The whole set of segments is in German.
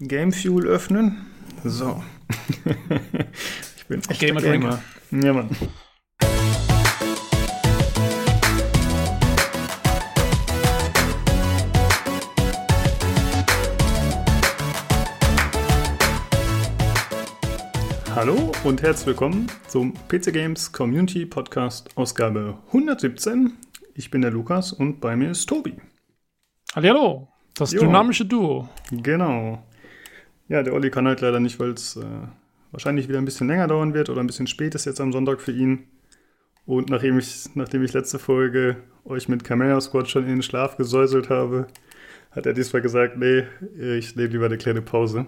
Game Fuel öffnen. So. ich bin echt Gamer, Gamer. Ja, Mann. Hallo und herzlich willkommen zum PC Games Community Podcast Ausgabe 117. Ich bin der Lukas und bei mir ist Tobi. Hallo, das Jo. dynamische Duo. Genau. Ja, der Olli kann halt leider nicht, weil es äh, wahrscheinlich wieder ein bisschen länger dauern wird oder ein bisschen spät ist jetzt am Sonntag für ihn. Und nachdem ich, nachdem ich letzte Folge euch mit Camera Squad schon in den Schlaf gesäuselt habe, hat er diesmal gesagt, nee, ich nehme lieber eine kleine Pause.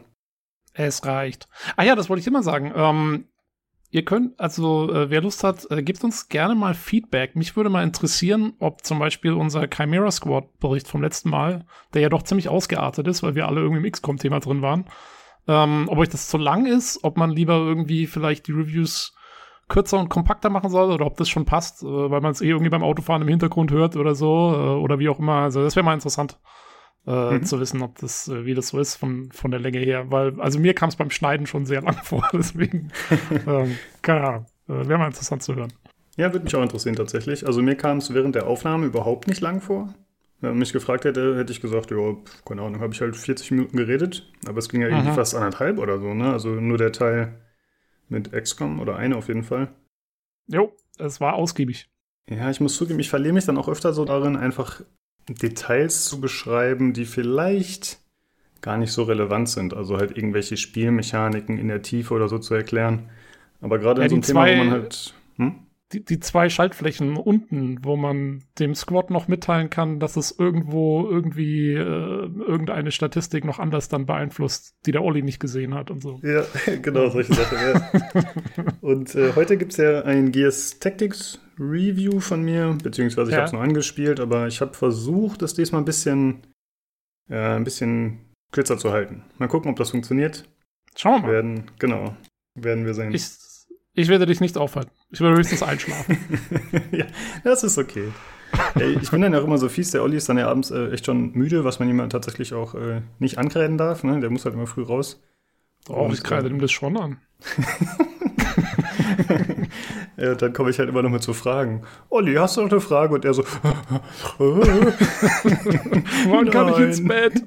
Es reicht. Ah ja, das wollte ich immer sagen. Ähm, ihr könnt, also äh, wer Lust hat, äh, gebt uns gerne mal Feedback. Mich würde mal interessieren, ob zum Beispiel unser Chimera Squad Bericht vom letzten Mal, der ja doch ziemlich ausgeartet ist, weil wir alle irgendwie im XCOM-Thema drin waren, ähm, ob euch das zu lang ist, ob man lieber irgendwie vielleicht die Reviews kürzer und kompakter machen soll oder ob das schon passt, äh, weil man es eh irgendwie beim Autofahren im Hintergrund hört oder so äh, oder wie auch immer. Also das wäre mal interessant äh, Mhm. zu wissen, ob das, äh, wie das so ist von, von der Länge her. Weil, also mir kam es beim Schneiden schon sehr lang vor, deswegen, ähm, keine Ahnung, äh, wäre mal interessant zu hören. Ja, würde mich auch interessieren tatsächlich. Also mir kam es während der Aufnahme überhaupt nicht lang vor. Wenn man mich gefragt hätte, hätte ich gesagt, ja, keine Ahnung, habe ich halt 40 Minuten geredet. Aber es ging ja irgendwie Mhm. fast anderthalb oder so, ne? Also nur der Teil mit XCOM oder eine auf jeden Fall. Jo, es war ausgiebig. Ja, ich muss zugeben, ich verliere mich dann auch öfter so darin, einfach Details zu beschreiben, die vielleicht gar nicht so relevant sind. Also halt irgendwelche Spielmechaniken in der Tiefe oder so zu erklären. Aber gerade Ja, in so einem Thema, wo man halt. Hm? Die, die zwei Schaltflächen unten, wo man dem Squad noch mitteilen kann, dass es irgendwo irgendwie äh, irgendeine Statistik noch anders dann beeinflusst, die der Olli nicht gesehen hat und so. Ja, genau, solche Sachen. Ja. Und äh, heute gibt es ja ein Gears Tactics Review von mir, beziehungsweise ich Ja. habe es nur angespielt, aber ich habe versucht, das diesmal ein bisschen, ja, ein bisschen kürzer zu halten. Mal gucken, ob das funktioniert. Schauen wir mal. Werden, genau, werden wir sehen. Ich, ich werde dich nicht aufhalten. Ich werde höchstens einschlafen. ja, das ist okay. Ey, ich bin dann ja auch immer so fies, der Olli ist dann ja abends äh, echt schon müde, was man ihm halt tatsächlich auch äh, nicht ankreiden darf. Ne? Der muss halt immer früh raus. Oh, Und, ich kreide ihm das schon an. Ja, dann komme ich halt immer noch mit so Fragen. Olli, hast du noch eine Frage? Und er so. Wann kann ich ins. Bett?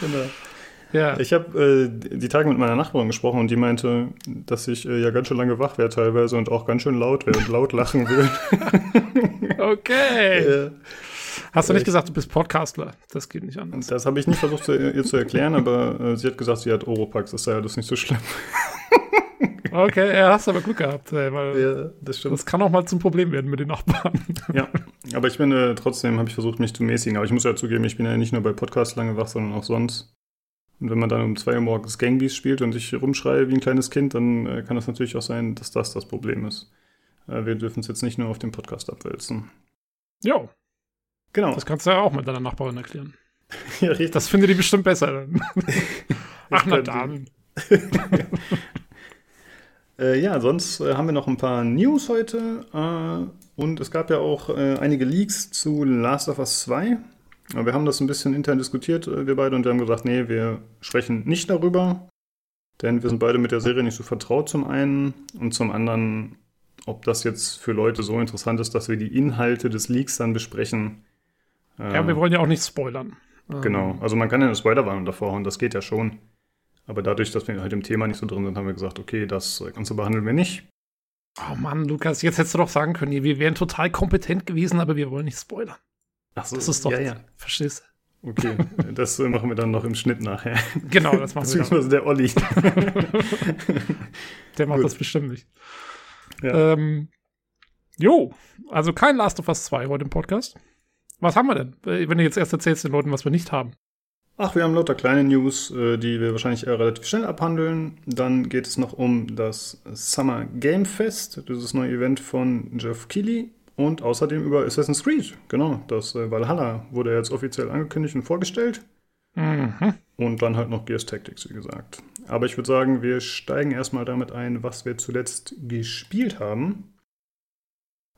genau. ja. Ich habe äh, die Tage mit meiner Nachbarin gesprochen und die meinte, dass ich äh, ja ganz schön lange wach wäre teilweise und auch ganz schön laut wäre und laut lachen will. Okay. äh, Hast du nicht echt. gesagt, du bist Podcastler? Das geht nicht anders. das habe ich nicht versucht, zu, ihr zu erklären, aber äh, sie hat gesagt, sie hat Oropax. Das sei ja das nicht so schlimm. Okay, ja, hast aber Glück gehabt, ey, weil Ja, das stimmt. das kann auch mal zum Problem werden mit den Nachbarn. Ja, aber ich bin äh, trotzdem, habe ich versucht, mich zu mäßigen. Aber ich muss ja zugeben, ich bin ja nicht nur bei Podcasts lange wach, sondern auch sonst. Und wenn man dann um zwei Uhr morgens Gangbeast spielt und ich rumschreie wie ein kleines Kind, dann äh, kann es natürlich auch sein, dass das das Problem ist. Äh, wir dürfen es jetzt nicht nur auf den Podcast abwälzen. Jo, Genau. das kannst du ja auch mit deiner Nachbarin erklären. ja, richtig. Das findet die bestimmt besser. Ach, na dann. Äh, ja, sonst äh, haben wir noch ein paar News heute. Äh, und es gab ja auch äh, einige Leaks zu Last of Us 2. Aber wir haben das ein bisschen intern diskutiert, äh, wir beide, und wir haben gesagt, nee, wir sprechen nicht darüber. Denn wir sind beide mit der Serie nicht so vertraut zum einen. Und zum anderen, ob das jetzt für Leute so interessant ist, dass wir die Inhalte des Leaks dann besprechen. Ja, wir wollen ja auch nicht spoilern. Genau, also man kann ja eine Spoilerwarnung davor hauen, das geht ja schon. Aber dadurch, dass wir halt im Thema nicht so drin sind, haben wir gesagt, okay, das Ganze behandeln wir nicht. Oh Mann, Lukas, jetzt hättest du doch sagen können, wir wären total kompetent gewesen, aber wir wollen nicht spoilern. Ach so, Das ist doch, ja, ja. verstehst Okay, das äh, machen wir dann noch im Schnitt nachher. du? Genau, das machen wir. Beziehungsweise der Olli. Der macht Gut. das bestimmt nicht. Ja. Ähm, jo, also kein Last of Us 2 heute im Podcast. Was haben wir denn? Äh, Wenn du jetzt erst erzählst den Leuten, was wir nicht haben. Ach, wir haben lauter kleine News, äh, die wir wahrscheinlich eher relativ schnell abhandeln. Dann geht es noch um das Summer Game Fest, dieses neue Event von Jeff Keighley. Und außerdem über Assassin's Creed. Genau, das äh, Valhalla wurde jetzt offiziell angekündigt und vorgestellt. Mhm. Und dann halt noch Gears Tactics, wie gesagt. Aber ich würde sagen, wir steigen erstmal damit ein, was wir zuletzt gespielt haben.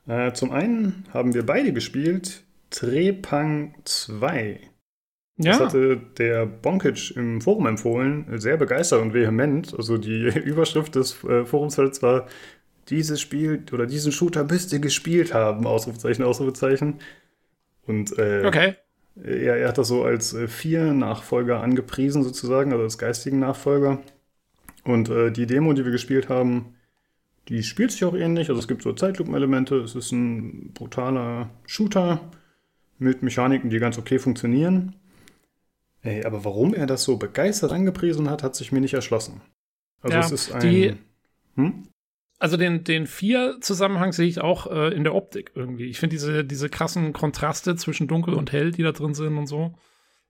Äh, zum einen haben wir beide gespielt Trepang 2. Ja. Das hatte der Bonkic im Forum empfohlen, sehr begeistert und vehement. Also die Überschrift des äh, Forumsfelds war, dieses Spiel oder diesen Shooter müsst ihr gespielt haben, Ausrufezeichen, Ausrufezeichen. Und äh, okay. er, er hat das so als äh, vier Nachfolger angepriesen sozusagen, also als geistigen Nachfolger. Und äh, die Demo, die wir gespielt haben, die spielt sich auch ähnlich. Also es gibt so Zeitlupen-Elemente, es ist ein brutaler Shooter mit Mechaniken, die ganz okay funktionieren. Ey, aber warum er das so begeistert angepriesen hat, hat sich mir nicht erschlossen. Also ja, es ist ein. Die, hm? Also den, den Vier-Zusammenhang sehe ich auch äh, in der Optik irgendwie. Ich finde diese, diese krassen Kontraste zwischen Dunkel und Hell, die da drin sind und so.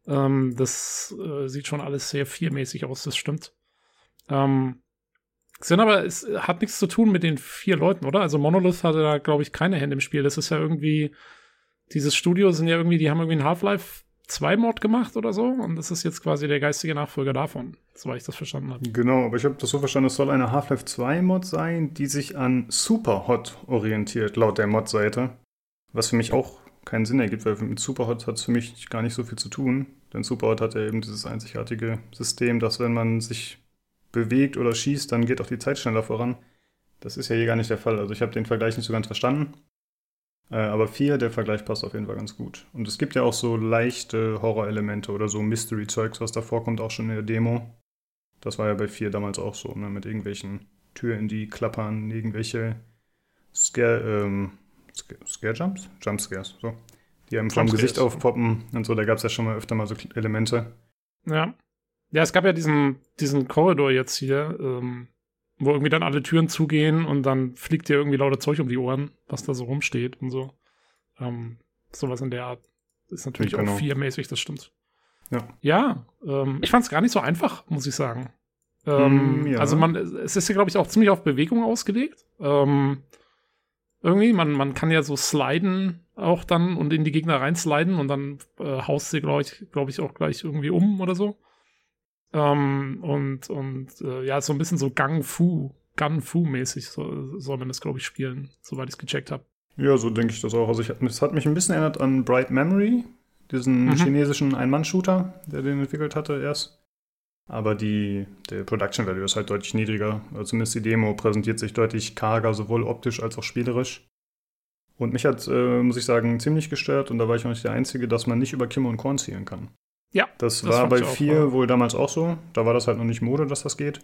Ähm, das äh, sieht schon alles sehr viermäßig aus, das stimmt. Ähm, sind aber, es hat nichts zu tun mit den vier Leuten, oder? Also Monolith hatte da, glaube ich, keine Hände im Spiel. Das ist ja irgendwie, dieses Studio sind ja irgendwie, die haben irgendwie ein Half-Life 2 Mod gemacht oder so und das ist jetzt quasi der geistige Nachfolger davon, soweit ich das verstanden habe. Genau, aber ich habe das so verstanden, es soll eine Half-Life 2 Mod sein, die sich an Superhot orientiert, laut der Mod-Seite. Was für mich auch keinen Sinn ergibt, weil mit Superhot hat es für mich gar nicht so viel zu tun. Denn Superhot hat ja eben dieses einzigartige System, dass wenn man sich bewegt oder schießt, dann geht auch die Zeit schneller voran. Das ist ja hier gar nicht der Fall. Also ich habe den Vergleich nicht so ganz verstanden. Äh, aber 4, der Vergleich passt auf jeden Fall ganz gut. Und es gibt ja auch so leichte Horror-Elemente oder so Mystery-Zeugs, was da vorkommt, auch schon in der Demo. Das war ja bei 4 damals auch so, ne? mit irgendwelchen Türen, die klappern, irgendwelche Scare, ähm, Scare-Jumps? Jump-Scares, so. Die einem vom Gesicht aufpoppen und so. Da gab es ja schon mal öfter mal so Elemente. Ja. Ja, es gab ja diesen, diesen Korridor jetzt hier, ähm, wo irgendwie dann alle Türen zugehen und dann fliegt dir irgendwie lauter Zeug um die Ohren, was da so rumsteht und so. Ähm, sowas in der Art ist natürlich genau. auch viermäßig, das stimmt. Ja, ja ähm, ich fand es gar nicht so einfach, muss ich sagen. Ähm, mm, ja. Also man, es ist ja, glaube ich, auch ziemlich auf Bewegung ausgelegt. Ähm, irgendwie, man, man kann ja so sliden auch dann und in die Gegner reinsliden und dann äh, haust sie, glaube ich, glaube ich, auch gleich irgendwie um oder so. Ähm, und und äh, ja, so ein bisschen so Gang Fu, Gun Fu-mäßig so, soll man das, glaube ich, spielen, soweit ich es gecheckt habe. Ja, so denke ich das auch. Also ich, es hat mich ein bisschen erinnert an Bright Memory, diesen mhm. chinesischen Ein-Mann-Shooter, der den entwickelt hatte erst. Aber die, der Production Value ist halt deutlich niedriger. Also zumindest die Demo präsentiert sich deutlich karger, sowohl optisch als auch spielerisch. Und mich hat, äh, muss ich sagen, ziemlich gestört, und da war ich auch nicht der Einzige, dass man nicht über Kim und Korn zielen kann. Ja. Das, das war bei 4 wohl damals auch so. Da war das halt noch nicht Mode, dass das geht.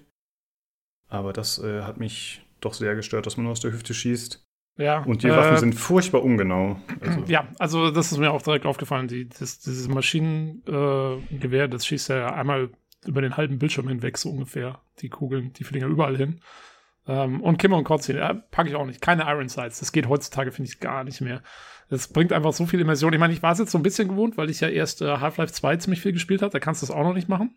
Aber das äh, hat mich doch sehr gestört, dass man nur aus der Hüfte schießt. Ja. Und die äh, Waffen sind furchtbar ungenau. Also. Ja, also das ist mir auch direkt aufgefallen. Die, das, dieses Maschinengewehr, äh, das schießt ja einmal über den halben Bildschirm hinweg, so ungefähr. Die Kugeln, die fliegen ja überall hin. Ähm, und Kimmer und Kotzin, ja, packe ich auch nicht. Keine Iron Sights. Das geht heutzutage, finde ich, gar nicht mehr. Das bringt einfach so viel Immersion. Ich meine, ich war es jetzt so ein bisschen gewohnt, weil ich ja erst äh, Half-Life 2 ziemlich viel gespielt habe. Da kannst du das auch noch nicht machen.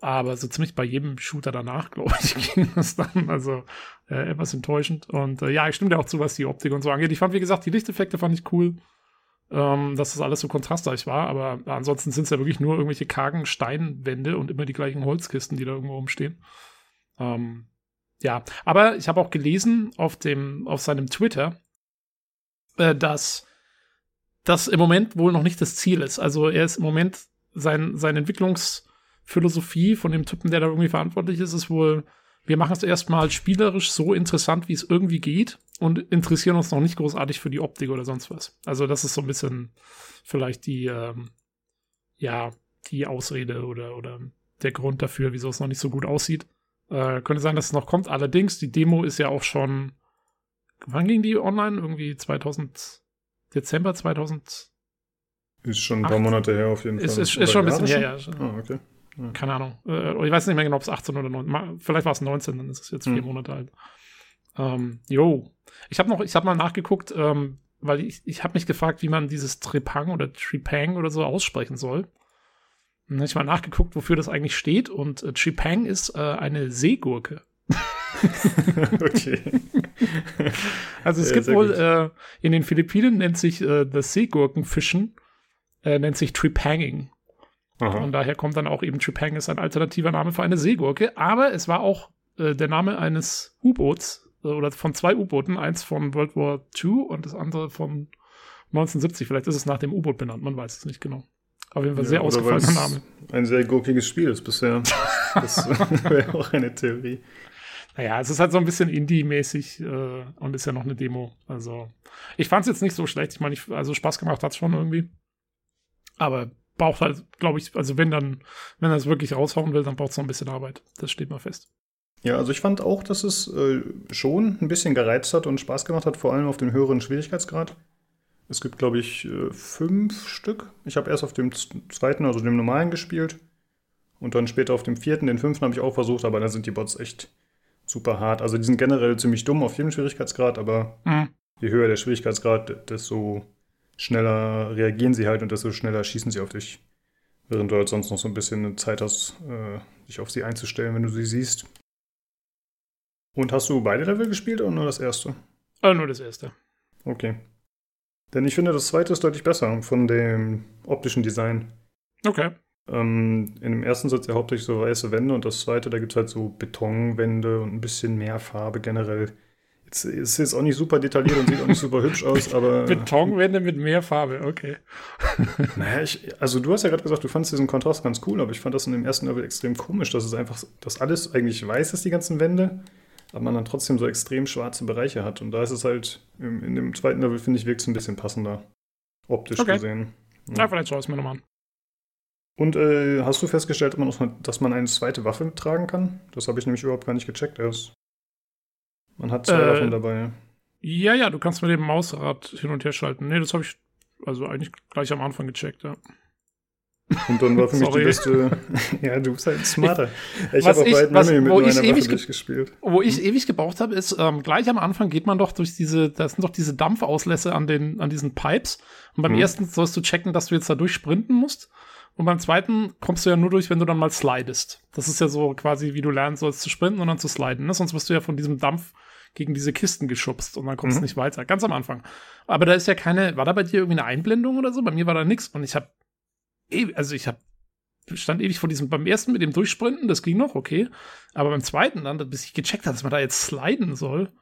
Aber so ziemlich bei jedem Shooter danach, glaube ich, ging das dann. Also äh, etwas enttäuschend. Und äh, ja, ich stimme dir auch zu, was die Optik und so angeht. Ich fand, wie gesagt, die Lichteffekte fand ich cool. Ähm, dass das alles so kontrastreich war. Aber ansonsten sind es ja wirklich nur irgendwelche kargen Steinwände und immer die gleichen Holzkisten, die da irgendwo rumstehen. Ähm, ja, aber ich habe auch gelesen auf dem, auf seinem Twitter, äh, dass das im Moment wohl noch nicht das Ziel ist. Also er ist im Moment sein, seine Entwicklungsphilosophie von dem Typen, der da irgendwie verantwortlich ist, ist wohl, wir machen es erstmal spielerisch so interessant, wie es irgendwie geht und interessieren uns noch nicht großartig für die Optik oder sonst was. Also das ist so ein bisschen vielleicht die, ähm, ja, die Ausrede oder, oder der Grund dafür, wieso es noch nicht so gut aussieht. Äh, könnte sein, dass es noch kommt. Allerdings, die Demo ist ja auch schon wann ging die online? Irgendwie 2000, Dezember 2000. Ist schon ein paar Monate her auf jeden Fall. Ist, ist, ist schon ein bisschen her, ja. Ah, okay. Ja. Keine Ahnung. Äh, ich weiß nicht mehr genau, ob es 18 oder 19. Vielleicht war es 19, dann ist es jetzt vier hm. Monate alt. Ähm, jo. Ich habe noch, ich habe mal nachgeguckt, ähm, weil ich, ich habe mich gefragt, wie man dieses Trepang oder Tripang oder so aussprechen soll. dann habe ich mal nachgeguckt, wofür das eigentlich steht. Und äh, Tripang ist äh, eine Seegurke. okay. Also es ja, gibt wohl äh, in den Philippinen nennt sich äh, das Seegurkenfischen äh, nennt sich Tripanging. Aha. Und daher kommt dann auch eben Tripang ist ein alternativer Name für eine Seegurke. Aber es war auch äh, der Name eines U-Boots äh, oder von zwei U-Booten, eins von World War II und das andere von 1970. Vielleicht ist es nach dem U-Boot benannt, man weiß es nicht genau. Auf jeden Fall sehr ausgefallener Name. Ein sehr gurkiges Spiel ist bisher. Das wäre auch eine Theorie. Naja, es ist halt so ein bisschen Indie-mäßig äh, und ist ja noch eine Demo. Also, ich fand es jetzt nicht so schlecht. Ich meine, also Spaß gemacht hat es schon irgendwie. Aber braucht halt, glaube ich, also wenn dann, wenn er es wirklich raushauen will, dann braucht es noch ein bisschen Arbeit. Das steht mal fest. Ja, also ich fand auch, dass es äh, schon ein bisschen gereizt hat und Spaß gemacht hat, vor allem auf dem höheren Schwierigkeitsgrad. Es gibt, glaube ich, äh, fünf Stück. Ich habe erst auf dem zweiten, also dem normalen, gespielt. Und dann später auf dem vierten, den fünften habe ich auch versucht, aber da sind die Bots echt super hart. Also die sind generell ziemlich dumm auf jedem Schwierigkeitsgrad, aber mhm. je höher der Schwierigkeitsgrad, desto schneller reagieren sie halt und desto schneller schießen sie auf dich. Während du halt sonst noch so ein bisschen Zeit hast, äh, dich auf sie einzustellen, wenn du sie siehst. Und hast du beide Level gespielt oder nur das erste? Äh, nur das erste. Okay. Denn ich finde, das zweite ist deutlich besser von dem optischen Design. Okay. Ähm, in dem ersten es ja hauptsächlich so weiße Wände und das zweite, da gibt es halt so Betonwände und ein bisschen mehr Farbe generell. Jetzt ist jetzt auch nicht super detailliert und sieht auch nicht super hübsch aus, aber. Betonwände mit mehr Farbe, okay. naja, ich, also du hast ja gerade gesagt, du fandest diesen Kontrast ganz cool, aber ich fand das in dem ersten Level extrem komisch, dass es einfach, dass alles eigentlich weiß ist, die ganzen Wände, aber man dann trotzdem so extrem schwarze Bereiche hat. Und da ist es halt, in, in dem zweiten Level, finde ich, wirkt es ein bisschen passender. Optisch okay. gesehen. Ja, ja vielleicht schaue ich es mir nochmal an. Und äh, hast du festgestellt, dass man eine zweite Waffe tragen kann? Das habe ich nämlich überhaupt gar nicht gecheckt erst. Man hat zwei äh, Waffen dabei. Ja, ja, du kannst mit dem Mausrad hin und her schalten. Nee, das habe ich also eigentlich gleich am Anfang gecheckt, ja. Und dann war für mich die beste. ja, du bist halt smarter. Ich, ich habe auch bald Memory mit meiner Waffe durchgespielt. Wo ich ewig gebraucht habe, ist, ähm, gleich am Anfang geht man doch durch diese, das sind doch diese Dampfauslässe an, den, an diesen Pipes. Und beim hm. ersten sollst du checken, dass du jetzt da durchsprinten musst. Und beim zweiten kommst du ja nur durch, wenn du dann mal slidest. Das ist ja so quasi, wie du lernen sollst zu sprinten und dann zu sliden. Ne? Sonst wirst du ja von diesem Dampf gegen diese Kisten geschubst und dann kommst du mhm. nicht weiter. Ganz am Anfang. Aber da ist ja keine, war da bei dir irgendwie eine Einblendung oder so? Bei mir war da nichts. Und ich habe also ich habe stand ewig vor diesem, beim ersten mit dem Durchsprinten, das ging noch, okay. Aber beim zweiten dann, bis ich gecheckt habe, dass man da jetzt sliden soll,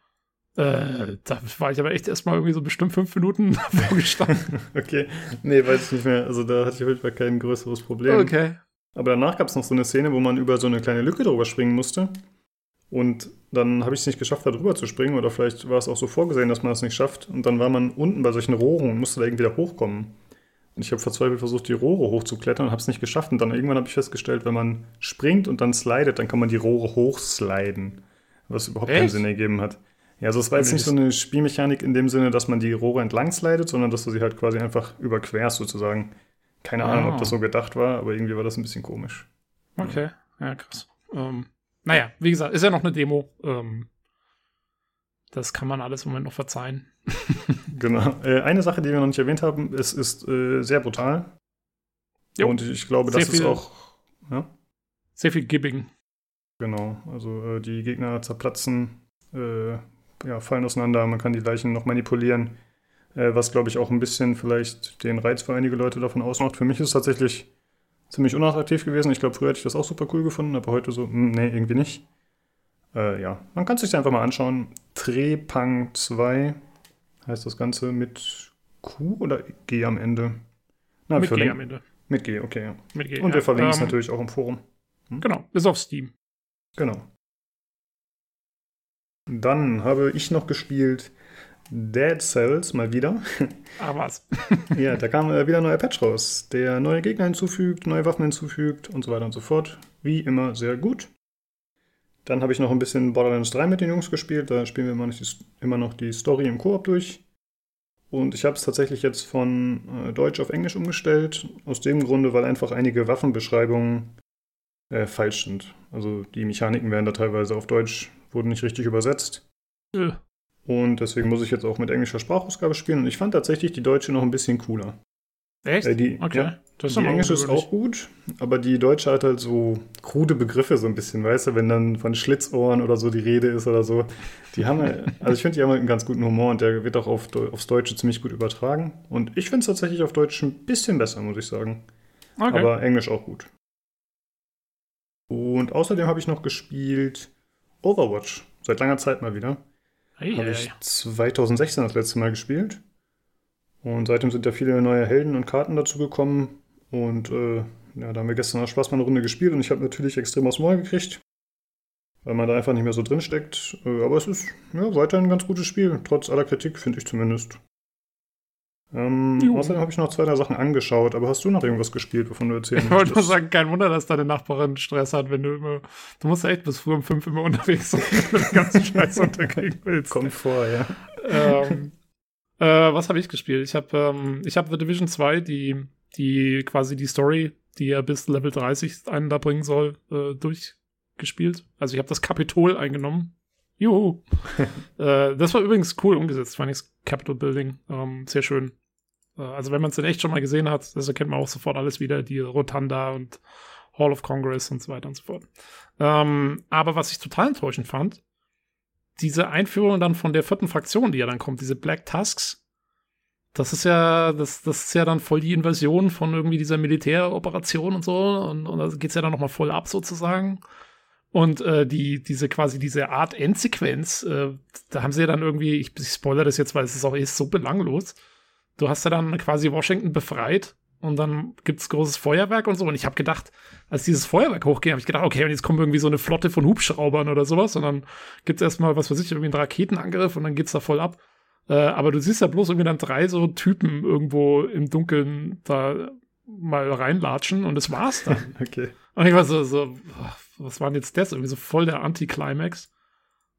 äh, da war ich aber echt erstmal irgendwie so bestimmt fünf Minuten vorgestanden. okay. Nee, weiß ich nicht mehr. Also da hatte ich auf jeden Fall kein größeres Problem. Okay. Aber danach gab es noch so eine Szene, wo man über so eine kleine Lücke drüber springen musste. Und dann habe ich es nicht geschafft, da drüber zu springen. Oder vielleicht war es auch so vorgesehen, dass man das nicht schafft. Und dann war man unten bei solchen Rohren und musste da irgendwie wieder hochkommen. Und ich habe verzweifelt versucht, die Rohre hochzuklettern und habe es nicht geschafft. Und dann irgendwann habe ich festgestellt, wenn man springt und dann slidet, dann kann man die Rohre hochsliden. Was überhaupt Echt? keinen Sinn ergeben hat. Ja, also es war jetzt nicht so eine Spielmechanik in dem Sinne, dass man die Rohre entlang slidet, sondern dass du sie halt quasi einfach überquerst sozusagen. Keine ah. Ahnung, ob das so gedacht war, aber irgendwie war das ein bisschen komisch. Okay, ja, krass. Ähm, naja, wie gesagt, ist ja noch eine Demo. Ähm, das kann man alles im Moment noch verzeihen. genau. Äh, eine Sache, die wir noch nicht erwähnt haben, es ist äh, sehr brutal. Jo. Und ich glaube, das viel, ist auch. Ja? Sehr viel Gibbing. Genau. Also äh, die Gegner zerplatzen, äh, ja, fallen auseinander, man kann die Leichen noch manipulieren. Äh, was, glaube ich, auch ein bisschen vielleicht den Reiz für einige Leute davon ausmacht. Für mich ist es tatsächlich ziemlich unattraktiv gewesen. Ich glaube, früher hätte ich das auch super cool gefunden, aber heute so, mh, hm, nee, irgendwie nicht. Äh, ja, man kann es sich einfach mal anschauen. Trepang 2 heißt das Ganze mit Q oder G am Ende? Na, mit G am Ende. Mit G, okay. Ja. Mit G, Und wir verlinken es ähm, natürlich auch im Forum. Hm? Genau, ist auf Steam. Genau. Dann habe ich noch gespielt Dead Cells mal wieder. Ah, was? ja, da kam äh, wieder ein neuer Patch raus, der neue Gegner hinzufügt, neue Waffen hinzufügt und so weiter und so fort. Wie immer sehr gut. Dann habe ich noch ein bisschen Borderlands 3 mit den Jungs gespielt. Da spielen wir immer noch die, immer noch die Story im Koop durch. Und ich habe es tatsächlich jetzt von äh, Deutsch auf Englisch umgestellt. Aus dem Grunde, weil einfach einige Waffenbeschreibungen äh, falsch sind. Also die Mechaniken werden da teilweise auf Deutsch, wurden nicht richtig übersetzt. Ja. Und deswegen muss ich jetzt auch mit englischer Sprachausgabe spielen. Und ich fand tatsächlich die deutsche noch ein bisschen cooler. Echt? Äh, die, okay. Ja, das die Englische ist auch gut, aber die Deutsche hat halt so krude Begriffe so ein bisschen, weißt du, wenn dann von Schlitzohren oder so die Rede ist oder so. Die haben, also ich finde, die haben halt einen ganz guten Humor und der wird auch auf, aufs Deutsche ziemlich gut übertragen. Und ich finde es tatsächlich auf Deutsch ein bisschen besser, muss ich sagen. Okay. Aber Englisch auch gut. Und außerdem habe ich noch gespielt Overwatch. Seit langer Zeit mal wieder. Hey, habe ich 2016 das letzte Mal gespielt. Und seitdem sind da viele neue Helden und Karten dazu gekommen. Und äh, ja, da haben wir gestern auch Spaß mal eine Runde gespielt und ich habe natürlich extrem aus Maul gekriegt, weil man da einfach nicht mehr so drin steckt. Äh, aber es ist ja, weiterhin ein ganz gutes Spiel, trotz aller Kritik, finde ich zumindest. Ähm, außerdem habe ich noch zwei, drei Sachen angeschaut, aber hast du noch irgendwas gespielt, wovon du erzählen Ich wollte nur sagen, kein Wunder, dass deine Nachbarin Stress hat, wenn du immer, du musst ja echt bis früh um fünf immer unterwegs sein, wenn du den ganzen Scheiß unterkriegen willst. Kommt vor, ja. ähm, äh, was habe ich gespielt? Ich habe ähm, ich hab The Division 2, die, die quasi die Story, die ja bis Level 30 einen da bringen soll, äh, durchgespielt. Also ich habe das Kapitol eingenommen. Juhu. äh, das war übrigens cool umgesetzt, fand ich Capital Building. Ähm, sehr schön. Äh, also wenn man es denn echt schon mal gesehen hat, das erkennt man auch sofort alles wieder, die Rotanda und Hall of Congress und so weiter und so fort. Ähm, aber was ich total enttäuschend fand, diese Einführung dann von der vierten Fraktion, die ja dann kommt, diese Black Tusks, das ist ja, das, das ist ja dann voll die Invasion von irgendwie dieser Militäroperation und so. Und, und da geht's ja dann nochmal voll ab sozusagen. Und äh, die, diese quasi diese Art Endsequenz, äh, da haben sie ja dann irgendwie, ich, ich spoilere das jetzt, weil es ist auch ist so belanglos. Du hast ja dann quasi Washington befreit und dann gibt's großes Feuerwerk und so. Und ich habe gedacht, als dieses Feuerwerk hochging, habe ich gedacht, okay, und jetzt kommt irgendwie so eine Flotte von Hubschraubern oder sowas. Und dann gibt's erstmal, was weiß ich, irgendwie einen Raketenangriff und dann geht's da voll ab. Äh, aber du siehst ja bloß irgendwie dann drei so Typen irgendwo im Dunkeln da mal reinlatschen und das war's dann. okay. Und ich war so, so, was war denn jetzt das? Irgendwie so voll der Anti-Climax.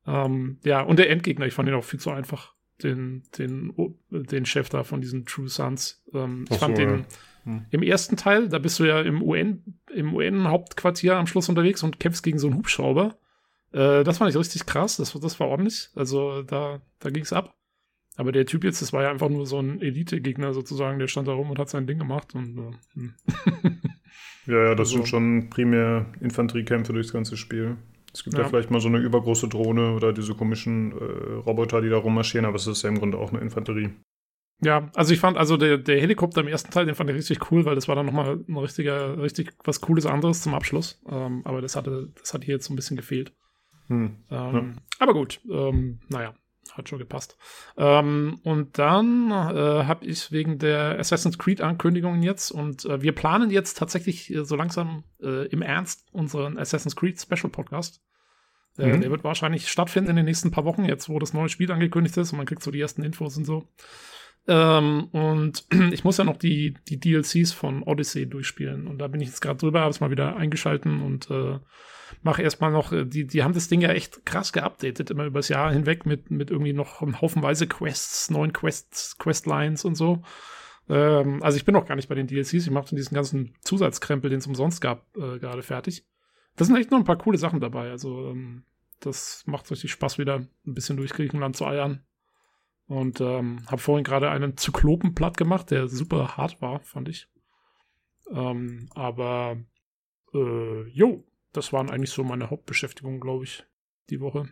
Ähm, ja, und der Endgegner, ich fand ihn auch viel zu einfach. Den, den, den Chef da von diesen True Sons. Ähm, ich fand so, den hm. im ersten Teil, da bist du ja im UN, im UN-Hauptquartier am Schluss unterwegs und kämpfst gegen so einen Hubschrauber. Äh, das fand ich richtig krass, das, das war ordentlich. Also da, da ging's ab. Aber der Typ jetzt, das war ja einfach nur so ein Elite-Gegner sozusagen, der stand da rum und hat sein Ding gemacht und äh, hm. Ja, ja, das also, sind schon primär Infanteriekämpfe durchs ganze Spiel. Es gibt ja. ja. vielleicht mal so eine übergroße Drohne oder diese komischen äh, Roboter, die da rummarschieren, aber es ist ja im Grunde auch eine Infanterie. Ja, also ich fand, also der, der Helikopter im ersten Teil, den fand ich richtig cool, weil das war dann nochmal ein richtiger, richtig was Cooles anderes zum Abschluss. Ähm, aber das hatte, das hat hier jetzt so ein bisschen gefehlt. Hm. Ähm, ja. Aber gut, ähm, naja, hat schon gepasst. Ähm, und dann äh, habe ich wegen der Assassin's Creed-Ankündigungen jetzt und äh, wir planen jetzt tatsächlich äh, so langsam äh, im Ernst unseren Assassin's Creed Special Podcast. Äh, mhm. Der wird wahrscheinlich stattfinden in den nächsten paar Wochen, jetzt wo das neue Spiel angekündigt ist und man kriegt so die ersten Infos und so. Ähm, und ich muss ja noch die, die DLCs von Odyssey durchspielen. Und da bin ich jetzt gerade drüber, habe es mal wieder eingeschalten und mache erstmal noch, äh, die, die haben das Ding ja echt krass geupdatet, immer übers Jahr hinweg mit, mit irgendwie noch haufenweise Quests, neuen Quests, Questlines und so. Ähm, also ich bin noch gar nicht bei den DLCs, ich mache diesen ganzen Zusatzkrempel, den es umsonst gab, äh, gerade fertig. Da sind echt noch ein paar coole Sachen dabei. Also ähm, das macht richtig Spaß, wieder ein bisschen durch Griechenland zu eiern. Und ähm, habe vorhin gerade einen Zyklopen platt gemacht, der super hart war, fand ich. Ähm, aber äh, jo, das waren eigentlich so meine Hauptbeschäftigungen, glaube ich, die Woche.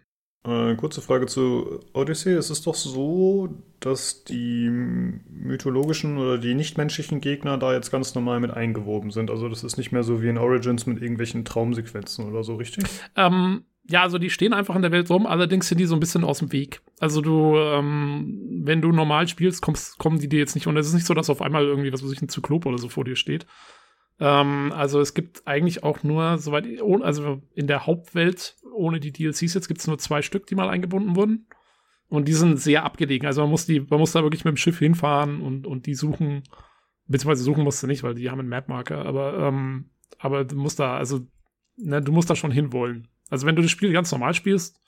Äh, kurze Frage zu Odyssey. Es ist doch so, dass die mythologischen oder die nichtmenschlichen Gegner da jetzt ganz normal mit eingewoben sind. Also das ist nicht mehr so wie in Origins mit irgendwelchen Traumsequenzen oder so, richtig? Ähm, ja, also die stehen einfach in der Welt rum, allerdings sind die so ein bisschen aus dem Weg. Also du, ähm, wenn du normal spielst, kommst, kommen die dir jetzt nicht. Und es ist nicht so, dass auf einmal irgendwie, was weiß ich, ein Zyklop oder so vor dir steht. Ähm, also es gibt eigentlich auch nur, soweit, also in der Hauptwelt, ohne die DLCs jetzt, gibt es nur zwei Stück, die mal eingebunden wurden. Und die sind sehr abgelegen. Also man muss die, man muss da wirklich mit dem Schiff hinfahren und, und die suchen, beziehungsweise suchen musst du nicht, weil die haben einen Mapmarker, aber, ähm, aber du musst da, also, ne, du musst da schon hinwollen. Also wenn du das Spiel ganz normal spielst,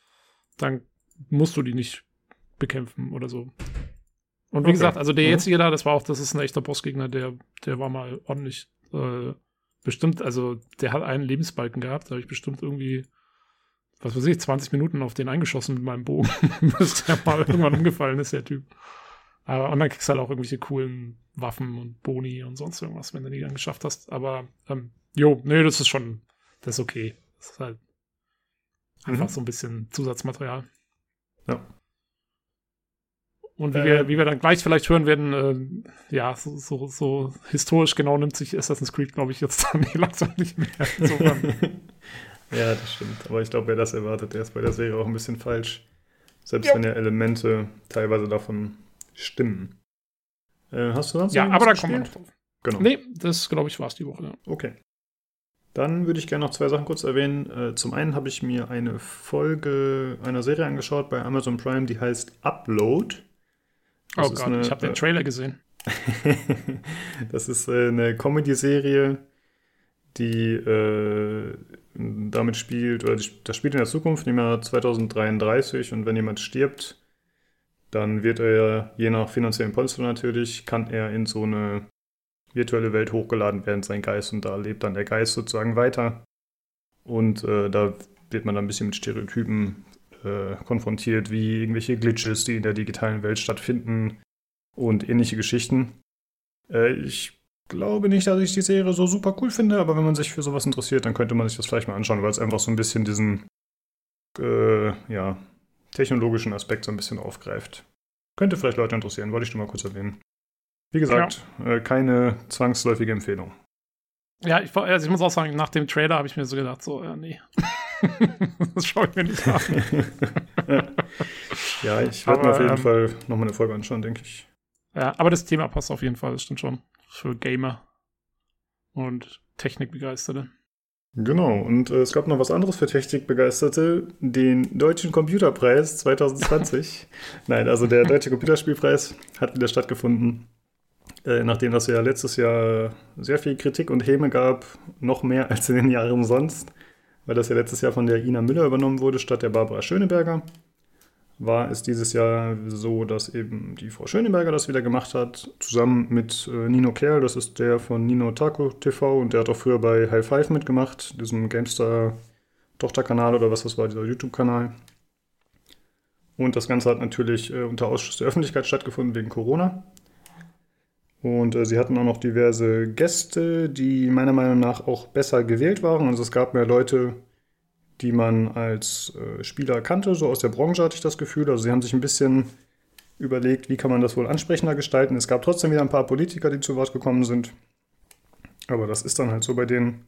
dann musst du die nicht bekämpfen oder so. Und wie okay. gesagt, also der mhm. jetzige da, das war auch, das ist ein echter Bossgegner, der, der war mal ordentlich äh, bestimmt, also der hat einen Lebensbalken gehabt, da habe ich bestimmt irgendwie, was weiß ich, 20 Minuten auf den eingeschossen mit meinem Bogen, bis der mal irgendwann umgefallen ist, der Typ. Aber, und dann kriegst du halt auch irgendwelche coolen Waffen und Boni und sonst irgendwas, wenn du die dann geschafft hast. Aber, ähm, jo, nee, das ist schon, das ist okay. Das ist halt Einfach mhm. so ein bisschen Zusatzmaterial. Ja. Und wie, äh, wir, wie wir dann gleich vielleicht hören werden, äh, ja, so, so, so, historisch genau nimmt sich Assassin's Creed, glaube ich, jetzt dann langsam nicht mehr. ja, das stimmt. Aber ich glaube, wer das erwartet, der ist bei der Serie auch ein bisschen falsch. Selbst jo. wenn ja Elemente teilweise davon stimmen. Äh, hast du sonst Ja, aber da kommen wir noch drauf. Genau. Nee, das glaube ich war es die Woche. Ja. Okay. Dann würde ich gerne noch zwei Sachen kurz erwähnen. Äh, zum einen habe ich mir eine Folge einer Serie angeschaut bei Amazon Prime, die heißt Upload. Das oh Gott, eine, ich habe den äh, Trailer gesehen. das ist äh, eine Comedy-Serie, die äh, damit spielt, oder das spielt in der Zukunft, im Jahr 2033. Und wenn jemand stirbt, dann wird er, je nach finanziellen Polster natürlich, kann er in so eine virtuelle Welt hochgeladen werden, sein Geist, und da lebt dann der Geist sozusagen weiter. Und äh, da wird man dann ein bisschen mit Stereotypen äh, konfrontiert, wie irgendwelche Glitches, die in der digitalen Welt stattfinden und ähnliche Geschichten. Äh, ich glaube nicht, dass ich die Serie so super cool finde, aber wenn man sich für sowas interessiert, dann könnte man sich das vielleicht mal anschauen, weil es einfach so ein bisschen diesen äh, ja, technologischen Aspekt so ein bisschen aufgreift. Könnte vielleicht Leute interessieren, wollte ich nur mal kurz erwähnen. Wie gesagt, ja. äh, keine zwangsläufige Empfehlung. Ja, ich, also ich, muss auch sagen, nach dem Trailer habe ich mir so gedacht, so, ja, nee. das schaue ich mir nicht an. ja, ich werde mir auf jeden ähm, Fall nochmal eine Folge anschauen, denke ich. Ja, aber das Thema passt auf jeden Fall, das stimmt schon. Für Gamer und Technikbegeisterte. Genau, und äh, es gab noch was anderes für Technikbegeisterte, den Deutschen Computerpreis 2020. Nein, also der Deutsche Computerspielpreis hat wieder stattgefunden. Äh, nachdem das ja letztes Jahr sehr viel Kritik und Häme gab, noch mehr als in den Jahren sonst, weil das ja letztes Jahr von der Ina Müller übernommen wurde, statt der Barbara Schöneberger, war es dieses Jahr so, dass eben die Frau Schöneberger das wieder gemacht hat, zusammen mit äh, Nino Kerl, das ist der von Nino Taco TV und der hat auch früher bei High Five mitgemacht, diesem Gamestar Tochterkanal oder was das war, dieser YouTube-Kanal. Und das Ganze hat natürlich äh, unter Ausschuss der Öffentlichkeit stattgefunden wegen Corona. Und äh, sie hatten auch noch diverse Gäste, die meiner Meinung nach auch besser gewählt waren. Also es gab mehr Leute, die man als äh, Spieler kannte, so aus der Branche hatte ich das Gefühl. Also sie haben sich ein bisschen überlegt, wie kann man das wohl ansprechender gestalten. Es gab trotzdem wieder ein paar Politiker, die zu Wort gekommen sind. Aber das ist dann halt so bei denen.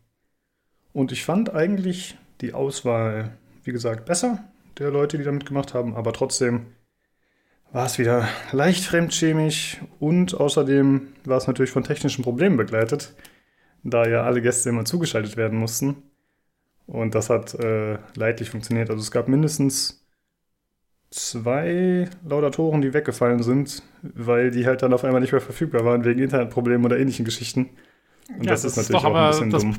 Und ich fand eigentlich die Auswahl, wie gesagt, besser der Leute, die da mitgemacht haben, aber trotzdem war es wieder leicht fremdschämig und außerdem war es natürlich von technischen Problemen begleitet, da ja alle Gäste immer zugeschaltet werden mussten. Und das hat äh, leidlich funktioniert. Also es gab mindestens zwei Laudatoren, die weggefallen sind, weil die halt dann auf einmal nicht mehr verfügbar waren wegen Internetproblemen oder ähnlichen Geschichten. Und ja, das, das, ist natürlich auch ein bisschen das, dumm.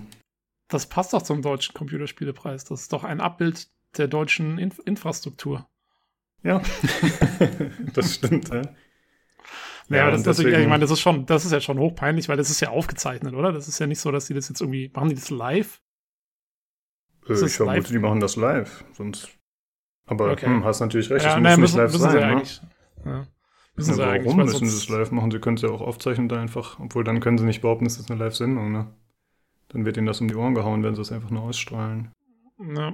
Das passt doch zum deutschen Computerspielepreis. Das ist doch ein Abbild der deutschen Inf Infrastruktur. Ja, das stimmt, ja. Ja, das, deswegen, ich meine, das ist schon, das ist ja schon hochpeinlich, weil das ist ja aufgezeichnet, oder? Das ist ja nicht so, dass die das jetzt irgendwie, machen die das live? Äh, ich vermute, live? die machen das live, sonst. Aber okay. hm, hast natürlich recht, ja, das nee, muss müssen, nicht live sein, ne? Eigentlich, ja. Müssen ja, sie warum eigentlich, müssen sie es live machen? Sie können es ja auch aufzeichnen da einfach, obwohl dann können sie nicht behaupten, es ist eine Live-Sendung, ne? Dann wird ihnen das um die Ohren gehauen, wenn sie es einfach nur ausstrahlen. Ja.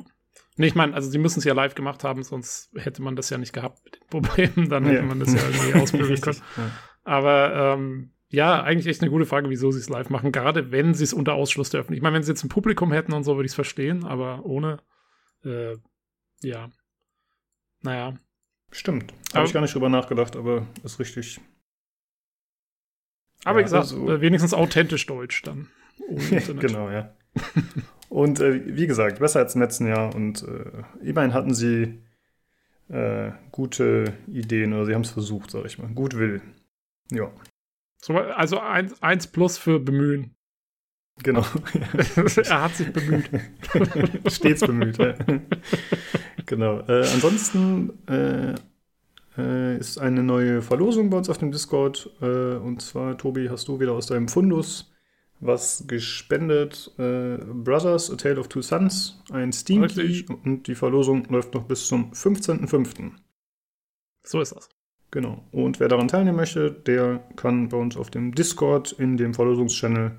Nee, ich meine, also sie müssen es ja live gemacht haben, sonst hätte man das ja nicht gehabt mit den Problemen, dann hätte ja. man das ja irgendwie ausbilden können. Ja. Aber ähm, ja, eigentlich echt eine gute Frage, wieso sie es live machen, gerade wenn sie es unter Ausschluss der Öffentlichkeit. Ich meine, wenn sie jetzt ein Publikum hätten und so, würde ich es verstehen, aber ohne, äh, ja, naja. Stimmt. Habe ich gar nicht drüber nachgedacht, aber ist richtig. Aber ja, wie gesagt, also, äh, wenigstens authentisch deutsch dann. genau, ja. Und äh, wie gesagt, besser als im letzten Jahr. Und äh, immerhin hatten sie äh, gute Ideen oder sie haben es versucht, sag ich mal. Gut will. Ja. So, also eins, eins plus für bemühen. Genau. er hat sich bemüht. Stets bemüht, ja. Genau. Äh, ansonsten äh, äh, ist eine neue Verlosung bei uns auf dem Discord. und zwar, Tobi, hast du wieder aus deinem Fundus was gespendet. Äh, Brothers, A Tale of Two Sons, ein Steam Key und die Verlosung läuft noch bis zum 15.05. So ist das. Genau. Und wer daran teilnehmen möchte, der kann bei uns auf dem Discord in dem Verlosungschannel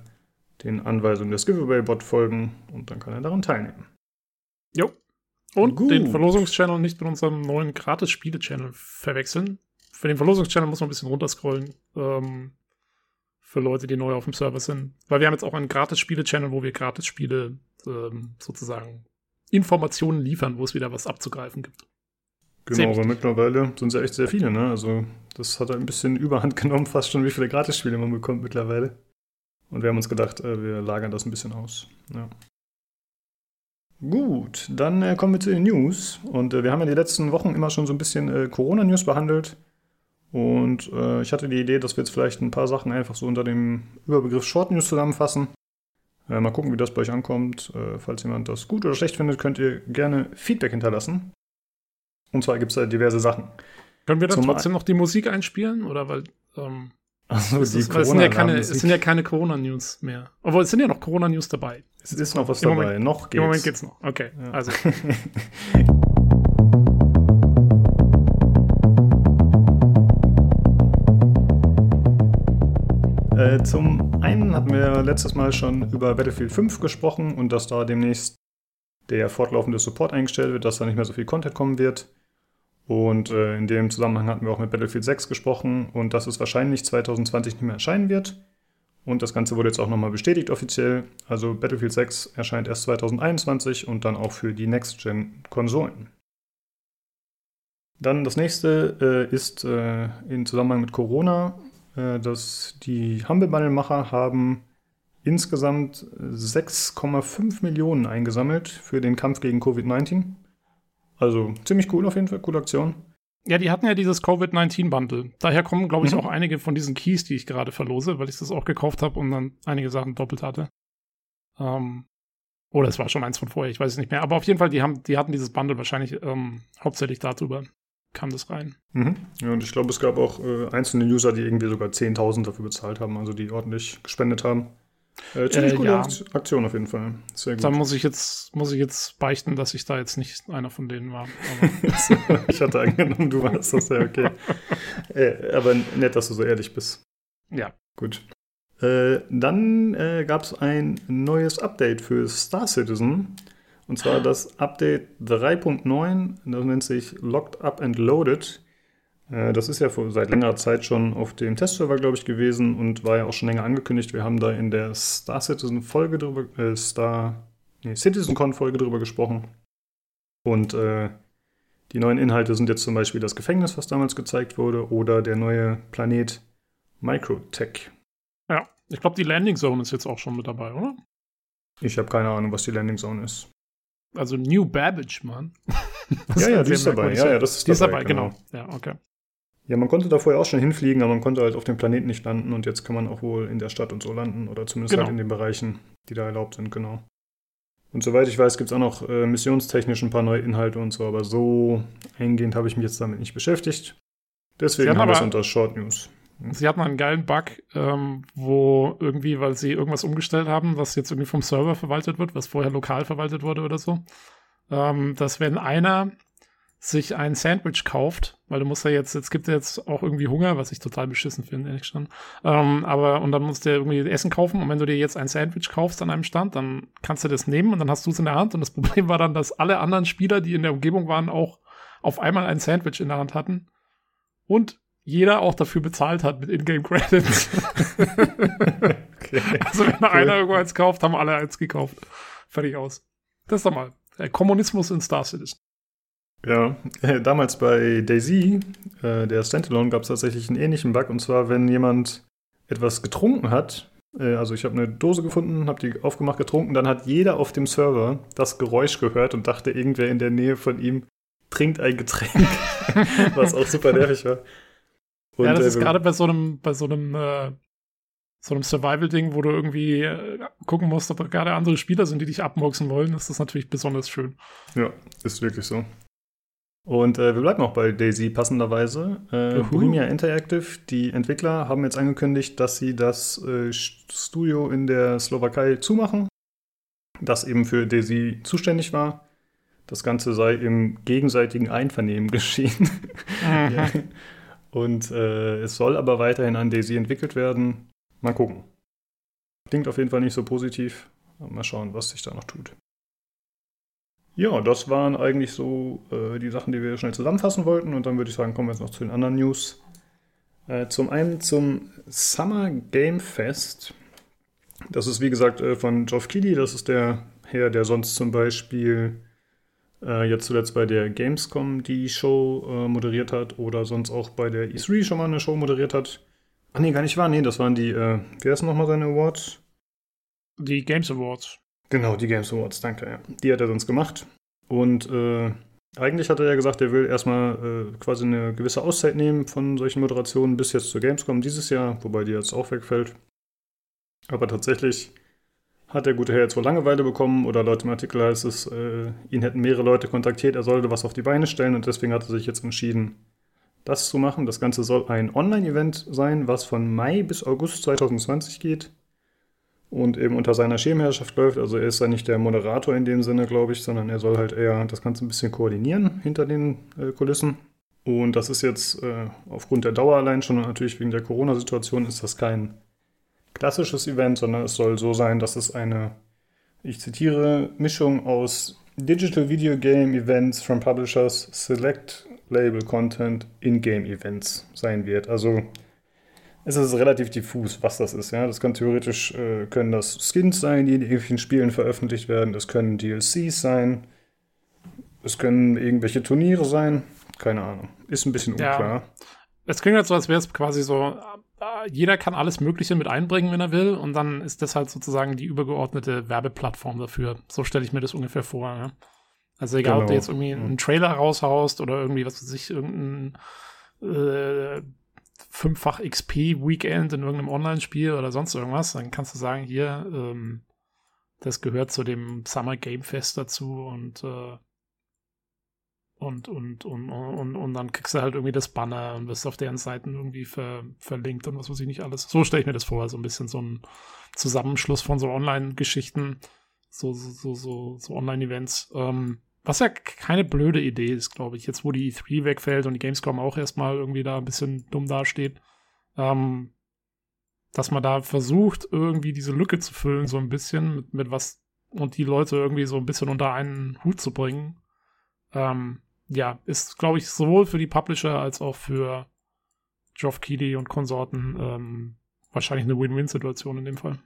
den Anweisungen des Giveaway-Bot folgen und dann kann er daran teilnehmen. Jo. Und Gut. den Verlosungschannel nicht mit unserem neuen Gratis-Spiele-Channel verwechseln. Für den Verlosungschannel muss man ein bisschen runterscrollen. Ähm, für Leute, die neu auf dem Server sind. Weil wir haben jetzt auch einen Gratis-Spiele-Channel, wo wir Gratis-Spiele ähm, sozusagen Informationen liefern, wo es wieder was abzugreifen gibt. Genau, aber mittlerweile sind es ja echt sehr viele, ne? Also das hat ein bisschen Überhand genommen, fast schon, wie viele Gratis-Spiele man bekommt mittlerweile. Und wir haben uns gedacht, äh, wir lagern das ein bisschen aus. Ja. Gut, dann äh, kommen wir zu den News. Und äh, wir haben ja die letzten Wochen immer schon so ein bisschen äh, Corona-News behandelt. Und äh, ich hatte die Idee, dass wir jetzt vielleicht ein paar Sachen einfach so unter dem Überbegriff Short News zusammenfassen. Äh, mal gucken, wie das bei euch ankommt. Äh, falls jemand das gut oder schlecht findet, könnt ihr gerne Feedback hinterlassen. Und zwar gibt es da diverse Sachen. Können wir dann Zum trotzdem noch die Musik einspielen? Oder weil. Ähm, also ist, es, sind ja keine, es sind ja keine Corona-News mehr. Obwohl, es sind ja noch Corona-News dabei. Es ist noch was dabei. Moment, noch geht's. Im Moment geht's noch. Okay, ja. also. Äh, zum einen hatten wir letztes Mal schon über Battlefield 5 gesprochen und dass da demnächst der fortlaufende Support eingestellt wird, dass da nicht mehr so viel Content kommen wird. Und äh, in dem Zusammenhang hatten wir auch mit Battlefield 6 gesprochen und dass es wahrscheinlich 2020 nicht mehr erscheinen wird. Und das Ganze wurde jetzt auch nochmal bestätigt offiziell. Also Battlefield 6 erscheint erst 2021 und dann auch für die Next-Gen-Konsolen. Dann das nächste äh, ist äh, in Zusammenhang mit Corona dass die Humble Bundle-Macher haben insgesamt 6,5 Millionen eingesammelt für den Kampf gegen Covid-19. Also ziemlich cool auf jeden Fall, coole Aktion. Ja, die hatten ja dieses Covid-19-Bundle. Daher kommen, glaube ich, mhm. auch einige von diesen Keys, die ich gerade verlose, weil ich das auch gekauft habe und dann einige Sachen doppelt hatte. Ähm, oder es war schon eins von vorher, ich weiß es nicht mehr. Aber auf jeden Fall, die, haben, die hatten dieses Bundle wahrscheinlich ähm, hauptsächlich darüber kam das rein. Mhm. Ja, und ich glaube, es gab auch äh, einzelne User, die irgendwie sogar 10.000 dafür bezahlt haben, also die ordentlich gespendet haben. Äh, ziemlich äh, gute ja. Aktion auf jeden Fall. Sehr gut. Da muss ich jetzt, muss ich jetzt beichten, dass ich da jetzt nicht einer von denen war. ich hatte angenommen, du warst das, ja okay. äh, aber nett, dass du so ehrlich bist. Ja. Gut. Äh, dann äh, gab es ein neues Update für Star Citizen. Und zwar das Update 3.9, das nennt sich Locked Up and Loaded. Äh, das ist ja seit längerer Zeit schon auf dem Testserver, glaube ich, gewesen und war ja auch schon länger angekündigt. Wir haben da in der Star Citizen Folge drüber, äh, Star, nee, CitizenCon Folge drüber gesprochen. Und äh, die neuen Inhalte sind jetzt zum Beispiel das Gefängnis, was damals gezeigt wurde, oder der neue Planet Microtech. Ja, ich glaube, die Landing Zone ist jetzt auch schon mit dabei, oder? Ich habe keine Ahnung, was die Landing Zone ist. Also New Babbage, Mann. ja, ja, die ist dabei. Ja, ja, das ist die dabei, ist dabei, genau. genau. Ja, okay. Ja, man konnte da vorher auch schon hinfliegen, aber man konnte halt auf dem Planeten nicht landen und jetzt kann man auch wohl in der Stadt und so landen oder zumindest genau. halt in den Bereichen, die da erlaubt sind, genau. Und soweit ich weiß, gibt es auch noch äh, missionstechnisch ein paar neue Inhalte und so, aber so eingehend habe ich mich jetzt damit nicht beschäftigt. Deswegen haben wir es unter Short News. Sie hatten einen geilen Bug, ähm, wo irgendwie, weil sie irgendwas umgestellt haben, was jetzt irgendwie vom Server verwaltet wird, was vorher lokal verwaltet wurde oder so, ähm, dass wenn einer sich ein Sandwich kauft, weil du musst ja jetzt, jetzt gibt ja jetzt auch irgendwie Hunger, was ich total beschissen finde, ehrlich schon. Ähm, aber, und dann musst du irgendwie Essen kaufen und wenn du dir jetzt ein Sandwich kaufst an einem Stand, dann kannst du das nehmen und dann hast du es in der Hand und das Problem war dann, dass alle anderen Spieler, die in der Umgebung waren, auch auf einmal ein Sandwich in der Hand hatten und jeder auch dafür bezahlt hat mit Ingame Credits. okay. Also wenn okay. einer irgendwo eins kauft, haben alle eins gekauft. Fertig aus. Das ist doch mal. Der Kommunismus in Star Citizen. Ja, äh, damals bei Daisy, äh, der Standalone, gab es tatsächlich einen ähnlichen Bug. Und zwar, wenn jemand etwas getrunken hat, äh, also ich habe eine Dose gefunden, habe die aufgemacht, getrunken, dann hat jeder auf dem Server das Geräusch gehört und dachte, irgendwer in der Nähe von ihm trinkt ein Getränk, was auch super nervig war. Und, ja, das ist äh, gerade bei so einem, bei so einem, äh, so einem Survival-Ding, wo du irgendwie äh, gucken musst, ob gerade andere Spieler sind, die dich abmurksen wollen, ist das natürlich besonders schön. Ja, ist wirklich so. Und äh, wir bleiben auch bei Daisy passenderweise. Äh, Bohemia Interactive, die Entwickler, haben jetzt angekündigt, dass sie das äh, Studio in der Slowakei zumachen, das eben für Daisy zuständig war. Das Ganze sei im gegenseitigen Einvernehmen geschehen. Mhm. ja. Und äh, es soll aber weiterhin an Daisy entwickelt werden. Mal gucken. Klingt auf jeden Fall nicht so positiv. Mal schauen, was sich da noch tut. Ja, das waren eigentlich so äh, die Sachen, die wir schnell zusammenfassen wollten. Und dann würde ich sagen, kommen wir jetzt noch zu den anderen News. Äh, zum einen zum Summer Game Fest. Das ist wie gesagt äh, von Geoff Keighley. Das ist der Herr, der sonst zum Beispiel äh, jetzt zuletzt bei der Gamescom die Show äh, moderiert hat oder sonst auch bei der E3 schon mal eine Show moderiert hat. Ach nee, gar nicht wahr. Nee, das waren die, äh, wie heißen nochmal seine Awards? Die Games Awards. Genau, die Games Awards, danke. Ja. Die hat er sonst gemacht. Und äh, eigentlich hat er ja gesagt, er will erstmal äh, quasi eine gewisse Auszeit nehmen von solchen Moderationen bis jetzt zur Gamescom dieses Jahr, wobei die jetzt auch wegfällt. Aber tatsächlich hat der gute Herr jetzt wohl Langeweile bekommen oder laut dem Artikel heißt es, äh, ihn hätten mehrere Leute kontaktiert, er sollte was auf die Beine stellen und deswegen hat er sich jetzt entschieden, das zu machen. Das Ganze soll ein Online-Event sein, was von Mai bis August 2020 geht und eben unter seiner Schirmherrschaft läuft. Also er ist ja nicht der Moderator in dem Sinne, glaube ich, sondern er soll halt eher das Ganze ein bisschen koordinieren hinter den äh, Kulissen. Und das ist jetzt äh, aufgrund der Dauer allein schon und natürlich wegen der Corona-Situation ist das kein klassisches Event, sondern es soll so sein, dass es eine, ich zitiere, Mischung aus Digital Video Game Events from Publishers, Select Label Content, In-Game Events sein wird. Also es ist relativ diffus, was das ist. Ja? Das kann theoretisch, äh, können das Skins sein, die in irgendwelchen Spielen veröffentlicht werden. Es können DLCs sein. Es können irgendwelche Turniere sein. Keine Ahnung. Ist ein bisschen unklar. Ja. Es klingt halt so, als wäre es quasi so, jeder kann alles Mögliche mit einbringen, wenn er will. Und dann ist das halt sozusagen die übergeordnete Werbeplattform dafür. So stelle ich mir das ungefähr vor. Ja? Also egal, genau. ob du genau. jetzt irgendwie einen Trailer raushaust oder irgendwie, was weiß ich, irgendein äh, fünffach XP-Weekend in irgendeinem Online-Spiel oder sonst irgendwas, dann kannst du sagen, hier, ähm, das gehört zu dem Summer Game Fest dazu und, äh, und, und, und, und, und dann kriegst du halt irgendwie das Banner und wirst auf deren Seiten irgendwie ver, verlinkt und was weiß ich nicht alles. So stelle ich mir das vor, so ein bisschen so ein Zusammenschluss von so Online-Geschichten, so, so, so, so, Online-Events. Ähm, was ja keine blöde Idee ist, glaube ich. Jetzt, wo die E3 wegfällt und die Gamescom auch erstmal irgendwie da ein bisschen dumm dasteht, ähm, dass man da versucht, irgendwie diese Lücke zu füllen, so ein bisschen mit, mit was und die Leute irgendwie so ein bisschen unter einen Hut zu bringen. Ähm, ja, ist, glaube ich, sowohl für die Publisher als auch für Geoff Keighley und Konsorten ähm, wahrscheinlich eine Win-Win-Situation in dem Fall.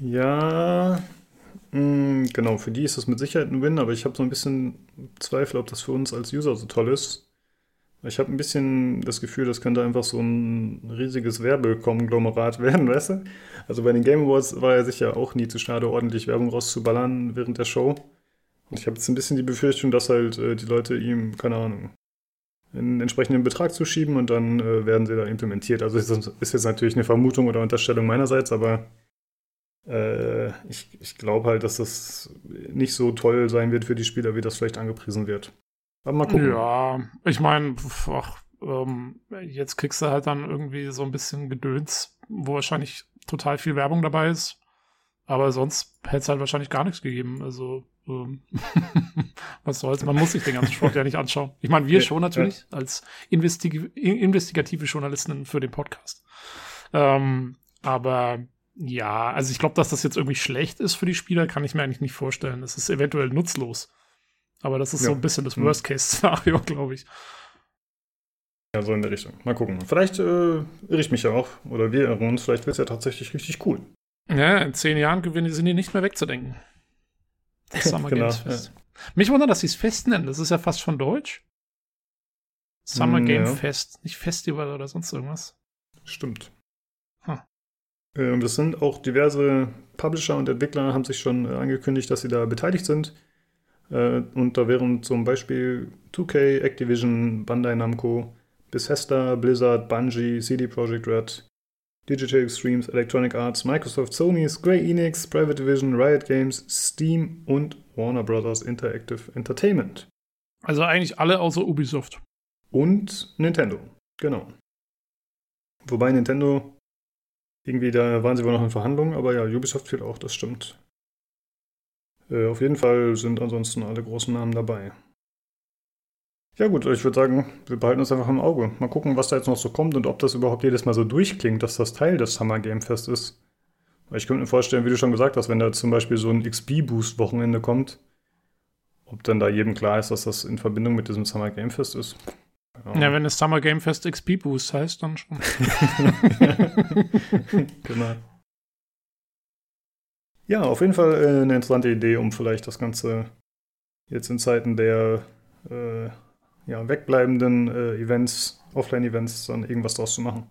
Ja, Mm, genau, für die ist das mit Sicherheit ein Win, aber ich habe so ein bisschen Zweifel, ob das für uns als User so toll ist. Ich habe ein bisschen das Gefühl, das könnte einfach so ein riesiges Werbekonglomerat werden, weißt du? Also bei den Game Awards war er sicher auch nie zu schade, ordentlich Werbung rauszuballern während der Show. Ich habe jetzt ein bisschen die Befürchtung, dass halt äh, die Leute ihm, keine Ahnung, einen entsprechenden Betrag zuschieben und dann äh, werden sie da implementiert. Also ist, ist jetzt natürlich eine Vermutung oder Unterstellung meinerseits, aber äh, ich, ich glaube halt, dass das nicht so toll sein wird für die Spieler, wie das vielleicht angepriesen wird. Aber mal gucken. Ja, ich meine, ähm, jetzt kriegst du halt dann irgendwie so ein bisschen Gedöns, wo wahrscheinlich total viel Werbung dabei ist. Aber sonst hätte es halt wahrscheinlich gar nichts gegeben. Also, ähm, was soll's? Man muss sich den ganzen Sport ja nicht anschauen. Ich meine, wir schon natürlich, ja. als Investig investigative Journalisten für den Podcast. Ähm, aber ja, also ich glaube, dass das jetzt irgendwie schlecht ist für die Spieler, kann ich mir eigentlich nicht vorstellen. Es ist eventuell nutzlos. Aber das ist ja. so ein bisschen das hm. Worst-Case-Szenario, glaube ich. Ja, so in der Richtung. Mal gucken. Vielleicht äh, irre ich mich ja auch. Oder wir irren uns. Vielleicht wird es ja tatsächlich richtig cool. Ja, in zehn Jahren sind die nicht mehr wegzudenken. Das Summer genau, Games Fest. Ja. Mich wundert, dass sie es Fest nennen. Das ist ja fast schon deutsch. Summer hm, Game ja. Fest, nicht Festival oder sonst irgendwas. Stimmt. Äh, und es sind auch diverse Publisher und Entwickler haben sich schon äh, angekündigt, dass sie da beteiligt sind. Äh, und da wären zum Beispiel 2K, Activision, Bandai Namco, Bethesda, Blizzard, Bungie, CD Projekt Red, Digital Extremes, Electronic Arts, Microsoft, Sony, Square Enix, Private Division, Riot Games, Steam und Warner Brothers Interactive Entertainment. Also eigentlich alle außer Ubisoft. Und Nintendo, genau. Wobei Nintendo irgendwie, da waren sie wohl noch in Verhandlungen, aber ja, Ubisoft fehlt auch, das stimmt. Äh, auf jeden Fall sind ansonsten alle großen Namen dabei. Ja gut, ich würde sagen, wir behalten uns einfach im Auge. Mal gucken, was da jetzt noch so kommt und ob das überhaupt jedes Mal so durchklingt, dass das Teil des Summer Game Fest ist. Weil ich könnte mir vorstellen, wie du schon gesagt hast, wenn da zum Beispiel so ein XP-Boost-Wochenende kommt, ob dann da jedem klar ist, dass das in Verbindung mit diesem Summer Game Fest ist. Ja, wenn es Summer Game Fest XP Boost heißt, dann schon. genau. Ja, auf jeden Fall äh, eine interessante Idee, um vielleicht das Ganze jetzt in Zeiten der äh, ja, wegbleibenden äh, Events, Offline-Events, dann irgendwas draus zu machen.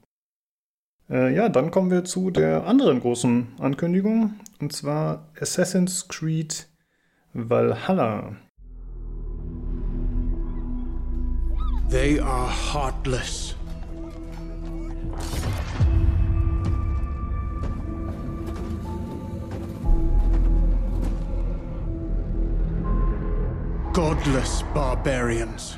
Äh, ja, dann kommen wir zu der anderen großen Ankündigung, und zwar Assassin's Creed Valhalla. They are heartless. Godless barbarians.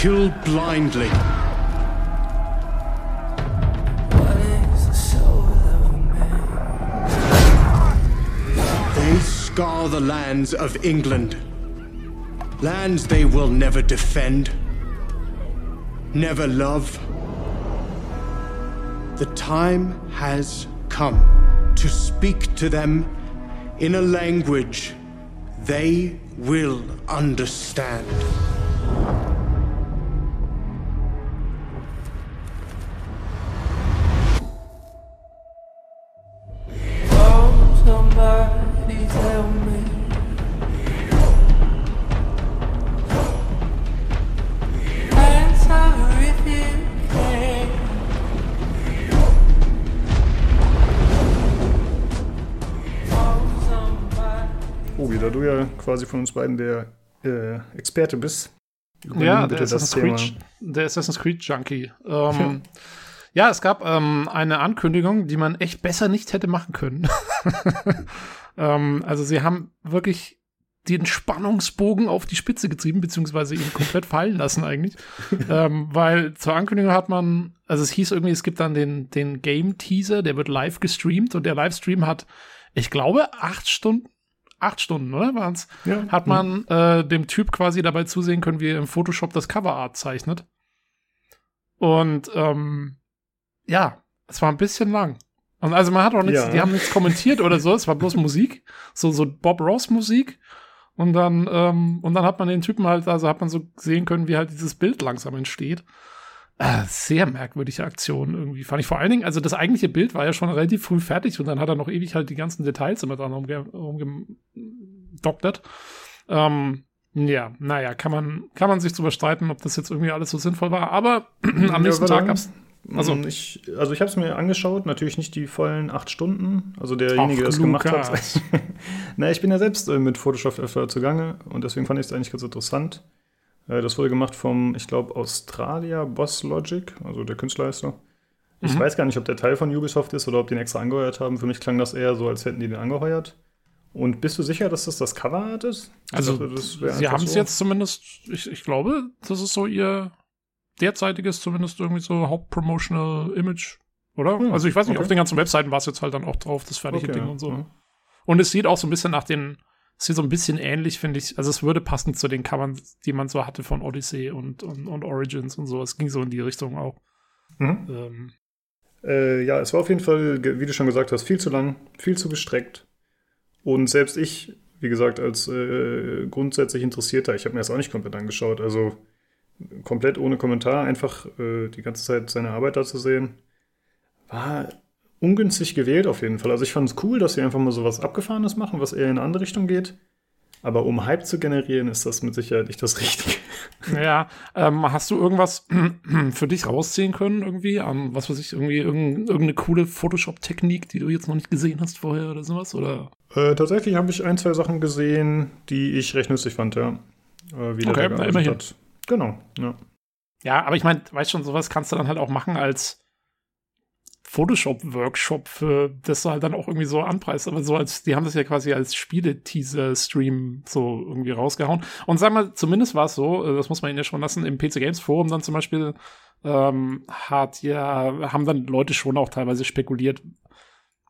Kill blindly. They scar the lands of England. Lands they will never defend, never love. The time has come to speak to them in a language they will understand. Quasi von uns beiden der äh, Experte bist. Ja, der Assassin's, Creed, der Assassin's Creed Junkie. Ähm, ja, es gab ähm, eine Ankündigung, die man echt besser nicht hätte machen können. ähm, also sie haben wirklich den Spannungsbogen auf die Spitze getrieben, beziehungsweise ihn komplett fallen lassen eigentlich. ähm, weil zur Ankündigung hat man, also es hieß irgendwie, es gibt dann den, den Game-Teaser, der wird live gestreamt und der Livestream hat, ich glaube, acht Stunden acht Stunden, oder waren's? Ja. Hat man äh, dem Typ quasi dabei zusehen können, wie er im Photoshop das Coverart zeichnet. Und ähm, ja, es war ein bisschen lang. Und also man hat auch nichts, ja. die haben nichts kommentiert oder so, es war bloß Musik, so so Bob Ross Musik. Und dann ähm, und dann hat man den Typen halt, also hat man so sehen können, wie halt dieses Bild langsam entsteht. Äh, sehr merkwürdige Aktion irgendwie. Fand ich vor allen Dingen, also das eigentliche Bild war ja schon relativ früh fertig und dann hat er noch ewig halt die ganzen Details immer dran umgedoktert. Ähm, ja, naja, kann man, kann man sich zu überstreiten, ob das jetzt irgendwie alles so sinnvoll war, aber am nächsten Tag gab's. Also ich, also ich habe es mir angeschaut, natürlich nicht die vollen acht Stunden. Also derjenige, der es gemacht hat. naja, ich bin ja selbst äh, mit Photoshop öfter zugange und deswegen fand ich es eigentlich ganz interessant. Äh, das wurde gemacht vom, ich glaube, Australier Boss Logic, also der Künstlermeister. Ich mhm. weiß gar nicht, ob der Teil von Ubisoft ist oder ob die den extra angeheuert haben. Für mich klang das eher so, als hätten die den angeheuert. Und bist du sicher, dass das das Coverart ist? Also, dachte, sie haben es so. jetzt zumindest, ich, ich glaube, das ist so ihr derzeitiges, zumindest irgendwie so Hauptpromotional Image, oder? Hm, also ich weiß nicht, okay. auf den ganzen Webseiten war es jetzt halt dann auch drauf, das fertige okay, Ding und so. Ja. Und es sieht auch so ein bisschen nach den es sieht so ein bisschen ähnlich, finde ich. Also es würde passen zu den Covern, die man so hatte von Odyssey und, und, und Origins und so. Es ging so in die Richtung auch. Mhm. Ähm. Äh, ja, es war auf jeden Fall, wie du schon gesagt hast, viel zu lang, viel zu gestreckt. Und selbst ich, wie gesagt, als äh, grundsätzlich Interessierter, ich habe mir das auch nicht komplett angeschaut. Also komplett ohne Kommentar, einfach äh, die ganze Zeit seine Arbeit da zu sehen, war ungünstig gewählt auf jeden Fall. Also ich fand es cool, dass sie einfach mal so was Abgefahrenes machen, was eher in eine andere Richtung geht. Aber um Hype zu generieren, ist das mit Sicherheit nicht das Richtige. Ja, ähm, hast du irgendwas für dich rausziehen können irgendwie? Um, was weiß ich, irgendwie irgendeine coole Photoshop-Technik, die du jetzt noch nicht gesehen hast vorher oder sowas? Oder? Äh, tatsächlich habe ich ein, zwei Sachen gesehen, die ich recht nützlich fand, ja. Äh, wie okay, der immerhin. Hat. Genau, ja. Ja, aber ich meine, weißt schon, sowas kannst du dann halt auch machen als Photoshop-Workshop, für das halt dann auch irgendwie so anpreist. Aber so als, die haben das ja quasi als Spiele-Teaser-Stream so irgendwie rausgehauen. Und sag mal, zumindest war es so, äh, das muss man ihnen ja schon lassen, im PC Games Forum dann zum Beispiel ähm, hat ja, haben dann Leute schon auch teilweise spekuliert,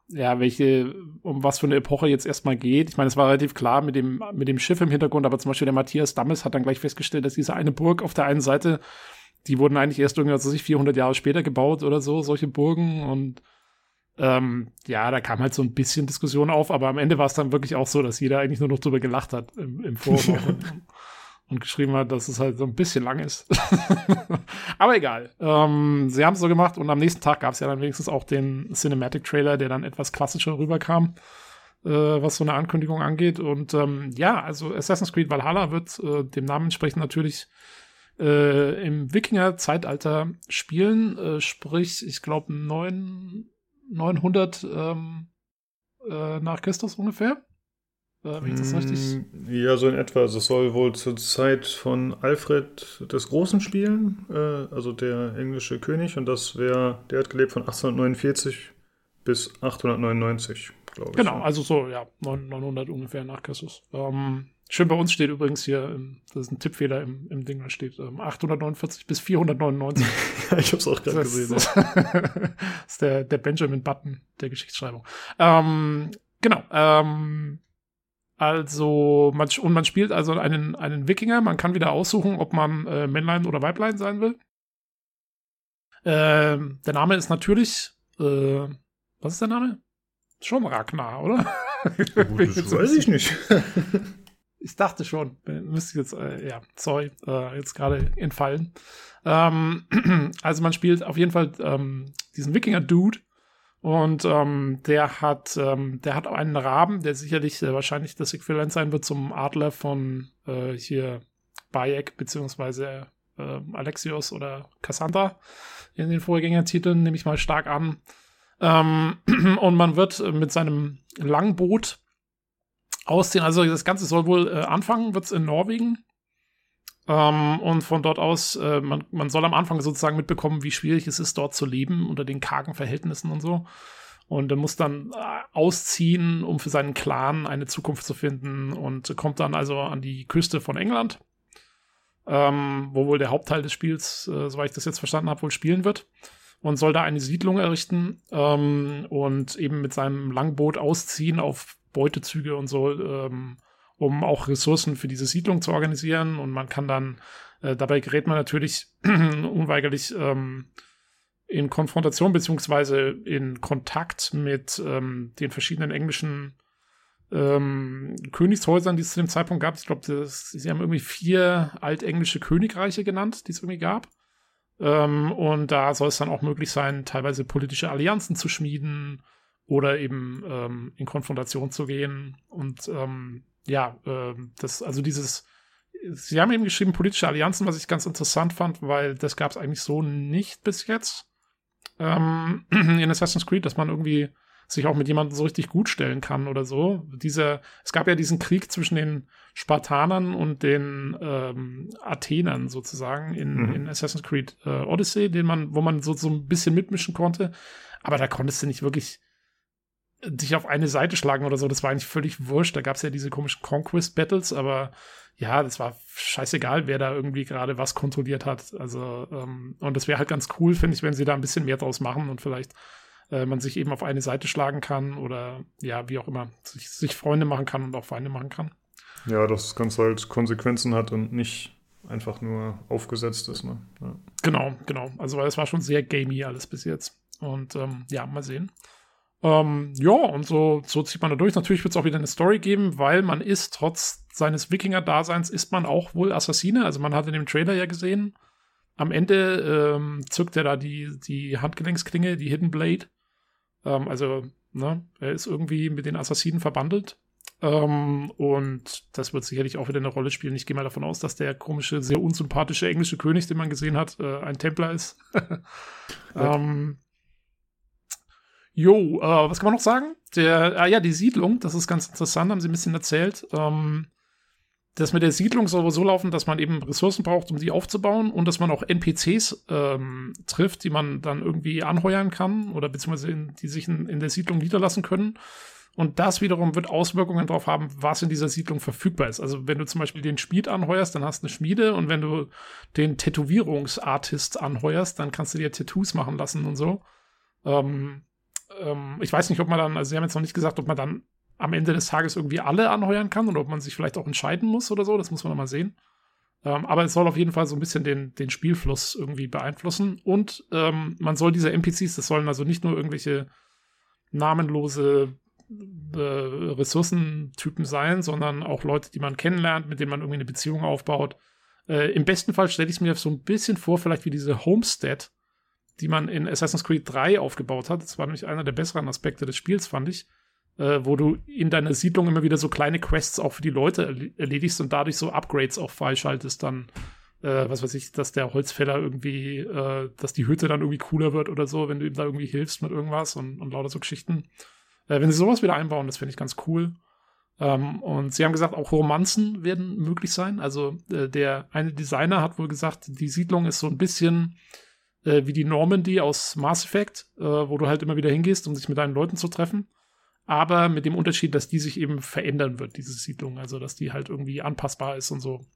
ja, welche, um was für eine Epoche jetzt erstmal geht. Ich meine, es war relativ klar mit dem, mit dem Schiff im Hintergrund, aber zum Beispiel der Matthias Dammes hat dann gleich festgestellt, dass diese eine Burg auf der einen Seite die wurden eigentlich erst irgendwie, also sich 400 Jahre später gebaut oder so, solche Burgen und ähm, ja, da kam halt so ein bisschen Diskussion auf, aber am Ende war es dann wirklich auch so, dass jeder eigentlich nur noch drüber gelacht hat im, im Forum. und geschrieben hat, dass es halt so ein bisschen lang ist. Aber egal. Ähm, sie haben es so gemacht und am nächsten Tag gab es ja dann wenigstens auch den Cinematic-Trailer, der dann etwas klassischer rüberkam, äh, was so eine Ankündigung angeht. Und ähm, ja, also Assassin's Creed Valhalla wird äh, dem Namen entsprechend natürlich äh, im Wikinger-Zeitalter spielen, äh, sprich, ich glaube, 900 ähm, äh, nach Christus ungefähr. Äh, wenn ich das richtig. Mm, ja, so in etwa. Also es soll wohl zur Zeit von Alfred des Großen spielen, äh, also der englische König, und das wäre, der hat gelebt von 1849 bis 899, glaube ich. Genau, also so, ja, 900 ungefähr nach Christus. Ähm, Schön bei uns steht übrigens hier, das ist ein Tippfehler im, im Ding, da steht ähm, 849 bis 499. ich habe es auch gerade gesehen. Das, ist der, der Benjamin Button der Geschichtsschreibung. Ähm, genau. Ähm, also, man, und man spielt also einen, einen Wikinger. Man kann wieder aussuchen, ob man äh, Männlein oder Weiblein sein will. Ähm, der Name ist natürlich, äh, was ist der Name? Schon Ragnar, oder? Gut, das weiß ich nicht. Ich dachte schon, müsste jetzt, äh, ja, sorry, äh, jetzt gerade entfallen. Ähm, also man spielt auf jeden Fall ähm, diesen Wikinger-Dude und ähm, der hat, ähm, der hat einen Raben, der sicherlich äh, wahrscheinlich das Äquivalent sein wird zum Adler von äh, hier Bayek beziehungsweise äh, Alexios oder Cassandra in den Vorgängertiteln, nehme ich mal stark an. Ähm, und man wird mit seinem Langboot ausziehen. Also das Ganze soll wohl äh, anfangen, wird es in Norwegen. Ähm, und von dort aus, äh, man, man soll am Anfang sozusagen mitbekommen, wie schwierig es ist, dort zu leben, unter den kargen Verhältnissen und so. Und er muss dann äh, ausziehen, um für seinen Clan eine Zukunft zu finden und kommt dann also an die Küste von England, ähm, wo wohl der Hauptteil des Spiels, äh, soweit ich das jetzt verstanden habe, wohl spielen wird. Und soll da eine Siedlung errichten ähm, und eben mit seinem Langboot ausziehen auf Beutezüge und so, ähm, um auch Ressourcen für diese Siedlung zu organisieren. Und man kann dann, äh, dabei gerät man natürlich unweigerlich ähm, in Konfrontation beziehungsweise in Kontakt mit ähm, den verschiedenen englischen ähm, Königshäusern, die es zu dem Zeitpunkt gab. Ich glaube, sie haben irgendwie vier altenglische Königreiche genannt, die es irgendwie gab. Ähm, und da soll es dann auch möglich sein, teilweise politische Allianzen zu schmieden oder eben ähm, in Konfrontation zu gehen. Und ähm, ja, äh, das, also dieses, Sie haben eben geschrieben, politische Allianzen, was ich ganz interessant fand, weil das gab es eigentlich so nicht bis jetzt ähm, in Assassin's Creed, dass man irgendwie sich auch mit jemandem so richtig gut stellen kann oder so. Diese, es gab ja diesen Krieg zwischen den Spartanern und den ähm, Athenern sozusagen in, mhm. in Assassin's Creed äh, Odyssey, den man, wo man so, so ein bisschen mitmischen konnte. Aber da konntest du nicht wirklich dich auf eine Seite schlagen oder so, das war eigentlich völlig wurscht. Da gab es ja diese komischen Conquest-Battles, aber ja, das war scheißegal, wer da irgendwie gerade was kontrolliert hat. Also, ähm, und das wäre halt ganz cool, finde ich, wenn sie da ein bisschen mehr draus machen und vielleicht äh, man sich eben auf eine Seite schlagen kann oder ja, wie auch immer, sich, sich Freunde machen kann und auch Feinde machen kann. Ja, dass das Ganze halt Konsequenzen hat und nicht einfach nur aufgesetzt ist. Ne? Ja. Genau, genau. Also es war schon sehr gamey alles bis jetzt. Und ähm, ja, mal sehen. Ähm, ja, und so, so zieht man da durch. Natürlich wird es auch wieder eine Story geben, weil man ist, trotz seines Wikinger-Daseins, ist man auch wohl Assassine. Also man hat in dem Trailer ja gesehen, am Ende ähm, zückt er da die, die Handgelenksklinge, die Hidden Blade. Ähm, also, ne, er ist irgendwie mit den Assassinen verbandelt. Ähm, und das wird sicherlich auch wieder eine Rolle spielen. Ich gehe mal davon aus, dass der komische, sehr unsympathische englische König, den man gesehen hat, äh, ein Templer ist. ähm, Jo, äh, was kann man noch sagen? Der, ah ja, die Siedlung, das ist ganz interessant, haben sie ein bisschen erzählt. Ähm, das mit der Siedlung soll so laufen, dass man eben Ressourcen braucht, um sie aufzubauen und dass man auch NPCs ähm, trifft, die man dann irgendwie anheuern kann oder beziehungsweise in, die sich in, in der Siedlung niederlassen können. Und das wiederum wird Auswirkungen darauf haben, was in dieser Siedlung verfügbar ist. Also wenn du zum Beispiel den Schmied anheuerst, dann hast du eine Schmiede und wenn du den Tätowierungsartist anheuerst, dann kannst du dir Tattoos machen lassen und so. Ähm, ähm, ich weiß nicht, ob man dann, also sie haben jetzt noch nicht gesagt, ob man dann am Ende des Tages irgendwie alle anheuern kann oder ob man sich vielleicht auch entscheiden muss oder so. Das muss man noch mal sehen. Ähm, aber es soll auf jeden Fall so ein bisschen den, den Spielfluss irgendwie beeinflussen. Und ähm, man soll diese NPCs, das sollen also nicht nur irgendwelche namenlose äh, Ressourcentypen sein, sondern auch Leute, die man kennenlernt, mit denen man irgendwie eine Beziehung aufbaut. Äh, Im besten Fall stelle ich es mir so ein bisschen vor, vielleicht wie diese Homestead, die man in Assassin's Creed 3 aufgebaut hat. Das war nämlich einer der besseren Aspekte des Spiels, fand ich. Äh, wo du in deiner Siedlung immer wieder so kleine Quests auch für die Leute erledigst und dadurch so Upgrades auch freischaltest, dann, äh, was weiß ich, dass der Holzfäller irgendwie, äh, dass die Hütte dann irgendwie cooler wird oder so, wenn du ihm da irgendwie hilfst mit irgendwas und, und lauter so Geschichten. Äh, wenn sie sowas wieder einbauen, das finde ich ganz cool. Ähm, und sie haben gesagt, auch Romanzen werden möglich sein. Also äh, der eine Designer hat wohl gesagt, die Siedlung ist so ein bisschen äh, wie die Normandy aus Mass Effect, äh, wo du halt immer wieder hingehst, um sich mit deinen Leuten zu treffen. Aber mit dem Unterschied, dass die sich eben verändern wird, diese Siedlung. Also, dass die halt irgendwie anpassbar ist und so.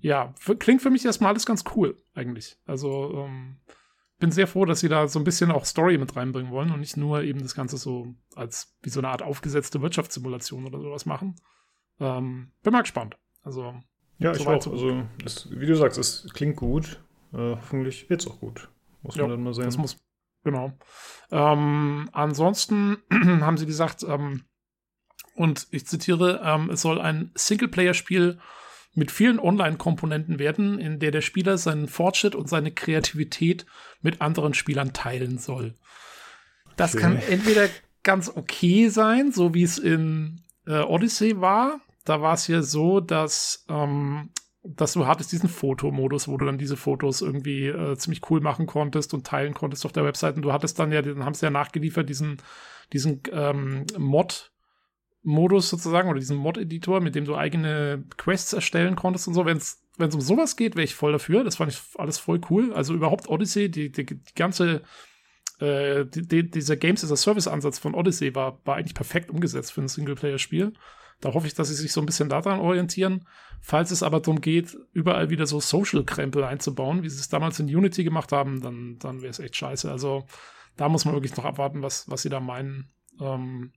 Ja, klingt für mich erstmal alles ganz cool, eigentlich. Also, ähm, bin sehr froh, dass sie da so ein bisschen auch Story mit reinbringen wollen und nicht nur eben das Ganze so als wie so eine Art aufgesetzte Wirtschaftssimulation oder sowas machen. Ähm, bin mal gespannt. Also, ja, ich auch. Also, es, wie du sagst, es klingt gut. Äh, hoffentlich wird es auch gut. Muss man dann mal sehen. Das muss, genau. Ähm, ansonsten haben sie gesagt, ähm, und ich zitiere, ähm, es soll ein Singleplayer-Spiel mit vielen Online-Komponenten werden, in der der Spieler seinen Fortschritt und seine Kreativität mit anderen Spielern teilen soll. Das okay. kann entweder ganz okay sein, so wie es in äh, Odyssey war. Da war es ja so, dass ähm, dass du hattest diesen Fotomodus, wo du dann diese Fotos irgendwie äh, ziemlich cool machen konntest und teilen konntest auf der Website. Und du hattest dann ja, dann haben sie ja nachgeliefert, diesen, diesen ähm, Mod-Modus sozusagen oder diesen Mod-Editor, mit dem du eigene Quests erstellen konntest und so. Wenn es um sowas geht, wäre ich voll dafür. Das fand ich alles voll cool. Also überhaupt Odyssey, die, die, die ganze äh, die, dieser Games as a Service-Ansatz von Odyssey war, war eigentlich perfekt umgesetzt für ein Singleplayer-Spiel. Da hoffe ich, dass sie sich so ein bisschen daran orientieren. Falls es aber darum geht, überall wieder so Social-Krempel einzubauen, wie sie es damals in Unity gemacht haben, dann, dann wäre es echt scheiße. Also da muss man wirklich noch abwarten, was, was sie da meinen. Ähm,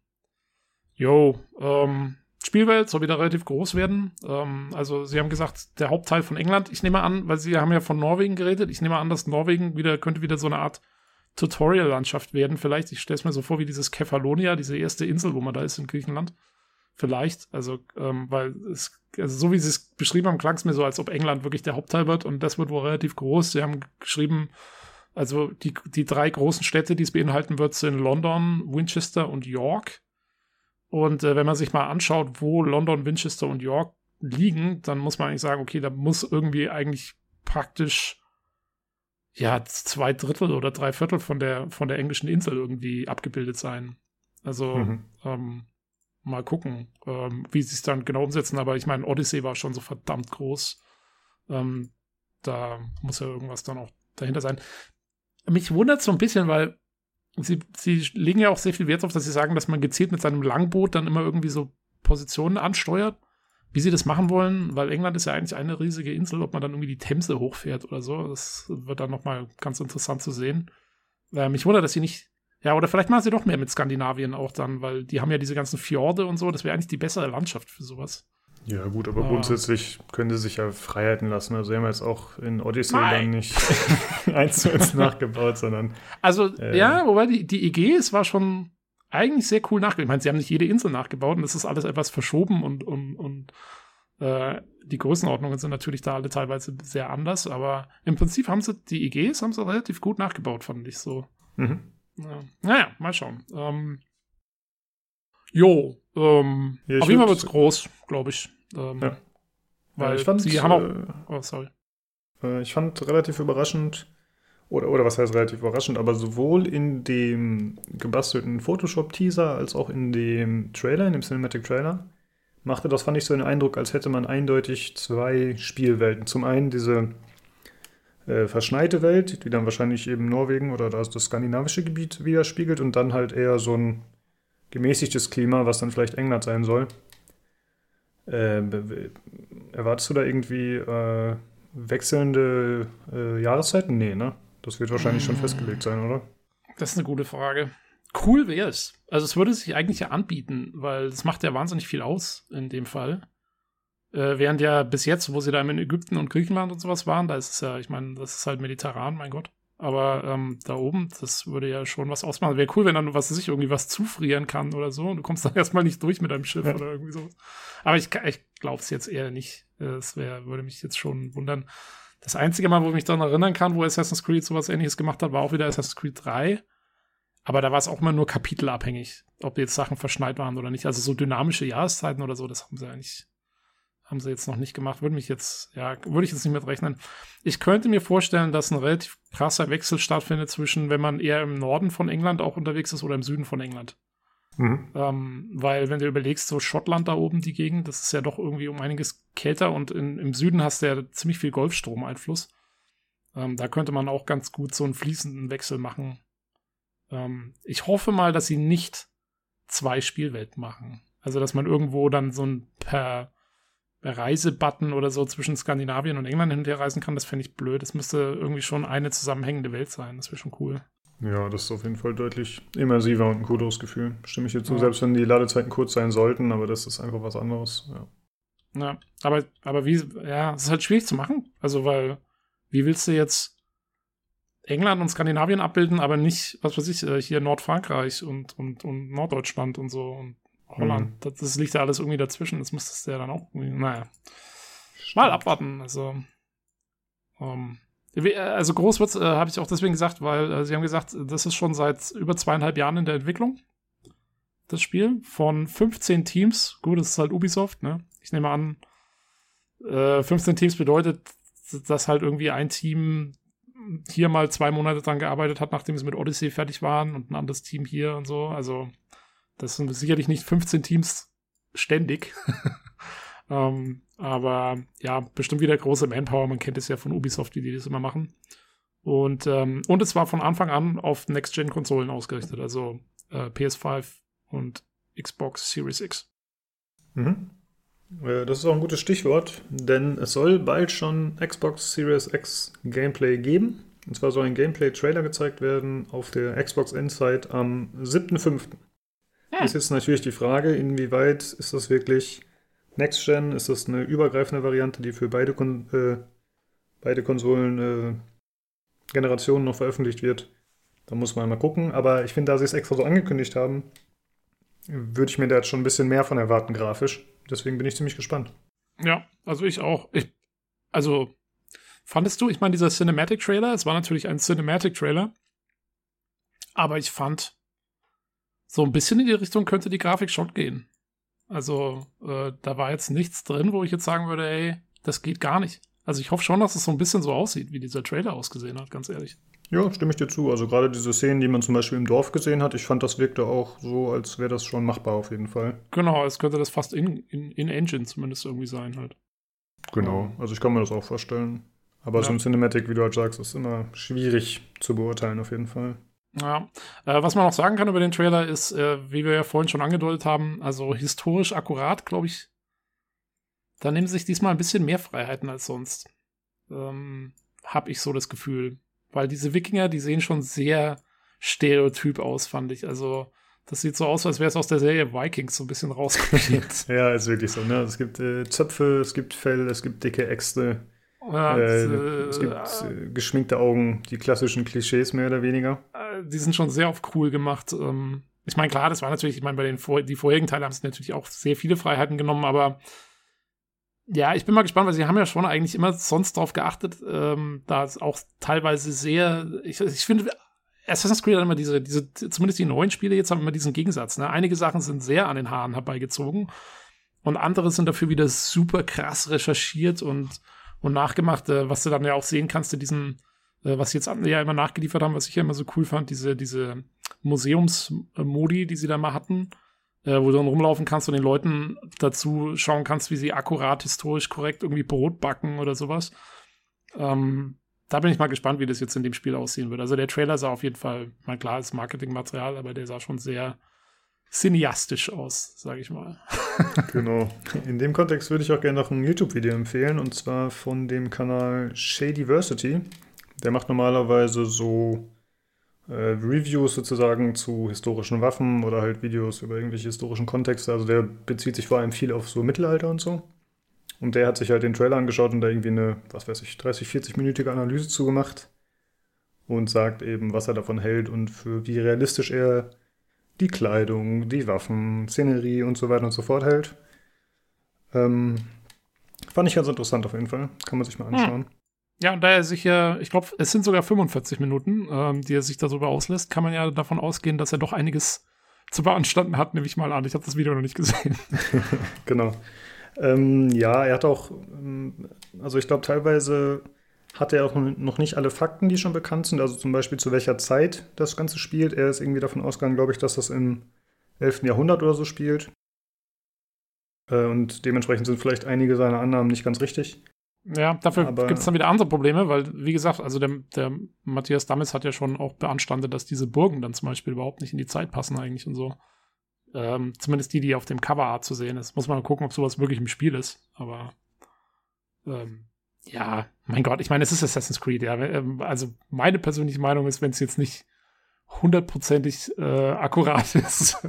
jo, ähm, Spielwelt soll wieder relativ groß werden. Ähm, also sie haben gesagt, der Hauptteil von England, ich nehme an, weil sie haben ja von Norwegen geredet, ich nehme an, dass Norwegen wieder, könnte wieder so eine Art Tutorial-Landschaft werden. Vielleicht, ich stelle es mir so vor wie dieses Kefalonia, diese erste Insel, wo man da ist in Griechenland. Vielleicht, also, ähm, weil es, also so wie sie es beschrieben haben, klang es mir so, als ob England wirklich der Hauptteil wird und das wird wohl relativ groß. Sie haben geschrieben, also die, die drei großen Städte, die es beinhalten wird, sind London, Winchester und York. Und äh, wenn man sich mal anschaut, wo London, Winchester und York liegen, dann muss man eigentlich sagen, okay, da muss irgendwie eigentlich praktisch ja zwei Drittel oder drei Viertel von der von der englischen Insel irgendwie abgebildet sein. Also mhm. ähm, mal gucken, ähm, wie sie es dann genau umsetzen. Aber ich meine, Odyssey war schon so verdammt groß. Ähm, da muss ja irgendwas dann auch dahinter sein. Mich wundert so ein bisschen, weil sie, sie legen ja auch sehr viel Wert darauf, dass sie sagen, dass man gezielt mit seinem Langboot dann immer irgendwie so Positionen ansteuert. Wie sie das machen wollen, weil England ist ja eigentlich eine riesige Insel, ob man dann irgendwie die Themse hochfährt oder so, das wird dann nochmal ganz interessant zu sehen. Äh, mich wundert, dass sie nicht ja, oder vielleicht machen sie doch mehr mit Skandinavien auch dann, weil die haben ja diese ganzen Fjorde und so. Das wäre eigentlich die bessere Landschaft für sowas. Ja, gut, aber ah. grundsätzlich können sie sich ja Freiheiten lassen. Also, sie haben jetzt auch in Odyssey Nein. dann nicht eins zu eins nachgebaut, sondern. Also, äh, ja, wobei die, die es war schon eigentlich sehr cool nachgebaut. Ich meine, sie haben nicht jede Insel nachgebaut und das ist alles etwas verschoben und, und, und äh, die Größenordnungen sind natürlich da alle teilweise sehr anders, aber im Prinzip haben sie die IGs haben sie relativ gut nachgebaut, fand ich so. Mhm. Ja. Naja, mal schauen. Ähm, jo, ähm, ja, auf jeden Fall wird es groß, glaube ich. Ähm, ja. Weil ich fand, sie haben auch. Äh, oh, sorry. Äh, ich fand relativ überraschend, oder, oder was heißt relativ überraschend, aber sowohl in dem gebastelten Photoshop-Teaser als auch in dem Trailer, in dem Cinematic Trailer, machte das, fand ich, so den Eindruck, als hätte man eindeutig zwei Spielwelten. Zum einen diese äh, verschneite Welt, die dann wahrscheinlich eben Norwegen oder das, das skandinavische Gebiet widerspiegelt und dann halt eher so ein gemäßigtes Klima, was dann vielleicht England sein soll. Äh, erwartest du da irgendwie äh, wechselnde äh, Jahreszeiten? Nee, ne? Das wird wahrscheinlich schon festgelegt sein, oder? Das ist eine gute Frage. Cool wäre es. Also es würde sich eigentlich ja anbieten, weil es macht ja wahnsinnig viel aus in dem Fall. Äh, während ja bis jetzt, wo sie da in Ägypten und Griechenland und sowas waren, da ist es ja, ich meine, das ist halt mediterran, mein Gott. Aber ähm, da oben, das würde ja schon was ausmachen. Wäre cool, wenn dann, was sich irgendwie was zufrieren kann oder so. Und du kommst dann erstmal nicht durch mit deinem Schiff ja. oder irgendwie so. Aber ich, ich glaube es jetzt eher nicht. Das wär, würde mich jetzt schon wundern. Das einzige Mal, wo ich mich daran erinnern kann, wo Assassin's Creed sowas ähnliches gemacht hat, war auch wieder Assassin's Creed 3. Aber da war es auch immer nur kapitelabhängig, ob jetzt Sachen verschneit waren oder nicht. Also so dynamische Jahreszeiten oder so, das haben sie eigentlich haben sie jetzt noch nicht gemacht. Würde mich jetzt, ja, würde ich jetzt nicht mit rechnen. Ich könnte mir vorstellen, dass ein relativ krasser Wechsel stattfindet zwischen, wenn man eher im Norden von England auch unterwegs ist oder im Süden von England. Mhm. Ähm, weil, wenn du überlegst, so Schottland da oben, die Gegend, das ist ja doch irgendwie um einiges kälter und in, im Süden hast du ja ziemlich viel Golfstromeinfluss. Ähm, da könnte man auch ganz gut so einen fließenden Wechsel machen. Ähm, ich hoffe mal, dass sie nicht zwei Spielwelten machen. Also, dass man irgendwo dann so ein per Reisebutton oder so zwischen Skandinavien und England hin und her reisen kann, das fände ich blöd. Es müsste irgendwie schon eine zusammenhängende Welt sein. Das wäre schon cool. Ja, das ist auf jeden Fall deutlich immersiver und ein cooles Gefühl. Stimme ich hier zu, ja. selbst wenn die Ladezeiten kurz sein sollten, aber das ist einfach was anderes. Ja, ja aber, aber wie, ja, es ist halt schwierig zu machen. Also, weil, wie willst du jetzt England und Skandinavien abbilden, aber nicht, was weiß ich, äh, hier Nordfrankreich und, und, und Norddeutschland und so und Holland. Mhm. Das, das, liegt ja alles irgendwie dazwischen. Das müsstest du ja dann auch irgendwie, naja. Mal abwarten. Also, ähm, also groß wird äh, habe ich auch deswegen gesagt, weil äh, sie haben gesagt, das ist schon seit über zweieinhalb Jahren in der Entwicklung. Das Spiel von 15 Teams. Gut, das ist halt Ubisoft, ne? Ich nehme an, äh, 15 Teams bedeutet, dass halt irgendwie ein Team hier mal zwei Monate dran gearbeitet hat, nachdem sie mit Odyssey fertig waren und ein anderes Team hier und so. Also das sind sicherlich nicht 15 Teams ständig. ähm, aber ja, bestimmt wieder große Manpower. Man kennt es ja von Ubisoft, wie die das immer machen. Und, ähm, und es war von Anfang an auf Next-Gen-Konsolen ausgerichtet, also äh, PS5 und Xbox Series X. Mhm. Äh, das ist auch ein gutes Stichwort, denn es soll bald schon Xbox Series X Gameplay geben. Und zwar soll ein Gameplay-Trailer gezeigt werden auf der Xbox Insight am 7.5. Hm. Ist jetzt natürlich die Frage, inwieweit ist das wirklich Next Gen? Ist das eine übergreifende Variante, die für beide, Kon äh, beide Konsolen äh, Generationen noch veröffentlicht wird? Da muss man mal gucken. Aber ich finde, da sie es extra so angekündigt haben, würde ich mir da jetzt schon ein bisschen mehr von erwarten, grafisch. Deswegen bin ich ziemlich gespannt. Ja, also ich auch. Ich, also, fandest du, ich meine, dieser Cinematic-Trailer, es war natürlich ein Cinematic-Trailer, aber ich fand, so ein bisschen in die Richtung könnte die Grafik schon gehen. Also, äh, da war jetzt nichts drin, wo ich jetzt sagen würde, ey, das geht gar nicht. Also ich hoffe schon, dass es so ein bisschen so aussieht, wie dieser Trailer ausgesehen hat, ganz ehrlich. Ja, stimme ich dir zu. Also gerade diese Szenen, die man zum Beispiel im Dorf gesehen hat, ich fand, das wirkte auch so, als wäre das schon machbar auf jeden Fall. Genau, es könnte das fast in, in, in Engine zumindest irgendwie sein halt. Genau, also ich kann mir das auch vorstellen. Aber ja. so ein Cinematic, wie du halt sagst, ist immer schwierig zu beurteilen auf jeden Fall. Ja, äh, was man noch sagen kann über den Trailer ist, äh, wie wir ja vorhin schon angedeutet haben, also historisch akkurat, glaube ich, da nehmen sich diesmal ein bisschen mehr Freiheiten als sonst. Ähm, hab ich so das Gefühl. Weil diese Wikinger, die sehen schon sehr stereotyp aus, fand ich. Also, das sieht so aus, als wäre es aus der Serie Vikings so ein bisschen rausgeschickt. ja, ist wirklich so. Ne? Es gibt äh, Zöpfe, es gibt Fell, es gibt dicke Äxte. Ja, äh, es gibt äh, geschminkte Augen, die klassischen Klischees mehr oder weniger. Äh, die sind schon sehr auf cool gemacht. Ähm, ich meine, klar, das war natürlich, ich meine, bei den vor, die vorherigen Teile haben sie natürlich auch sehr viele Freiheiten genommen, aber ja, ich bin mal gespannt, weil sie haben ja schon eigentlich immer sonst darauf geachtet, ähm, da es auch teilweise sehr, ich, ich finde, Assassin's Creed hat immer diese, diese, zumindest die neuen Spiele jetzt haben immer diesen Gegensatz. Ne? Einige Sachen sind sehr an den Haaren herbeigezogen und andere sind dafür wieder super krass recherchiert und und nachgemacht, äh, was du dann ja auch sehen kannst in diesem, äh, was jetzt ja immer nachgeliefert haben, was ich ja immer so cool fand, diese, diese Museumsmodi, die sie da mal hatten, äh, wo du dann rumlaufen kannst und den Leuten dazu schauen kannst, wie sie akkurat, historisch korrekt irgendwie Brot backen oder sowas. Ähm, da bin ich mal gespannt, wie das jetzt in dem Spiel aussehen wird. Also der Trailer sah auf jeden Fall, mal klar, ist Marketingmaterial, aber der sah schon sehr cineastisch aus, sage ich mal. genau. In dem Kontext würde ich auch gerne noch ein YouTube-Video empfehlen und zwar von dem Kanal Shadyversity. Der macht normalerweise so äh, Reviews sozusagen zu historischen Waffen oder halt Videos über irgendwelche historischen Kontexte. Also der bezieht sich vor allem viel auf so Mittelalter und so. Und der hat sich halt den Trailer angeschaut und da irgendwie eine, was weiß ich, 30, 40-minütige Analyse zugemacht. und sagt eben, was er davon hält und für wie realistisch er die Kleidung, die Waffen, Szenerie und so weiter und so fort hält. Ähm, fand ich ganz interessant auf jeden Fall. Kann man sich mal anschauen. Hm. Ja, und da er sich ja, ich glaube, es sind sogar 45 Minuten, ähm, die er sich darüber auslässt, kann man ja davon ausgehen, dass er doch einiges zu beanstanden hat, nehme ich mal an. Ich habe das Video noch nicht gesehen. genau. Ähm, ja, er hat auch, ähm, also ich glaube, teilweise hat er auch noch nicht alle Fakten, die schon bekannt sind. Also zum Beispiel zu welcher Zeit das Ganze spielt. Er ist irgendwie davon ausgegangen, glaube ich, dass das im 11. Jahrhundert oder so spielt. Äh, und dementsprechend sind vielleicht einige seiner Annahmen nicht ganz richtig. Ja, dafür gibt es dann wieder andere Probleme, weil, wie gesagt, also der, der Matthias Dammes hat ja schon auch beanstandet, dass diese Burgen dann zum Beispiel überhaupt nicht in die Zeit passen eigentlich und so. Ähm, zumindest die, die auf dem Coverart zu sehen ist. Muss man mal gucken, ob sowas wirklich im Spiel ist. Aber ähm, ja, mein Gott, ich meine, es ist Assassin's Creed, ja. Ähm, also meine persönliche Meinung ist, wenn es jetzt nicht hundertprozentig äh, akkurat ist,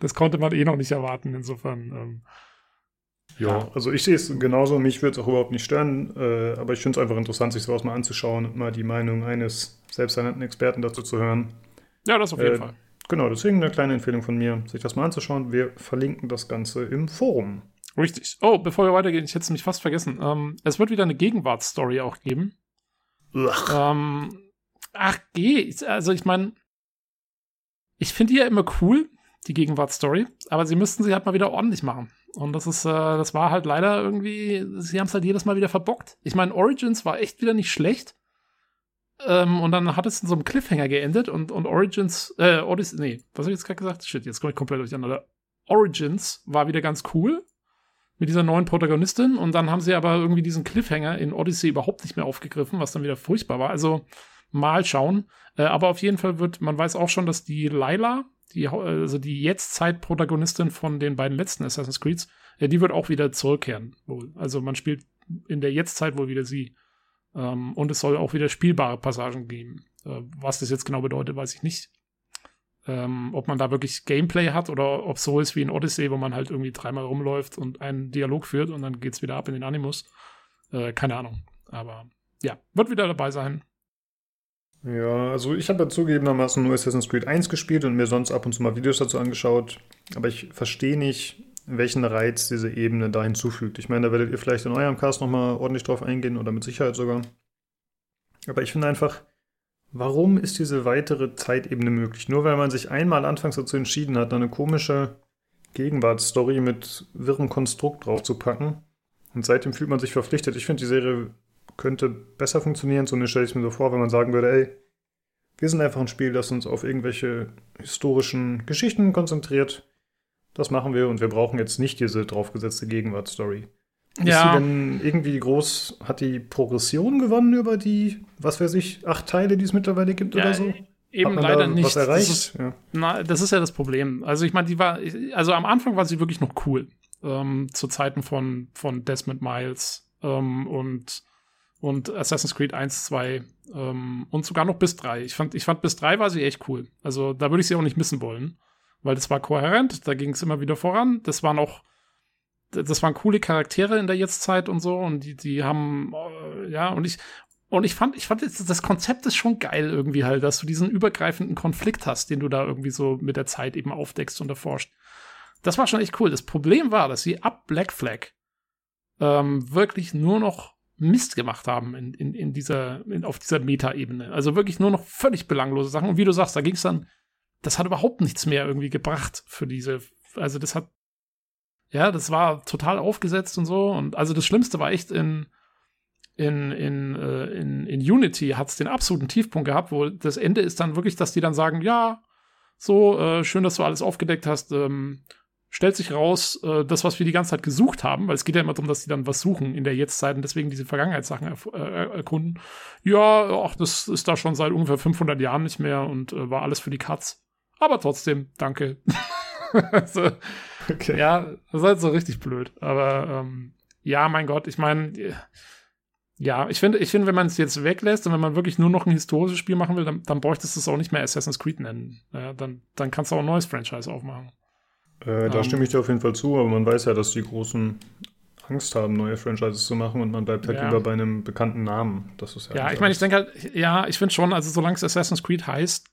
das konnte man eh noch nicht erwarten. Insofern ähm, ja, also ich sehe es genauso, mich würde es auch überhaupt nicht stören, äh, aber ich finde es einfach interessant, sich sowas mal anzuschauen und mal die Meinung eines selbsternannten Experten dazu zu hören. Ja, das auf jeden äh, Fall. Genau, deswegen eine kleine Empfehlung von mir, sich das mal anzuschauen. Wir verlinken das Ganze im Forum. Richtig. Oh, bevor wir weitergehen, ich hätte es mich fast vergessen. Ähm, es wird wieder eine Gegenwartsstory auch geben. Ähm, ach, geh. Also ich meine, ich finde die ja immer cool, die Gegenwartsstory, aber sie müssten sie halt mal wieder ordentlich machen. Und das ist, äh, das war halt leider irgendwie, sie haben es halt jedes Mal wieder verbockt. Ich meine, Origins war echt wieder nicht schlecht. Ähm, und dann hat es in so einem Cliffhanger geendet und, und Origins, äh, Odyssey, nee, was habe ich jetzt gerade gesagt? Shit, jetzt komme ich komplett durcheinander. Origins war wieder ganz cool mit dieser neuen Protagonistin und dann haben sie aber irgendwie diesen Cliffhanger in Odyssey überhaupt nicht mehr aufgegriffen, was dann wieder furchtbar war. Also mal schauen. Äh, aber auf jeden Fall wird, man weiß auch schon, dass die Lila, die, also die Jetztzeit-Protagonistin von den beiden letzten Assassin's Creeds, ja, die wird auch wieder zurückkehren. Also man spielt in der Jetztzeit wohl wieder sie. Ähm, und es soll auch wieder spielbare Passagen geben. Äh, was das jetzt genau bedeutet, weiß ich nicht. Ähm, ob man da wirklich Gameplay hat oder ob so ist wie in Odyssey, wo man halt irgendwie dreimal rumläuft und einen Dialog führt und dann geht's wieder ab in den Animus. Äh, keine Ahnung. Aber ja, wird wieder dabei sein. Ja, also ich habe ja zugegebenermaßen nur Assassin's Creed 1 gespielt und mir sonst ab und zu mal Videos dazu angeschaut. Aber ich verstehe nicht, welchen Reiz diese Ebene da hinzufügt. Ich meine, da werdet ihr vielleicht in eurem Cast nochmal ordentlich drauf eingehen oder mit Sicherheit sogar. Aber ich finde einfach, warum ist diese weitere Zeitebene möglich? Nur weil man sich einmal anfangs dazu entschieden hat, eine komische Gegenwartsstory mit wirrem Konstrukt draufzupacken. Und seitdem fühlt man sich verpflichtet. Ich finde, die Serie könnte besser funktionieren. So stelle ich es mir so vor, wenn man sagen würde, ey, wir sind einfach ein Spiel, das uns auf irgendwelche historischen Geschichten konzentriert. Das machen wir und wir brauchen jetzt nicht diese draufgesetzte Gegenwartsstory. Ja. Ist sie denn irgendwie groß, hat die Progression gewonnen über die, was weiß ich, acht Teile, die es mittlerweile gibt ja, oder so? Eben leider nicht. Was erreicht? Das ist, ja. na, das ist ja das Problem. Also ich meine, die war, also am Anfang war sie wirklich noch cool. Ähm, zu Zeiten von, von Desmond Miles ähm, und und Assassin's Creed 1, 2 ähm, und sogar noch bis 3. Ich fand, ich fand bis 3 war sie echt cool. Also da würde ich sie auch nicht missen wollen, weil das war kohärent, da ging es immer wieder voran. Das waren auch, das waren coole Charaktere in der Jetztzeit und so und die, die haben, äh, ja, und ich, und ich fand, ich fand das Konzept ist schon geil irgendwie halt, dass du diesen übergreifenden Konflikt hast, den du da irgendwie so mit der Zeit eben aufdeckst und erforscht. Das war schon echt cool. Das Problem war, dass sie ab Black Flag ähm, wirklich nur noch Mist gemacht haben in, in, in dieser, in, auf dieser Meta-Ebene. Also wirklich nur noch völlig belanglose Sachen. Und wie du sagst, da ging es dann, das hat überhaupt nichts mehr irgendwie gebracht für diese, also das hat, ja, das war total aufgesetzt und so. Und also das Schlimmste war echt in, in, in, äh, in, in Unity hat es den absoluten Tiefpunkt gehabt, wo das Ende ist dann wirklich, dass die dann sagen, ja, so, äh, schön, dass du alles aufgedeckt hast, ähm, stellt sich raus, äh, das, was wir die ganze Zeit gesucht haben, weil es geht ja immer darum, dass die dann was suchen in der Jetztzeit und deswegen diese Vergangenheitssachen er äh, erkunden. Ja, ach, das ist da schon seit ungefähr 500 Jahren nicht mehr und äh, war alles für die Katz. Aber trotzdem, danke. also, okay. Ja, das ist halt so richtig blöd. Aber ähm, ja, mein Gott, ich meine, ja, ich finde, ich finde, wenn man es jetzt weglässt und wenn man wirklich nur noch ein historisches Spiel machen will, dann, dann bräuchtest du es auch nicht mehr Assassin's Creed nennen. Ja, dann, dann kannst du auch ein neues Franchise aufmachen. Äh, da um, ähm. stimme ich dir auf jeden Fall zu, aber man weiß ja, dass die großen Angst haben, neue Franchises zu machen und man bleibt halt Ja. lieber bei einem bekannten Namen. Das ist ja, Ja, ich meine, ich denke halt, ja, ich finde schon, also solange es Assassin's Creed heißt,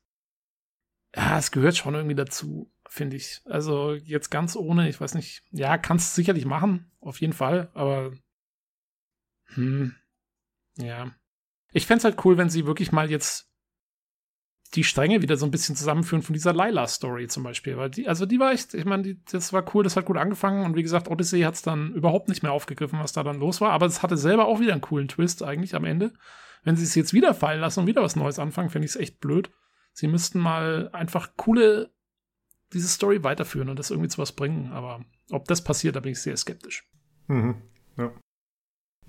ja, es gehört schon irgendwie dazu, finde ich. Also jetzt ganz ohne, ich weiß nicht, ja, kannst du sicherlich machen, auf jeden Fall, aber hm, ja. Ich fände es halt cool, wenn sie wirklich mal jetzt die Stränge wieder so ein bisschen zusammenführen von dieser Lila-Story zum Beispiel. Weil die, also die war echt, ich meine, das war cool, das hat gut angefangen und wie gesagt, Odyssey hat es dann überhaupt nicht mehr aufgegriffen, was da dann los war, aber es hatte selber auch wieder einen coolen Twist eigentlich am Ende. Wenn sie es jetzt wieder fallen lassen und wieder was Neues anfangen, fände ich es echt blöd. Sie müssten mal einfach coole, diese Story weiterführen und das irgendwie zu was bringen, aber ob das passiert, da bin ich sehr skeptisch. Mhm. Ja.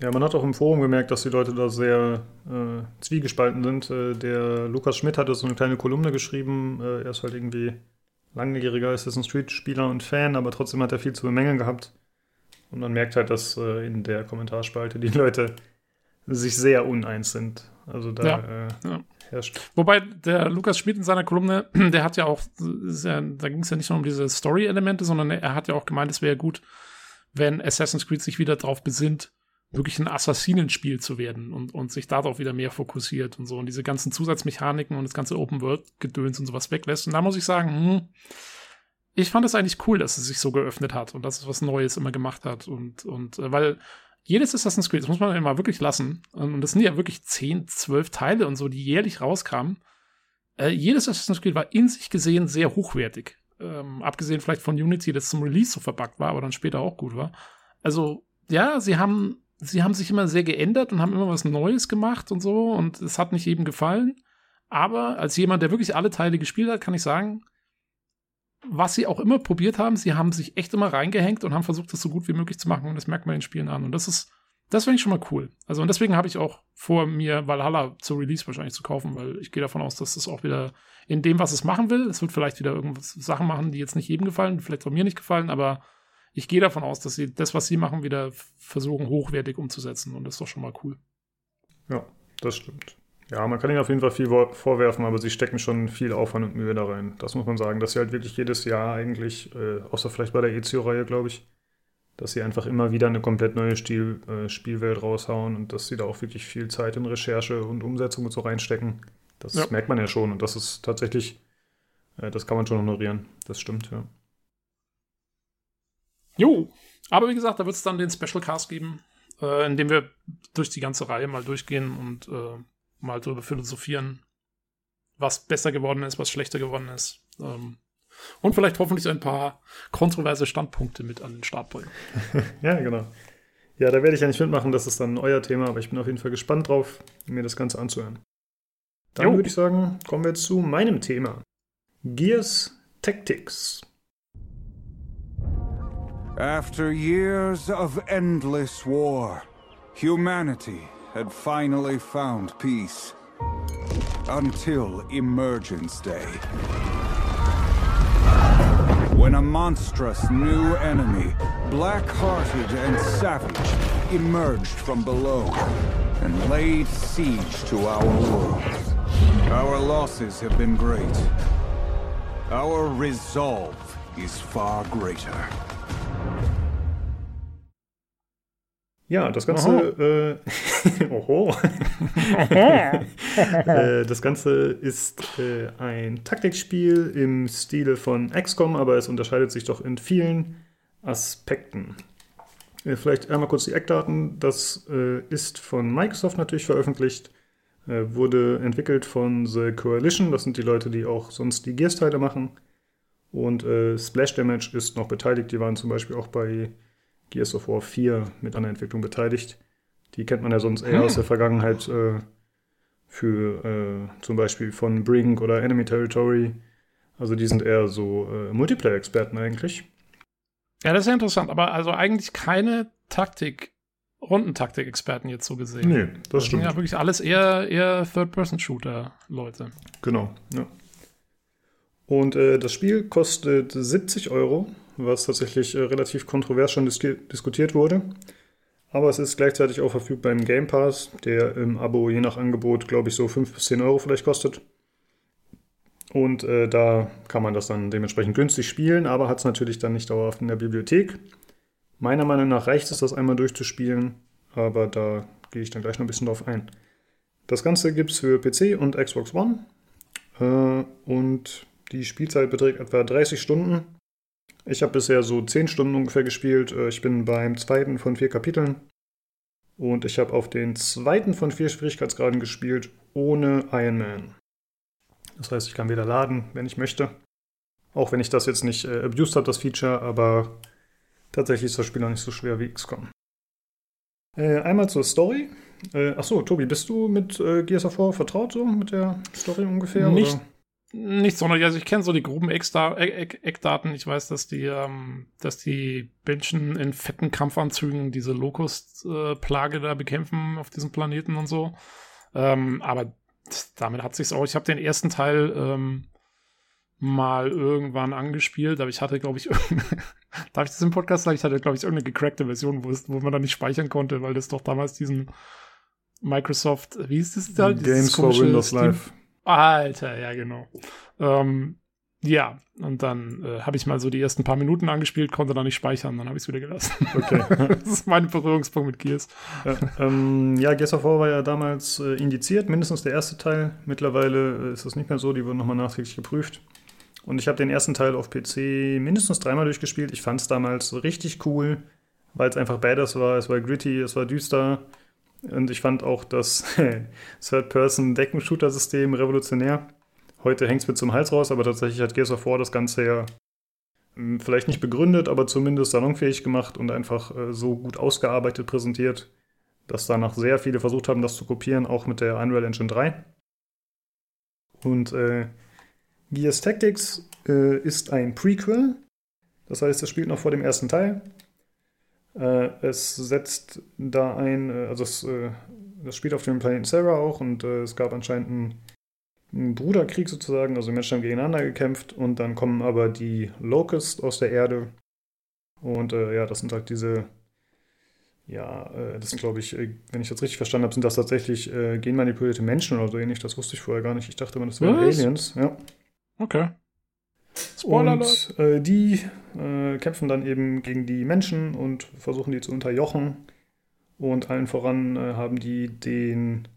ja, man hat auch im Forum gemerkt, dass die Leute da sehr äh, zwiegespalten sind. Äh, der Lukas Schmidt hatte so eine kleine Kolumne geschrieben. Äh, er ist halt irgendwie langjähriger Assassin's Creed-Spieler und Fan, aber trotzdem hat er viel zu bemängeln gehabt. Und man merkt halt, dass äh, in der Kommentarspalte die Leute sich sehr uneins sind. Also da Ja, äh, ja. Herrscht. Wobei der Lukas Schmidt in seiner Kolumne, der hat ja auch, ja, da ging es ja nicht nur um diese Story-Elemente, sondern er hat ja auch gemeint, es wäre gut, wenn Assassin's Creed sich wieder drauf besinnt, wirklich ein Assassinenspiel zu werden und, und sich darauf wieder mehr fokussiert und so und diese ganzen Zusatzmechaniken und das ganze Open-World-Gedöns und sowas weglässt. Und da muss ich sagen, hm, ich fand es eigentlich cool, dass es sich so geöffnet hat und dass es was Neues immer gemacht hat und, und äh, weil jedes Assassin's Creed, das muss man immer wirklich lassen, und das sind ja wirklich 10, 12 Teile und so, die jährlich rauskamen. Äh, jedes Assassin's Creed war in sich gesehen sehr hochwertig. Ähm, abgesehen vielleicht von Unity, das zum Release so verbuggt war, aber dann später auch gut war. Also, ja, sie haben, sie haben sich immer sehr geändert und haben immer was Neues gemacht und so und es hat nicht jedem gefallen. Aber als jemand, der wirklich alle Teile gespielt hat, kann ich sagen, was sie auch immer probiert haben, sie haben sich echt immer reingehängt und haben versucht, das so gut wie möglich zu machen und das merkt man in den Spielen an. Und das ist, das finde ich schon mal cool. Also und deswegen habe ich auch vor, mir Valhalla zu Release wahrscheinlich zu kaufen, weil ich gehe davon aus, dass das auch wieder in dem, was es machen will, es wird vielleicht wieder irgendwas Sachen machen, die jetzt nicht jedem gefallen, vielleicht auch mir nicht gefallen, aber ich gehe davon aus, dass sie das, was sie machen, wieder versuchen, hochwertig umzusetzen und das ist doch schon mal cool. Ja, das stimmt. Ja, man kann ihnen auf jeden Fall viel vor- vorwerfen, aber sie stecken schon viel Aufwand und Mühe da rein. Das muss man sagen, dass sie halt wirklich jedes Jahr eigentlich, äh, außer vielleicht bei der Ezio-Reihe, glaube ich, dass sie einfach immer wieder eine komplett neue Stil, äh, Spielwelt raushauen und dass sie da auch wirklich viel Zeit in Recherche und Umsetzung und so reinstecken. Das Ja. merkt man ja schon und das ist tatsächlich, äh, das kann man schon honorieren. Das stimmt, ja. Jo, aber wie gesagt, da wird es dann den Special Cast geben, äh, in dem wir durch die ganze Reihe mal durchgehen und äh, mal darüber philosophieren, was besser geworden ist, was schlechter geworden ist. Ähm, und vielleicht hoffentlich ein paar kontroverse Standpunkte mit an den Start bringen. Ja, genau. Ja, da werde ich ja nicht mitmachen, das ist dann euer Thema, aber ich bin auf jeden Fall gespannt drauf, mir das Ganze anzuhören. Dann Jo. würde ich sagen, kommen wir zu meinem Thema. Gears Tactics. After years of endless war, humanity had finally found peace. Until Emergence Day. When a monstrous new enemy, black hearted and savage, emerged from below and laid siege to our world. Our losses have been great. Our resolve is far greater. Ja, das Ganze, äh, oho. äh, das Ganze ist äh, ein Taktikspiel im Stile von XCOM, aber es unterscheidet sich doch in vielen Aspekten. Äh, vielleicht einmal kurz die Eckdaten. Das äh, ist von Microsoft natürlich veröffentlicht, wurde entwickelt von The Coalition, das sind die Leute, die auch sonst die Gears-Teile machen. Und Splash Damage ist noch beteiligt, die waren zum Beispiel auch bei Gears of War 4 mit an der Entwicklung beteiligt. Die kennt man ja sonst eher Hm. aus der Vergangenheit äh, für äh, zum Beispiel von Brink oder Enemy Territory. Also die sind eher so äh, Multiplayer-Experten eigentlich. Ja, das ist ja interessant, aber also eigentlich keine Taktik, Rundentaktik-Experten jetzt so gesehen. Nee, das Das sind stimmt. ja wirklich alles eher, eher Third-Person-Shooter-Leute. Genau, ja. Und äh, das Spiel kostet 70 Euro, was tatsächlich äh, relativ kontrovers schon dis diskutiert wurde. Aber es ist gleichzeitig auch verfügbar im Game Pass, der im Abo je nach Angebot, glaube ich, so 5 bis 10 Euro vielleicht kostet. Und äh, da kann man das dann dementsprechend günstig spielen, aber hat es natürlich dann nicht dauerhaft in der Bibliothek. Meiner Meinung nach reicht es, das einmal durchzuspielen, aber da gehe ich dann gleich noch ein bisschen drauf ein. Das Ganze gibt es für PC und Xbox One äh, und die Spielzeit beträgt etwa 30 Stunden. Ich habe bisher so 10 Stunden ungefähr gespielt. Äh, ich bin beim zweiten von vier Kapiteln und ich habe auf den zweiten von vier Schwierigkeitsgraden gespielt ohne Iron Man. Das heißt, ich kann wieder laden, wenn ich möchte. Auch wenn ich das jetzt nicht äh, abused habe, das Feature, aber tatsächlich ist das Spiel auch nicht so schwer wie XCOM. Äh, einmal zur Story. Äh, achso, Tobi, bist du mit äh, Gears of War vertraut so mit der Story ungefähr? Nicht, oder? Nicht sondern also ich kenne so die groben Eckdaten. Ich weiß, dass die, ähm, dass die Menschen in fetten Kampfanzügen diese Locust-Plage da bekämpfen auf diesem Planeten und so. Ähm, aber damit hat sich's auch. Ich habe den ersten Teil ähm, mal irgendwann angespielt, aber ich hatte, glaube ich, darf ich das im Podcast sagen? Ich hatte, glaube ich, irgendeine gecrackte Version, wo, es, wo man da nicht speichern konnte, weil das doch damals diesen Microsoft, wie ist das da? Games for Windows Live. Alter, ja, genau. Ähm, ja, und dann äh, habe ich mal so die ersten paar Minuten angespielt, konnte da nicht speichern, dann habe ich es wieder gelassen. Okay. das ist mein Berührungspunkt mit Gears. Ja, ähm, ja, Gears of War war ja damals äh, indiziert, mindestens der erste Teil. Mittlerweile äh, ist das nicht mehr so, die wurden nochmal nachträglich geprüft. Und ich habe den ersten Teil auf PC mindestens dreimal durchgespielt. Ich fand es damals richtig cool, weil es einfach badass war. Es war gritty, es war düster. Und ich fand auch das Third-Person-Decken-Shooter-System revolutionär. Heute hängt es mir zum Hals raus, aber tatsächlich hat Gears of War das Ganze ja hm, vielleicht nicht begründet, aber zumindest salonfähig gemacht und einfach äh, so gut ausgearbeitet präsentiert, dass danach sehr viele versucht haben, das zu kopieren, auch mit der Unreal Engine 3. Und äh, Gears Tactics äh, ist ein Prequel, das heißt, es spielt noch vor dem ersten Teil. Äh, es setzt da ein, äh, also es, äh, das spielt auf dem Planeten Sarah auch und es gab anscheinend einen ein Bruderkrieg sozusagen, also Menschen haben gegeneinander gekämpft und dann kommen aber die Locusts aus der Erde. Und äh, ja, das sind halt diese, ja, äh, das sind glaube ich, äh, wenn ich das richtig verstanden habe, sind das tatsächlich genmanipulierte Menschen oder so ähnlich. Das wusste ich vorher gar nicht. Ich dachte immer, das wären Aliens. Ja. Okay. Spoiler und äh, die äh, kämpfen dann eben gegen die Menschen und versuchen die zu unterjochen. Und allen voran haben die den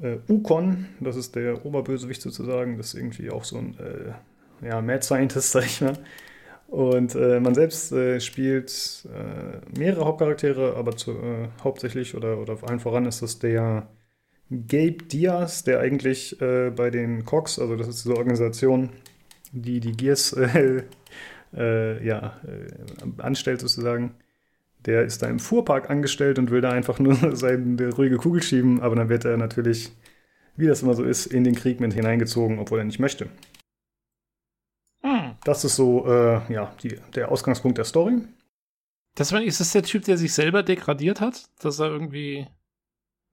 äh, Ukon, das ist der Oberbösewicht sozusagen, das ist irgendwie auch so ein äh, ja, Mad Scientist, sag ich mal. Und äh, man selbst äh, spielt äh, mehrere Hauptcharaktere, aber zu, äh, hauptsächlich oder, oder vor allem voran ist das der Gabe Diaz, der eigentlich bei den Cox, also das ist diese Organisation, die die Gears ja, anstellt sozusagen, der ist da im Fuhrpark angestellt und will da einfach nur seine ruhige Kugel schieben, aber dann wird er natürlich, wie das immer so ist, in den Krieg mit hineingezogen, obwohl er nicht möchte. Hm. Das ist so, äh, ja, die, der Ausgangspunkt der Story. Das ist das der Typ, der sich selber degradiert hat? Dass er irgendwie,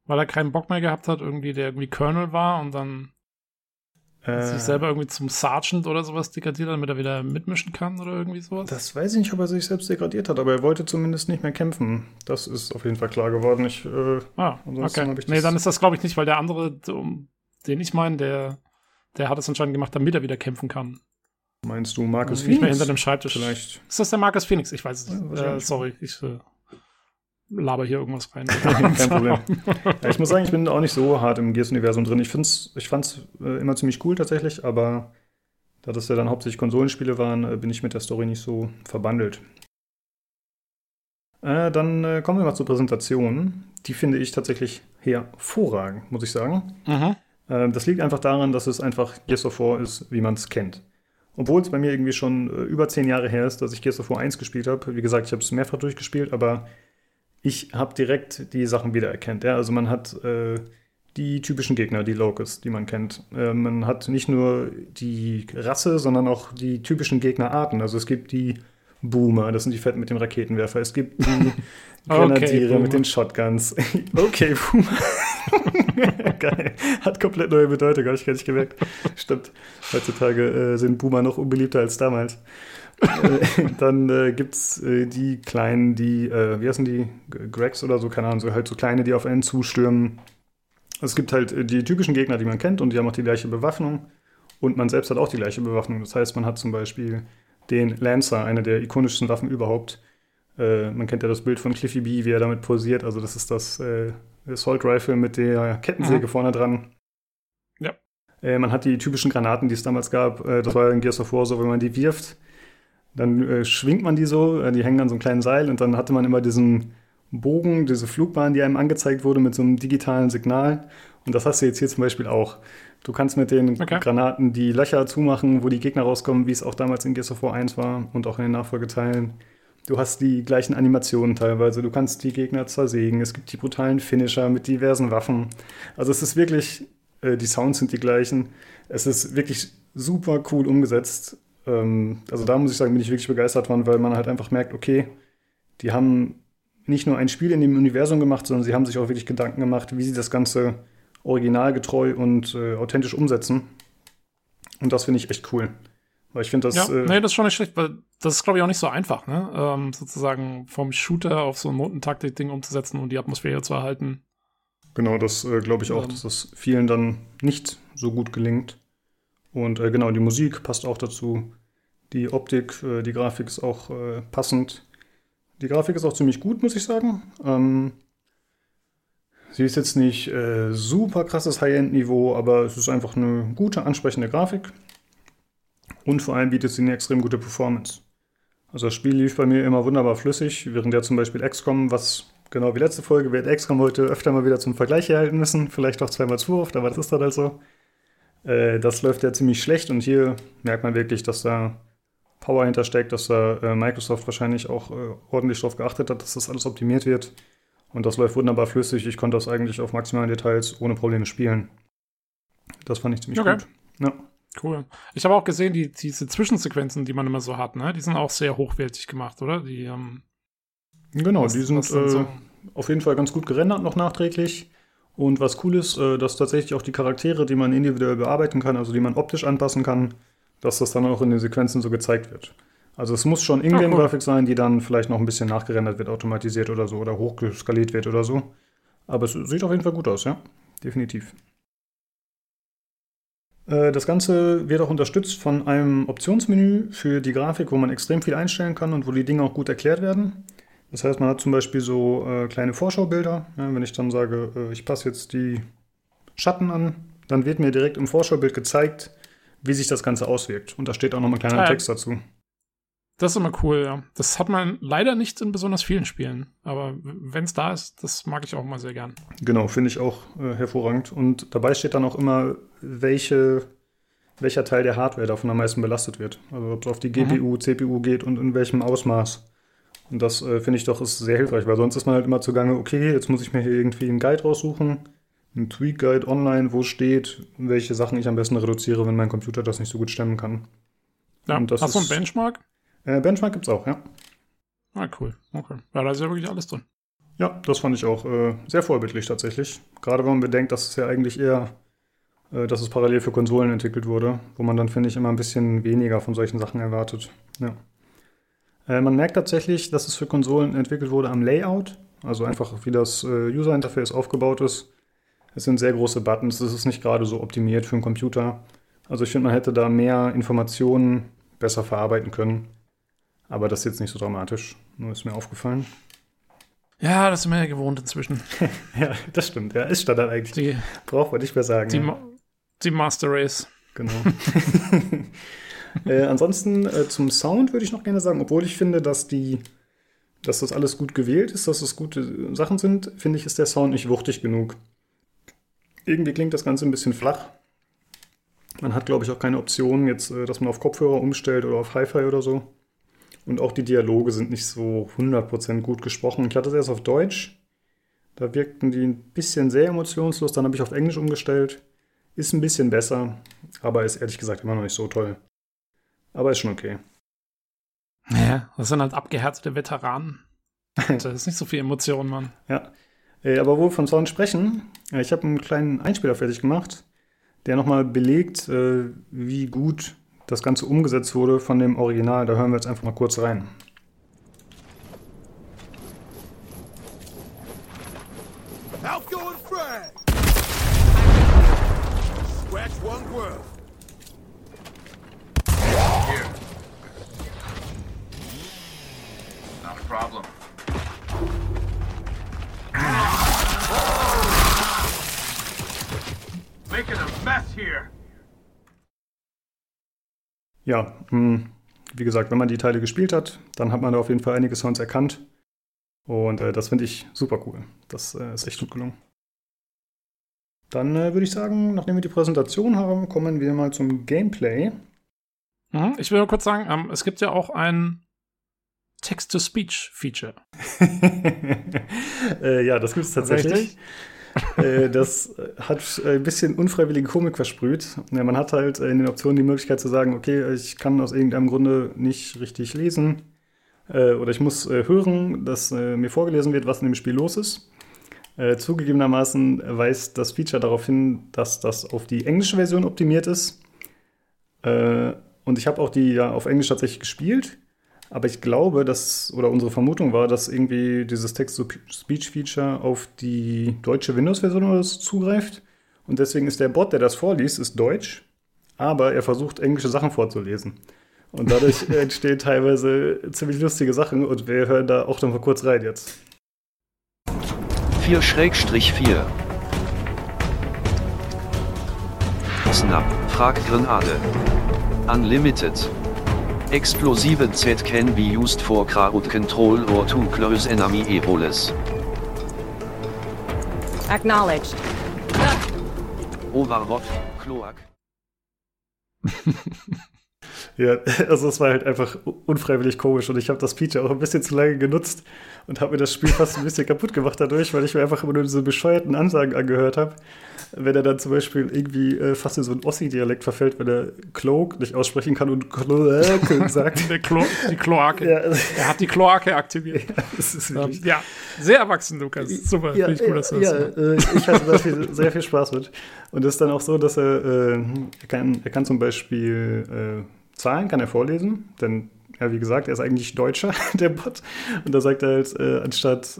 weil er keinen Bock mehr gehabt hat, irgendwie, der irgendwie Colonel war und dann äh, sich selber irgendwie zum Sergeant oder sowas degradiert hat, damit er wieder mitmischen kann oder irgendwie sowas? Das weiß ich nicht, ob er sich selbst degradiert hat, aber er wollte zumindest nicht mehr kämpfen. Das ist auf jeden Fall klar geworden. Ich, äh, ah, okay. nee, dann ist das, glaube ich, nicht, weil der andere, den ich meine, der, der hat es anscheinend gemacht, damit er wieder kämpfen kann. Meinst du Markus Phoenix? Nicht mehr hinter dem Schreibtisch. Vielleicht. Ist das der Markus Phoenix? Ich weiß es nicht. Ja, äh, sorry, ich äh, laber hier irgendwas rein. Kein Problem. Ja, ich muss sagen, ich bin auch nicht so hart im Gears-Universum drin. Ich, find's, ich fand es äh, immer ziemlich cool tatsächlich, aber da das ja dann hauptsächlich Konsolenspiele waren, äh, bin ich mit der Story nicht so verbandelt. Äh, dann äh, kommen wir mal zur Präsentation. Die finde ich tatsächlich hervorragend, muss ich sagen. Mhm. Äh, das liegt einfach daran, dass es einfach Gears of War ist, wie man es kennt. Obwohl es bei mir irgendwie schon äh, über zehn Jahre her ist, dass ich Gears of War 1 gespielt habe. Wie gesagt, ich habe es mehrfach durchgespielt, aber ich habe direkt die Sachen wiedererkannt. Ja? Also man hat äh, die typischen Gegner, die Locusts, die man kennt. Äh, man hat nicht nur die Rasse, sondern auch die typischen Gegnerarten. Also es gibt die Boomer, das sind die Fetten mit dem Raketenwerfer. Es gibt die Grenadiere okay, mit den Shotguns. okay, Boomer. Geil. Hat komplett neue Bedeutung, habe ich gar nicht gemerkt. Stimmt. Heutzutage äh, sind Boomer noch unbeliebter als damals. Dann äh, gibt es äh, die Kleinen, die, äh, wie heißen die? Gregs oder so, keine Ahnung, so halt so kleine, die auf einen zustürmen. Es gibt halt äh, die typischen Gegner, die man kennt und die haben auch die gleiche Bewaffnung. Und man selbst hat auch die gleiche Bewaffnung. Das heißt, man hat zum Beispiel den Lancer, eine der ikonischsten Waffen überhaupt. Äh, man kennt ja das Bild von Cliffy B, wie er damit posiert. Also das ist das äh, Assault Rifle mit der Kettensäge mhm. vorne dran. Ja. Man hat die typischen Granaten, die es damals gab. Das war in Gears of War so, wenn man die wirft, dann äh, schwingt man die so, äh, die hängen an so einem kleinen Seil und dann hatte man immer diesen Bogen, diese Flugbahn, die einem angezeigt wurde mit so einem digitalen Signal. Und das hast du jetzt hier zum Beispiel auch. Du kannst mit den okay. Granaten die Löcher zumachen, wo die Gegner rauskommen, wie es auch damals in Gears of War 1 war und auch in den Nachfolgeteilen. Du hast die gleichen Animationen teilweise. Du kannst die Gegner zersägen. Es gibt die brutalen Finisher mit diversen Waffen. Also es ist wirklich, äh, die Sounds sind die gleichen. Es ist wirklich super cool umgesetzt. Ähm, also da muss ich sagen, bin ich wirklich begeistert von, weil man halt einfach merkt, okay, die haben nicht nur ein Spiel in dem Universum gemacht, sondern sie haben sich auch wirklich Gedanken gemacht, wie sie das Ganze originalgetreu und äh, authentisch umsetzen. Und das finde ich echt cool. Weil ich finde das. Ja, äh, nee, das ist schon nicht schlecht, weil das ist, glaube ich, auch nicht so einfach, ne? Ähm, sozusagen vom Shooter auf so ein Notentaktik-Ding umzusetzen und die Atmosphäre zu erhalten. Genau, das äh, glaube ich auch, ähm, dass das vielen dann nicht so gut gelingt. Und äh, genau, die Musik passt auch dazu. Die Optik, äh, die Grafik ist auch äh, passend. Die Grafik ist auch ziemlich gut, muss ich sagen. Ähm, sie ist jetzt nicht äh, super krasses High-End-Niveau, aber es ist einfach eine gute, ansprechende Grafik. Und vor allem bietet sie eine extrem gute Performance. Also das Spiel lief bei mir immer wunderbar flüssig, während ja zum Beispiel XCOM, was genau wie letzte Folge, wird XCOM heute öfter mal wieder zum Vergleich erhalten müssen, vielleicht auch zweimal zu oft, aber das ist dann halt so. Äh, das läuft ja ziemlich schlecht und hier merkt man wirklich, dass da Power hintersteckt, dass da äh, Microsoft wahrscheinlich auch äh, ordentlich darauf geachtet hat, dass das alles optimiert wird. Und das läuft wunderbar flüssig. Ich konnte das eigentlich auf maximalen Details ohne Probleme spielen. Das fand ich ziemlich okay. gut. Ja. Cool. Ich habe auch gesehen, die, diese Zwischensequenzen, die man immer so hat, ne? die sind auch sehr hochwertig gemacht, oder? Die, ähm, genau, was, die sind, sind so? äh, auf jeden Fall ganz gut gerendert noch nachträglich. Und was cool ist, äh, dass tatsächlich auch die Charaktere, die man individuell bearbeiten kann, also die man optisch anpassen kann, dass das dann auch in den Sequenzen so gezeigt wird. Also es muss schon Ingame-Grafik ah, cool. sein, die dann vielleicht noch ein bisschen nachgerendert wird, automatisiert oder so oder hochgeskaliert wird oder so. Aber es sieht auf jeden Fall gut aus, ja. Definitiv. Äh, das Ganze wird auch unterstützt von einem Optionsmenü für die Grafik, wo man extrem viel einstellen kann und wo die Dinge auch gut erklärt werden. Das heißt, man hat zum Beispiel so äh, kleine Vorschaubilder. Ja, wenn ich dann sage, äh, ich passe jetzt die Schatten an, dann wird mir direkt im Vorschaubild gezeigt, wie sich das Ganze auswirkt. Und da steht auch noch ein kleiner ja, Text dazu. Das ist immer cool, ja. Das hat man leider nicht in besonders vielen Spielen. Aber wenn es da ist, das mag ich auch immer sehr gern. Genau, finde ich auch äh, hervorragend. Und dabei steht dann auch immer, welche, welcher Teil der Hardware davon am meisten belastet wird. Also ob es auf die GPU, mhm. CPU geht und in welchem Ausmaß. Und das äh, finde ich doch ist sehr hilfreich, weil sonst ist man halt immer zugange, okay, jetzt muss ich mir hier irgendwie einen Guide raussuchen ein Tweak-Guide online, wo steht, welche Sachen ich am besten reduziere, wenn mein Computer das nicht so gut stemmen kann. Ja, hast du einen Benchmark? Äh, Benchmark gibt's auch, ja. Ah, cool. Okay. Ja, da ist ja wirklich alles drin. Ja, das fand ich auch äh, sehr vorbildlich tatsächlich. Gerade wenn man bedenkt, dass es ja eigentlich eher, äh, dass es parallel für Konsolen entwickelt wurde, wo man dann, finde ich, immer ein bisschen weniger von solchen Sachen erwartet. Ja. Äh, man merkt tatsächlich, dass es für Konsolen entwickelt wurde am Layout, also einfach wie das äh, User-Interface aufgebaut ist. Es sind sehr große Buttons, es ist nicht gerade so optimiert für einen Computer. Also ich finde, man hätte da mehr Informationen besser verarbeiten können. Aber das ist jetzt nicht so dramatisch. Nur ist mir aufgefallen. Ja, das sind wir ja gewohnt inzwischen. ja, das stimmt. Ja, ist Standard eigentlich. Die, Braucht man nicht mehr sagen. Die, ja. die Master Race. Genau. äh, ansonsten äh, zum Sound würde ich noch gerne sagen, obwohl ich finde, dass die, dass das alles gut gewählt ist, dass es gute Sachen sind, finde ich, ist der Sound nicht wuchtig genug. Irgendwie klingt das Ganze ein bisschen flach. Man hat, glaube ich, auch keine Option, jetzt, äh, dass man auf Kopfhörer umstellt oder auf Hi-Fi oder so. Und auch die Dialoge sind nicht so 100% gut gesprochen. Ich hatte es erst auf Deutsch. Da wirkten die ein bisschen sehr emotionslos. Dann habe ich auf Englisch umgestellt. Ist ein bisschen besser, aber ist ehrlich gesagt immer noch nicht so toll. Aber ist schon okay. Ja, das sind halt abgehärtete Veteranen. das ist nicht so viel Emotion, Mann. Ja. Äh, aber wo wir von Sound sprechen, äh, ich habe einen kleinen Einspieler fertig gemacht, der nochmal belegt, äh, wie gut das Ganze umgesetzt wurde von dem Original. Da hören wir jetzt einfach mal kurz rein. Ja, mh, wie gesagt, wenn man die Teile gespielt hat, dann hat man da auf jeden Fall einige Sounds erkannt. Und äh, das finde ich super cool. Das äh, ist echt gut gelungen. Dann äh, würde ich sagen, nachdem wir die Präsentation haben, kommen wir mal zum Gameplay. Mhm, ich will nur kurz sagen, ähm, es gibt ja auch ein Text-to-Speech-Feature. äh, ja, das gibt es tatsächlich. äh, das hat ein bisschen unfreiwillige Komik versprüht. Ja, man hat halt in den Optionen die Möglichkeit zu sagen, okay, ich kann aus irgendeinem Grunde nicht richtig lesen äh, oder ich muss äh, hören, dass äh, mir vorgelesen wird, was in dem Spiel los ist. Äh, zugegebenermaßen weist das Feature darauf hin, dass das auf die englische Version optimiert ist. Äh, und ich habe auch die ja auf Englisch tatsächlich gespielt. Aber ich glaube, dass, oder unsere Vermutung war, dass irgendwie dieses Text-to-Speech-Feature auf die deutsche Windows-Version oder so zugreift. Und deswegen ist der Bot, der das vorliest, ist deutsch, aber er versucht, englische Sachen vorzulesen. Und dadurch entstehen teilweise ziemlich lustige Sachen und wir hören da auch noch mal kurz rein jetzt. 4-4. Snap, Fraggrenade. Unlimited. Explosive Z can be used for crowd control or to close enemy airholes. Acknowledged. Overwatch, Kloak. Ja, also es war halt einfach unfreiwillig komisch und ich habe das Feature auch ein bisschen zu lange genutzt und habe mir das Spiel fast ein bisschen kaputt gemacht dadurch, weil ich mir einfach immer nur diese bescheuerten Ansagen angehört habe. Wenn er dann zum Beispiel irgendwie äh, fast in so einen Ossi-Dialekt verfällt, wenn er Cloak nicht aussprechen kann und Kloake sagt. Der Klo die Kloake. Ja, Er hat die Kloake aktiviert. ja, das ist Ähm, wirklich. ja, sehr erwachsen, Lukas. Super, ja, finde ich gut, dass du das ja, äh, ich hatte da viel, sehr viel Spaß mit. Und es ist dann auch so, dass er, äh, er, kann, er kann zum Beispiel äh, Zahlen kann er vorlesen, denn ja, wie gesagt, er ist eigentlich Deutscher, der Bot. Und da sagt er halt, äh, anstatt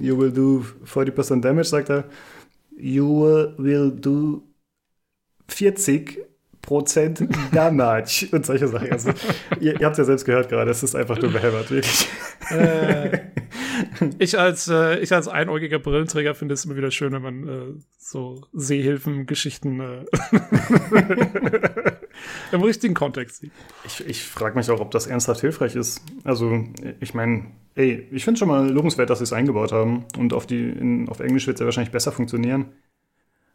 you will do 40% damage, sagt er, you will do 40 Prozent Damage und solche Sachen. Also, ihr, ihr habt es ja selbst gehört gerade, es ist einfach nur behämmert, wirklich. Äh, ich, als, äh, ich als einäugiger Brillenträger finde es immer wieder schön, wenn man äh, so Seehilfen-Geschichten äh, im richtigen Kontext sieht. Ich, ich frage mich auch, ob das ernsthaft hilfreich ist. Also, ich meine, ey, ich finde schon mal lobenswert, dass sie es eingebaut haben. Und auf, die, in, auf Englisch wird es ja wahrscheinlich besser funktionieren.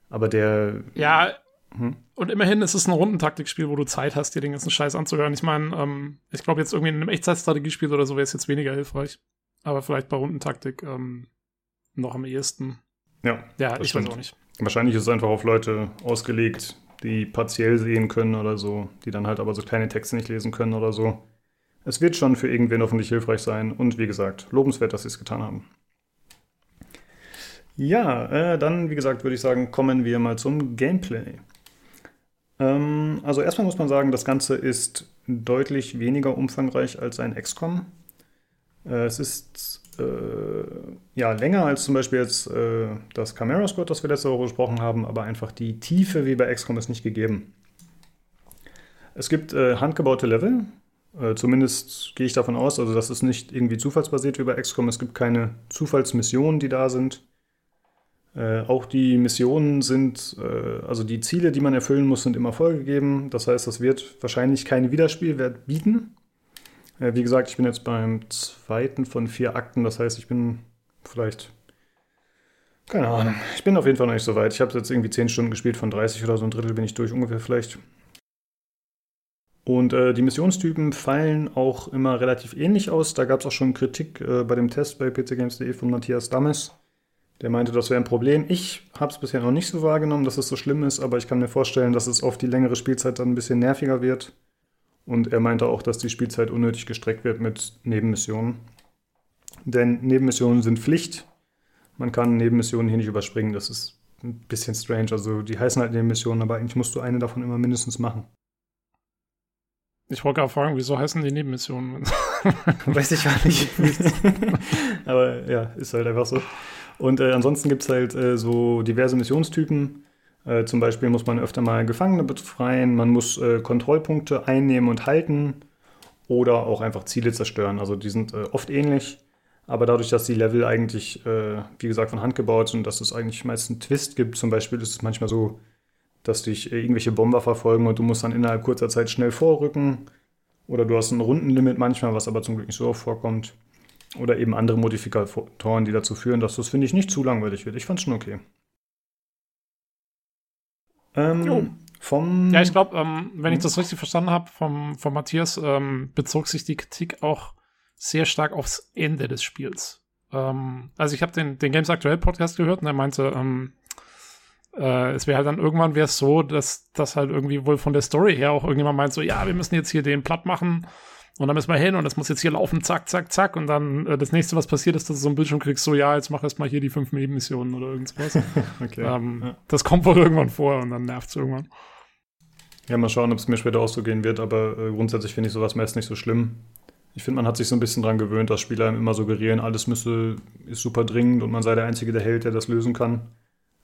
Aber der. Ja, Mhm. und immerhin ist es ein Rundentaktikspiel, wo du Zeit hast, dir den ganzen Scheiß anzuhören. Ich meine, ähm, ich glaube jetzt irgendwie in einem Echtzeitstrategiespiel oder so wäre es jetzt weniger hilfreich. Aber vielleicht bei Rundentaktik ähm, noch am ehesten. Ja, Ja, ich stimmt. weiß auch nicht. Wahrscheinlich ist es einfach auf Leute ausgelegt, die partiell sehen können oder so, die dann halt aber so kleine Texte nicht lesen können oder so. Es wird schon für irgendwen hoffentlich hilfreich sein und wie gesagt, lobenswert, dass sie es getan haben. Ja, äh, dann, wie gesagt, würde ich sagen, kommen wir mal zum Gameplay. Ähm, also erstmal muss man sagen, das Ganze ist deutlich weniger umfangreich als ein XCOM. Äh, es ist äh, ja länger als zum Beispiel jetzt äh, das Chimera Squad, das wir letzte Woche besprochen haben, aber einfach die Tiefe wie bei XCOM ist nicht gegeben. Es gibt äh, handgebaute Level, äh, zumindest gehe ich davon aus, also das ist nicht irgendwie zufallsbasiert wie bei XCOM. Es gibt keine Zufallsmissionen, die da sind. Äh, auch die Missionen sind, äh, also die Ziele, die man erfüllen muss, sind immer vorgegeben. Das heißt, das wird wahrscheinlich keinen Wiederspielwert bieten. Äh, wie gesagt, ich bin jetzt beim zweiten von vier Akten. Das heißt, ich bin vielleicht, keine Ahnung, ich bin auf jeden Fall noch nicht so weit. Ich habe jetzt irgendwie 10 Stunden gespielt, von 30 oder so ein Drittel bin ich durch ungefähr vielleicht. Und äh, die Missionstypen fallen auch immer relativ ähnlich aus. Da gab es auch schon Kritik äh, bei dem Test bei pcgames.de von Matthias Dammes. Der meinte, das wäre ein Problem. Ich habe es bisher noch nicht so wahrgenommen, dass es so schlimm ist, aber ich kann mir vorstellen, dass es auf die längere Spielzeit dann ein bisschen nerviger wird. Und er meinte auch, dass die Spielzeit unnötig gestreckt wird mit Nebenmissionen. Denn Nebenmissionen sind Pflicht. Man kann Nebenmissionen hier nicht überspringen. Das ist ein bisschen strange. Also die heißen halt Nebenmissionen, aber eigentlich musst du eine davon immer mindestens machen. Ich wollte gerade fragen, wieso heißen die Nebenmissionen? Weiß ich gar nicht. Aber ja, ist halt einfach so. Und äh, ansonsten gibt es halt äh, so diverse Missionstypen. Äh, zum Beispiel muss man öfter mal Gefangene befreien, man muss äh, Kontrollpunkte einnehmen und halten. oder auch einfach Ziele zerstören. Also die sind äh, oft ähnlich, aber dadurch, dass die Level eigentlich, äh, wie gesagt, von Hand gebaut sind, dass es eigentlich meist einen Twist gibt, zum Beispiel ist es manchmal so, dass dich irgendwelche Bomber verfolgen und du musst dann innerhalb kurzer Zeit schnell vorrücken. Oder du hast ein Rundenlimit manchmal, was aber zum Glück nicht so oft vorkommt. Oder eben andere Modifikatoren, die dazu führen, dass das, finde ich, nicht zu langweilig wird. Ich fand es schon okay. Ähm, vom ja, ich glaube, ähm, wenn ich das richtig verstanden habe vom, vom Matthias, ähm, bezog sich die Kritik auch sehr stark aufs Ende des Spiels. Ähm, also ich habe den, den Games Aktuell Podcast gehört und er meinte, ähm, äh, es wäre halt dann irgendwann wäre es so, dass das halt irgendwie wohl von der Story her auch irgendjemand meint, so ja, wir müssen jetzt hier den platt machen und dann müssen wir hin und das muss jetzt hier laufen, zack, zack, zack. Und dann äh, das nächste, was passiert, ist, dass du so ein Bildschirm kriegst, so ja, jetzt mach erst mal hier die fünf Nebenmissionen oder irgendwas. okay. Ähm, ja. Das kommt wohl irgendwann vor und dann nervt es irgendwann. Ja, mal schauen, ob es mir später auch so gehen wird, aber äh, grundsätzlich finde ich sowas meist nicht so schlimm. Ich finde, man hat sich so ein bisschen dran gewöhnt, dass Spieler einem immer suggerieren, alles müsse, ist super dringend und man sei der Einzige, der Held, der das lösen kann.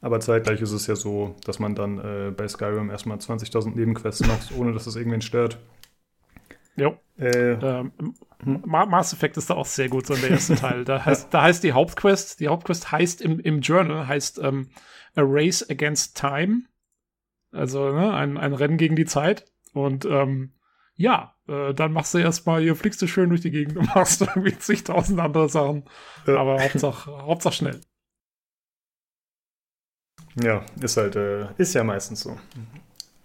Aber zeitgleich ist es ja so, dass man dann äh, bei Skyrim erstmal 20.000 Nebenquests macht, ohne dass es irgendwen stört. Jo. Äh, ähm, hm? Mass Effect ist da auch sehr gut, so in der ersten Teil. Da heißt, da heißt die Hauptquest, die Hauptquest heißt im, im Journal, heißt ähm, A Race Against Time. Also ne, ein, ein Rennen gegen die Zeit. Und ähm, ja, äh, dann machst du erstmal, hier fliegst du schön durch die Gegend und machst irgendwie zigtausend andere Sachen. Ja. Aber Hauptsache, Hauptsache schnell. Ja, ist halt, äh, ist ja meistens so.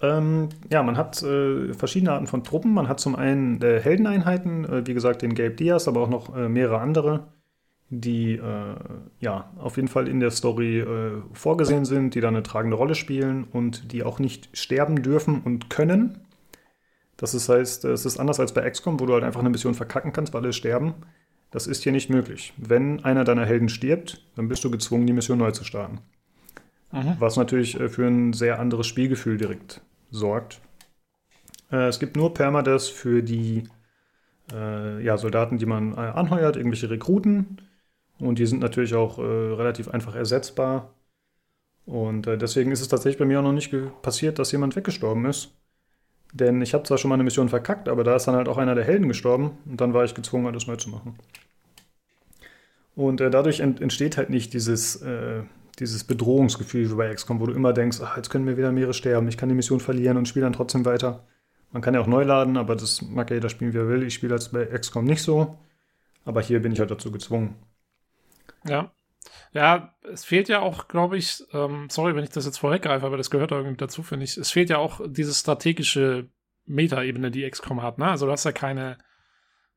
Ähm, ja, man hat äh, verschiedene Arten von Truppen. Man hat zum einen äh, Heldeneinheiten, äh, wie gesagt, den Gabe Diaz, aber auch noch äh, mehrere andere, die äh, ja auf jeden Fall in der Story äh, vorgesehen sind, die da eine tragende Rolle spielen und die auch nicht sterben dürfen und können. Das ist, heißt, es ist anders als bei XCOM, wo du halt einfach eine Mission verkacken kannst, weil alle sterben. Das ist hier nicht möglich. Wenn einer deiner Helden stirbt, dann bist du gezwungen, die Mission neu zu starten. Mhm. Was natürlich äh, für ein sehr anderes Spielgefühl direkt sorgt. Äh, es gibt nur Permadeath für die äh, ja, Soldaten, die man anheuert, irgendwelche Rekruten. Und die sind natürlich auch relativ einfach ersetzbar. Und deswegen ist es tatsächlich bei mir auch noch nicht passiert, dass jemand weggestorben ist. Denn ich habe zwar schon mal eine Mission verkackt, aber da ist dann halt auch einer der Helden gestorben und dann war ich gezwungen, alles neu zu machen. Und äh, dadurch ent entsteht halt nicht dieses, äh, dieses Bedrohungsgefühl wie bei XCOM, wo du immer denkst, ach, jetzt können mir wieder mehrere sterben, ich kann die Mission verlieren und spiele dann trotzdem weiter. Man kann ja auch neu laden, aber das mag ja jeder spielen, wie er will. Ich spiele das bei XCOM nicht so, aber hier bin ich halt dazu gezwungen. Ja. Ja, es fehlt ja auch, glaube ich, ähm, sorry, wenn ich das jetzt vorweggreife, aber das gehört irgendwie dazu, finde ich. Es fehlt ja auch diese strategische Metaebene, die XCOM hat. Ne? Also du hast ja keine,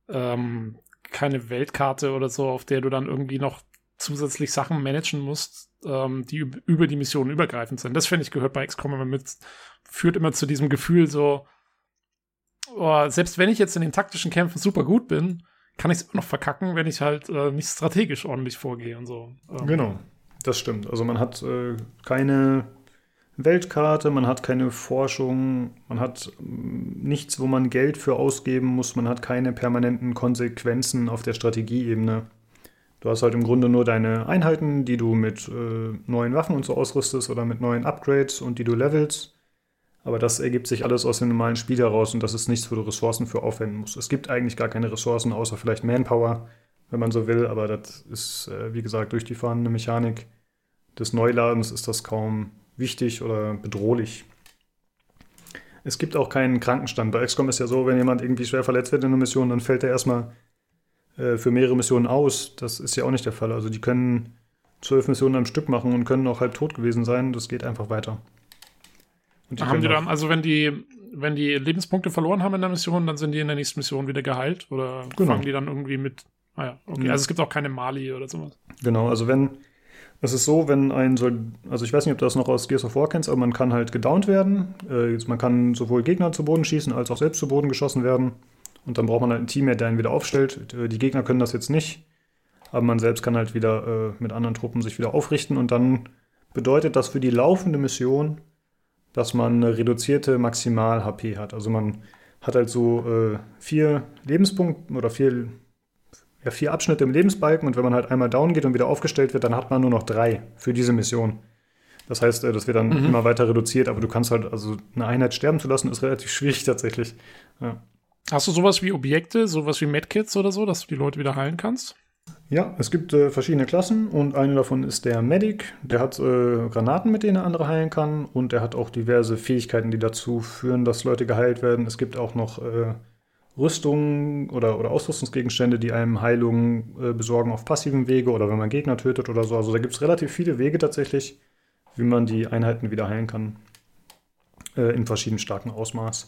ähm, keine Weltkarte oder so, auf der du dann irgendwie noch zusätzlich Sachen managen musst, ähm, die über die Mission übergreifend sind. Das finde ich gehört bei XCOM immer mit, führt immer zu diesem Gefühl so, oh, selbst wenn ich jetzt in den taktischen Kämpfen super gut bin, kann ich es noch verkacken, wenn ich halt äh, nicht strategisch ordentlich vorgehe und so. Ähm. Genau, das stimmt. Also man hat äh, keine Weltkarte, man hat keine Forschung, man hat mm, nichts, wo man Geld für ausgeben muss, man hat keine permanenten Konsequenzen auf der Strategieebene. Du hast halt im Grunde nur deine Einheiten, die du mit äh, neuen Waffen und so ausrüstest oder mit neuen Upgrades und die du levelst. Aber das ergibt sich alles aus dem normalen Spiel heraus und das ist nichts, wo du Ressourcen für aufwenden musst. Es gibt eigentlich gar keine Ressourcen, außer vielleicht Manpower, wenn man so will, aber das ist, äh, wie gesagt, durch die vorhandene Mechanik des Neuladens ist das kaum wichtig oder bedrohlich. Es gibt auch keinen Krankenstand. Bei XCOM ist ja so, wenn jemand irgendwie schwer verletzt wird in einer Mission, dann fällt er erstmal äh, für mehrere Missionen aus. Das ist ja auch nicht der Fall. Also die können zwölf Missionen am Stück machen und können auch halb tot gewesen sein. Das geht einfach weiter. Die haben die dann, also wenn die, wenn die Lebenspunkte verloren haben in der Mission, dann sind die in der nächsten Mission wieder geheilt? Oder genau. fangen die dann irgendwie mit. Ah ja, okay. Ja. Also es gibt auch keine Mali oder sowas. Genau, also wenn. Es ist so, wenn ein so, also ich weiß nicht, ob du das noch aus Gears of War kennst, aber man kann halt gedownt werden. Äh, man kann sowohl Gegner zu Boden schießen, als auch selbst zu Boden geschossen werden. Und dann braucht man halt ein Team, der einen wieder aufstellt. Die Gegner können das jetzt nicht. Aber man selbst kann halt wieder äh, mit anderen Truppen sich wieder aufrichten. Und dann bedeutet das für die laufende Mission, dass man eine reduzierte Maximal-HP hat. Also man hat halt so äh, vier Lebenspunkte oder vier, ja, vier Abschnitte im Lebensbalken und wenn man halt einmal down geht und wieder aufgestellt wird, dann hat man nur noch drei für diese Mission. Das heißt, äh, das wird dann mhm. immer weiter reduziert, aber du kannst halt, also eine Einheit sterben zu lassen, ist relativ schwierig tatsächlich. Ja. Hast du sowas wie Objekte, sowas wie Medkits oder so, dass du die Leute wieder heilen kannst? Ja, es gibt äh, verschiedene Klassen und eine davon ist der Medic. Der hat äh, Granaten, mit denen er andere heilen kann und er hat auch diverse Fähigkeiten, die dazu führen, dass Leute geheilt werden. Es gibt auch noch äh, Rüstungen oder, oder Ausrüstungsgegenstände, die einem Heilung äh, besorgen auf passivem Wege oder wenn man Gegner tötet oder so. Also da gibt es relativ viele Wege tatsächlich, wie man die Einheiten wieder heilen kann. Äh, in verschiedenen starken Ausmaß.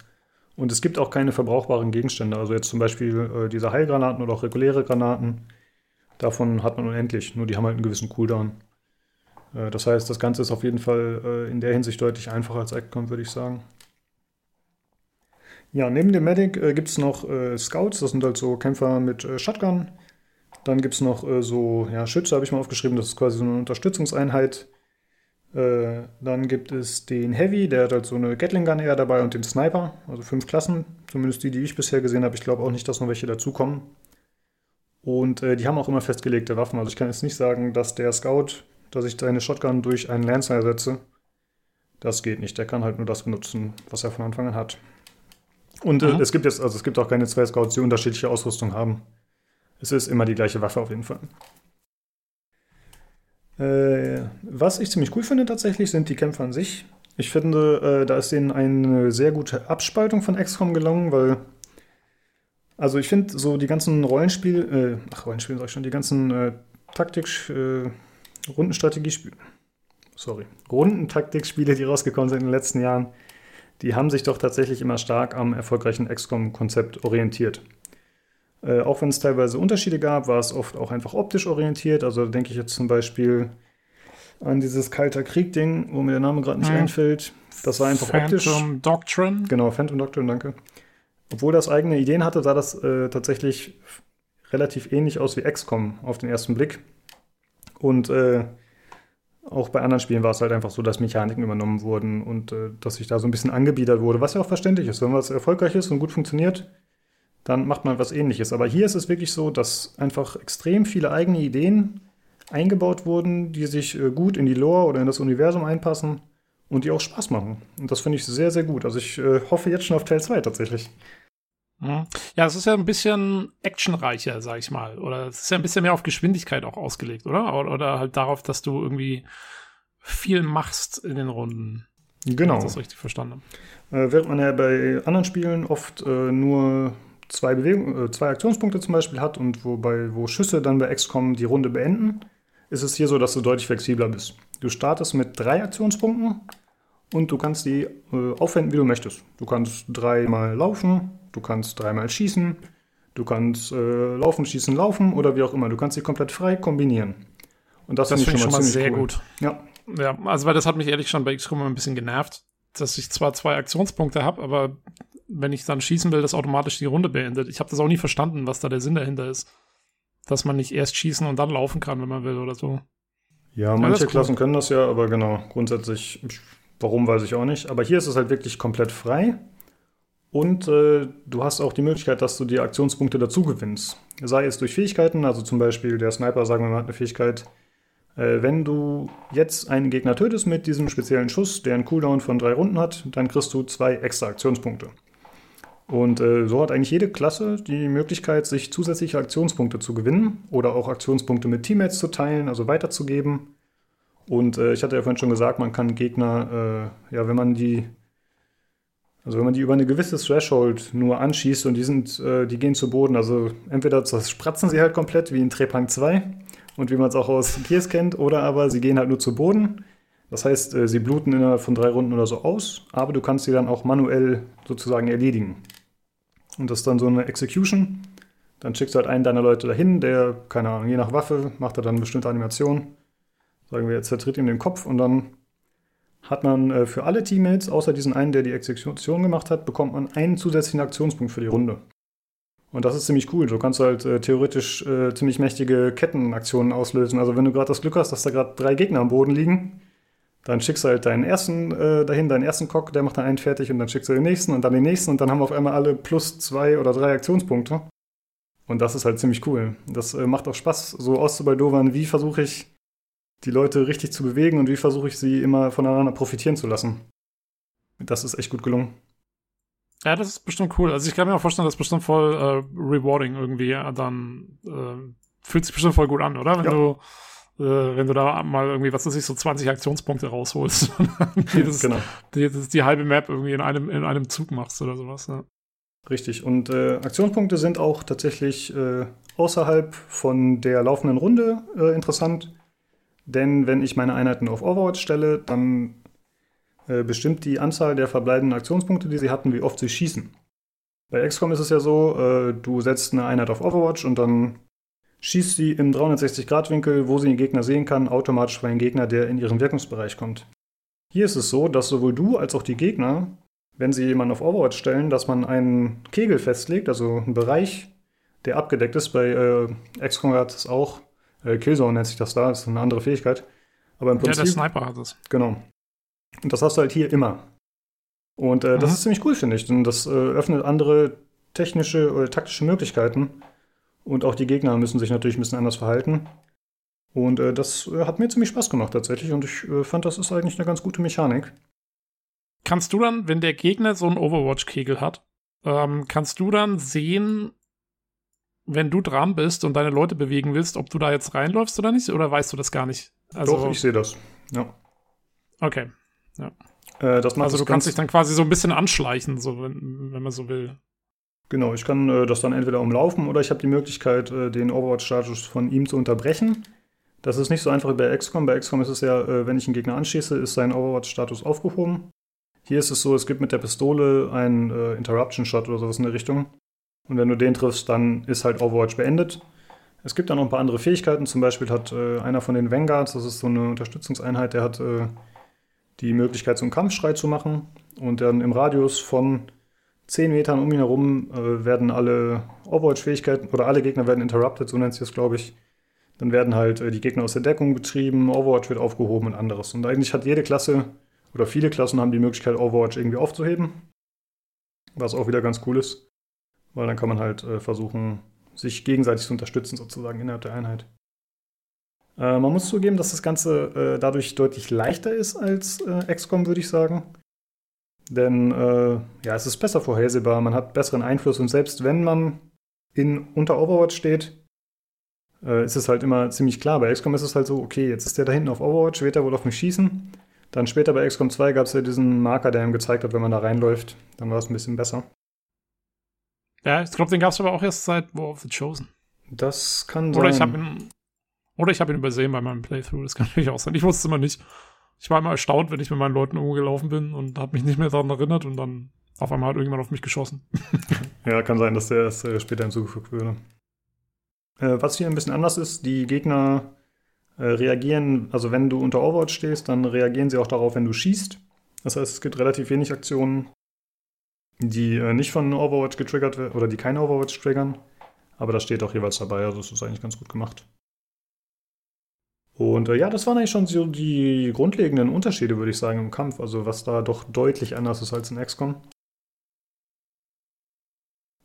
Und es gibt auch keine verbrauchbaren Gegenstände. Also jetzt zum Beispiel äh, diese Heilgranaten oder auch reguläre Granaten. Davon hat man unendlich, nur die haben halt einen gewissen Cooldown. Äh, das heißt, das Ganze ist auf jeden Fall äh, in der Hinsicht deutlich einfacher als XCOM, würde ich sagen. Ja, neben dem Medic äh, gibt es noch Scouts, das sind halt so Kämpfer mit Shotgun. Dann gibt es noch so, ja, Schütze habe ich mal aufgeschrieben, das ist quasi so eine Unterstützungseinheit. Äh, dann gibt es den Heavy, der hat halt so eine Gatling Gun eher dabei und den Sniper, also fünf Klassen, zumindest die, die ich bisher gesehen habe. Ich glaube auch nicht, dass noch welche dazukommen. Und äh, die haben auch immer festgelegte Waffen. Also ich kann jetzt nicht sagen, dass der Scout, dass ich seine Shotgun durch einen Lancer ersetze. Das geht nicht. Der kann halt nur das benutzen, was er von Anfang an hat. Und äh, es gibt jetzt, also es gibt auch keine zwei Scouts, die unterschiedliche Ausrüstung haben. Es ist immer die gleiche Waffe auf jeden Fall. Äh, was ich ziemlich cool finde tatsächlich, sind die Kämpfe an sich. Ich finde, äh, da ist denen eine sehr gute Abspaltung von XCOM gelungen, weil also ich finde so die ganzen Rollenspiel, äh, ach Rollenspiel sag ich schon, die ganzen äh, Taktik, äh, Rundenstrategiespiele, sorry, Rundentaktikspiele, die rausgekommen sind in den letzten Jahren, die haben sich doch tatsächlich immer stark am erfolgreichen XCOM-Konzept orientiert. Äh, auch wenn es teilweise Unterschiede gab, war es oft auch einfach optisch orientiert. Also da denke ich jetzt zum Beispiel an dieses Kalter Krieg-Ding, wo mir der Name gerade nicht Mhm. einfällt. Das war einfach optisch. Phantom Doctrine. Genau, Phantom Doctrine, danke. Obwohl das eigene Ideen hatte, sah das äh, tatsächlich relativ ähnlich aus wie XCOM auf den ersten Blick. Und äh, auch bei anderen Spielen war es halt einfach so, dass Mechaniken übernommen wurden und äh, dass sich da so ein bisschen angebiedert wurde, was ja auch verständlich ist. Wenn was erfolgreich ist und gut funktioniert, dann macht man was ähnliches. Aber hier ist es wirklich so, dass einfach extrem viele eigene Ideen eingebaut wurden, die sich äh, gut in die Lore oder in das Universum einpassen und die auch Spaß machen. Und das finde ich sehr, sehr gut. Also ich äh, hoffe jetzt schon auf Teil 2 tatsächlich. Mhm. Ja, es ist ja ein bisschen actionreicher, sag ich mal. Oder es ist ja ein bisschen mehr auf Geschwindigkeit auch ausgelegt, oder? Oder, oder halt darauf, dass du irgendwie viel machst in den Runden. Genau. Wenn ich das richtig verstanden habe. Äh, während man ja bei anderen Spielen oft äh, nur zwei, Bewegung, äh, zwei Aktionspunkte zum Beispiel hat und wobei, wo Schüsse dann bei XCOM die Runde beenden, ist es hier so, dass du deutlich flexibler bist. Du startest mit drei Aktionspunkten und du kannst die äh, aufwenden, wie du möchtest. Du kannst dreimal laufen, du kannst dreimal schießen, du kannst äh, laufen, schießen, laufen oder wie auch immer. Du kannst sie komplett frei kombinieren. Und das, Das finde ich schon mal sehr cool. gut. Ja, Ja, also weil das hat mich ehrlich schon bei XCOM ein bisschen genervt, dass ich zwar zwei Aktionspunkte habe, aber wenn ich dann schießen will, das automatisch die Runde beendet. Ich habe das auch nie verstanden, was da der Sinn dahinter ist. Dass man nicht erst schießen und dann laufen kann, wenn man will oder so. Ja, manche cool. Klassen können das ja, aber genau, grundsätzlich, ich- warum weiß ich auch nicht. Aber hier ist es halt wirklich komplett frei. Und äh, du hast auch die Möglichkeit, dass du dir Aktionspunkte dazu gewinnst. Sei es durch Fähigkeiten, also zum Beispiel der Sniper, sagen wir mal, hat eine Fähigkeit. Äh, wenn du jetzt einen Gegner tötest mit diesem speziellen Schuss, der einen Cooldown von drei Runden hat, dann kriegst du zwei extra Aktionspunkte. Und äh, so hat eigentlich jede Klasse die Möglichkeit, sich zusätzliche Aktionspunkte zu gewinnen oder auch Aktionspunkte mit Teammates zu teilen, also weiterzugeben. Und äh, ich hatte ja vorhin schon gesagt, man kann Gegner, äh, ja, wenn man die, also wenn man die über eine gewisse Threshold nur anschießt und die sind, äh, die gehen zu Boden, also entweder spratzen sie halt komplett wie in Trepang 2 und wie man es auch aus Gears kennt, oder aber sie gehen halt nur zu Boden. Das heißt, äh, sie bluten innerhalb von drei Runden oder so aus, aber du kannst sie dann auch manuell sozusagen erledigen. Und das ist dann so eine Execution. Dann schickst du halt einen deiner Leute dahin, der, keine Ahnung, je nach Waffe macht er dann eine bestimmte Animation. Sagen wir, jetzt zertritt ihm den Kopf und dann hat man äh, für alle Teammates, außer diesen einen, der die Exekution gemacht hat, bekommt man einen zusätzlichen Aktionspunkt für die Runde. Und das ist ziemlich cool. Du kannst halt äh, theoretisch äh, ziemlich mächtige Kettenaktionen auslösen. Also wenn du gerade das Glück hast, dass da gerade drei Gegner am Boden liegen, dann schickst du halt deinen ersten äh, dahin, deinen ersten Cock, der macht dann einen fertig und dann schickst du den nächsten und dann den nächsten und dann haben wir auf einmal alle plus zwei oder drei Aktionspunkte. Und das ist halt ziemlich cool. Das äh, macht auch Spaß, so auszubaldowern, wie versuche ich die Leute richtig zu bewegen und wie versuche ich sie immer voneinander profitieren zu lassen. Das ist echt gut gelungen. Ja, das ist bestimmt cool. Also ich kann mir auch vorstellen, das ist bestimmt voll äh, rewarding irgendwie. Ja, dann äh, fühlt sich bestimmt voll gut an, oder? Wenn Ja. du äh, wenn du da mal irgendwie, was weiß ich, so 20 Aktionspunkte rausholst und dann jedes, Genau. die, das- die halbe Map irgendwie in einem, in einem Zug machst oder sowas. Ja. Richtig. Und äh, Aktionspunkte sind auch tatsächlich äh, außerhalb von der laufenden Runde äh, interessant. Denn wenn ich meine Einheiten auf Overwatch stelle, dann äh, bestimmt die Anzahl der verbleibenden Aktionspunkte, die sie hatten, wie oft sie schießen. Bei XCOM ist es ja so, äh, du setzt eine Einheit auf Overwatch und dann schießt sie im 360-Grad-Winkel, wo sie den Gegner sehen kann, automatisch bei einem Gegner, der in ihren Wirkungsbereich kommt. Hier ist es so, dass sowohl du als auch die Gegner wenn Sie jemanden auf Overwatch stellen, dass man einen Kegel festlegt, also einen Bereich, der abgedeckt ist. Bei äh, XCOM hat es auch, äh, Killzone nennt sich das da, ist eine andere Fähigkeit. Aber im ja, der Prinzip, Sniper hat es. genau. Und das hast du halt hier immer. Und äh, das Mhm. ist ziemlich cool, finde ich, denn das äh, öffnet andere technische oder taktische Möglichkeiten. Und auch die Gegner müssen sich natürlich ein bisschen anders verhalten. Und äh, das äh, hat mir ziemlich Spaß gemacht tatsächlich. Und ich äh, fand, das ist eigentlich eine ganz gute Mechanik. Kannst du dann, wenn der Gegner so einen Overwatch-Kegel hat, ähm, kannst du dann sehen, wenn du dran bist und deine Leute bewegen willst, ob du da jetzt reinläufst oder nicht? Oder weißt du das gar nicht? Also, Doch, ich sehe das. Ja. okay. Äh, das macht Also du kannst dich dann quasi so ein bisschen anschleichen, so wenn, wenn man so will. Genau, ich kann äh, das dann entweder umlaufen oder ich habe die Möglichkeit, äh, den Overwatch-Status von ihm zu unterbrechen. Das ist nicht so einfach wie bei XCOM. Bei XCOM ist es ja, äh, wenn ich einen Gegner anschieße, ist sein Overwatch-Status aufgehoben. Hier ist es so, es gibt mit der Pistole einen äh, Interruption-Shot oder sowas in der Richtung. Und wenn du den triffst, dann ist halt Overwatch beendet. Es gibt dann noch ein paar andere Fähigkeiten. Zum Beispiel hat äh, einer von den Vanguards, das ist so eine Unterstützungseinheit, der hat äh, die Möglichkeit, so einen Kampfschrei zu machen. Und dann im Radius von 10 Metern um ihn herum äh, werden alle Overwatch-Fähigkeiten oder alle Gegner werden interrupted, so nennt sich das, glaube ich. Dann werden halt äh, die Gegner aus der Deckung betrieben, Overwatch wird aufgehoben und anderes. Und eigentlich hat jede Klasse oder viele Klassen haben die Möglichkeit, Overwatch irgendwie aufzuheben. Was auch wieder ganz cool ist. Weil dann kann man halt äh, versuchen, sich gegenseitig zu unterstützen, sozusagen innerhalb der Einheit. Äh, man muss zugeben, dass das Ganze äh, dadurch deutlich leichter ist als äh, XCOM, würde ich sagen. Denn äh, ja, es ist besser vorhersehbar, man hat besseren Einfluss und selbst wenn man in, unter Overwatch steht, äh, ist es halt immer ziemlich klar. Bei XCOM ist es halt so, okay, jetzt ist der da hinten auf Overwatch, wird er wohl auf mich schießen. Dann später bei XCOM 2 gab es ja diesen Marker, der ihm gezeigt hat, wenn man da reinläuft. Dann war es ein bisschen besser. Ja, ich glaube, den gab es aber auch erst seit War of the Chosen. Das kann Oder sein. ich habe ihn, oder ich habe ihn übersehen bei meinem Playthrough. Das kann natürlich auch sein. Ich wusste es immer nicht. Ich war immer erstaunt, wenn ich mit meinen Leuten irgendwo gelaufen bin und habe mich nicht mehr daran erinnert und dann auf einmal hat irgendjemand auf mich geschossen. Ja, kann sein, dass der erst äh, später hinzugefügt würde. Äh, was hier ein bisschen anders ist, die Gegner äh, reagieren, also wenn du unter Overwatch stehst, dann reagieren sie auch darauf, wenn du schießt. Das heißt, es gibt relativ wenig Aktionen, die äh, nicht von Overwatch getriggert werden oder die keine Overwatch triggern. Aber das steht auch jeweils dabei, also das ist eigentlich ganz gut gemacht. Und äh, ja, das waren eigentlich schon so die grundlegenden Unterschiede, würde ich sagen, im Kampf. Also was da doch deutlich anders ist als in XCOM.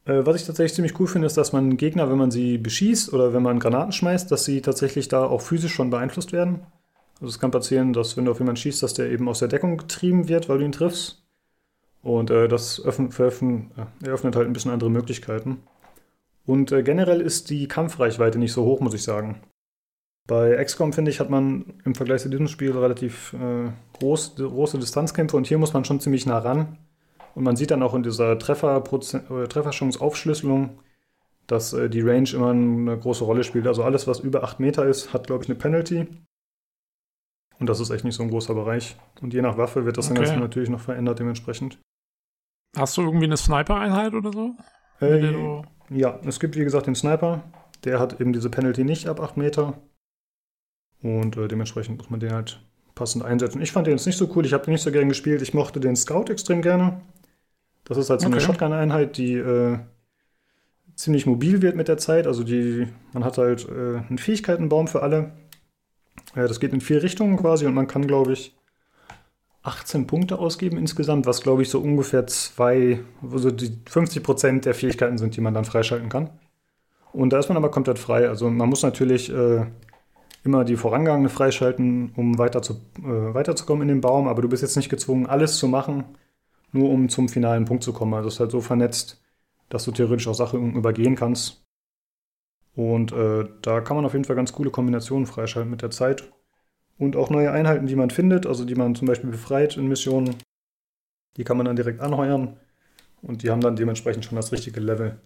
Äh, was ich tatsächlich ziemlich cool finde, ist, dass man Gegner, wenn man sie beschießt oder wenn man Granaten schmeißt, dass sie tatsächlich da auch physisch schon beeinflusst werden. Also es kann passieren, dass wenn du auf jemanden schießt, dass der eben aus der Deckung getrieben wird, weil du ihn triffst. Und äh, das öffn, veröffn, äh, eröffnet halt ein bisschen andere Möglichkeiten. Und äh, generell ist die Kampfreichweite nicht so hoch, muss ich sagen. Bei XCOM, finde ich, hat man im Vergleich zu diesem Spiel relativ äh, groß, große Distanzkämpfe und hier muss man schon ziemlich nah ran. Und man sieht dann auch in dieser Trefferprozen- äh, Trefferchance-Aufschlüsselung, dass äh, die Range immer eine große Rolle spielt. Also alles, was über 8 Meter ist, hat, glaube ich, eine Penalty. Und das ist echt nicht so ein großer Bereich. Und je nach Waffe wird das dann Okay. Ganze natürlich noch verändert dementsprechend. Hast du irgendwie eine Sniper-Einheit oder so? Äh, ja, es gibt wie gesagt den Sniper. Der hat eben diese Penalty nicht ab 8 Meter. Und äh, dementsprechend muss man den halt passend einsetzen. Ich fand den jetzt nicht so cool. Ich habe den nicht so gern gespielt. Ich mochte den Scout extrem gerne. Das ist halt so eine Okay. Shotgun-Einheit, die äh, ziemlich mobil wird mit der Zeit. Also die, man hat halt äh, einen Fähigkeitenbaum für alle. Äh, das geht in vier Richtungen quasi und man kann, glaube ich, 18 Punkte ausgeben insgesamt, was, glaube ich, so ungefähr zwei, also die 50 Prozent der Fähigkeiten sind, die man dann freischalten kann. Und da ist man aber komplett frei. Also man muss natürlich äh, immer die vorangegangene freischalten, um weiter zu, äh, weiterzukommen in den Baum, aber du bist jetzt nicht gezwungen, alles zu machen. nur um zum finalen Punkt zu kommen. Also es ist halt so vernetzt, dass du theoretisch auch Sachen übergehen kannst. Und äh, da kann man auf jeden Fall ganz coole Kombinationen freischalten mit der Zeit. Und auch neue Einheiten, die man findet, also die man zum Beispiel befreit in Missionen, die kann man dann direkt anheuern. Und die haben dann dementsprechend schon das richtige Level.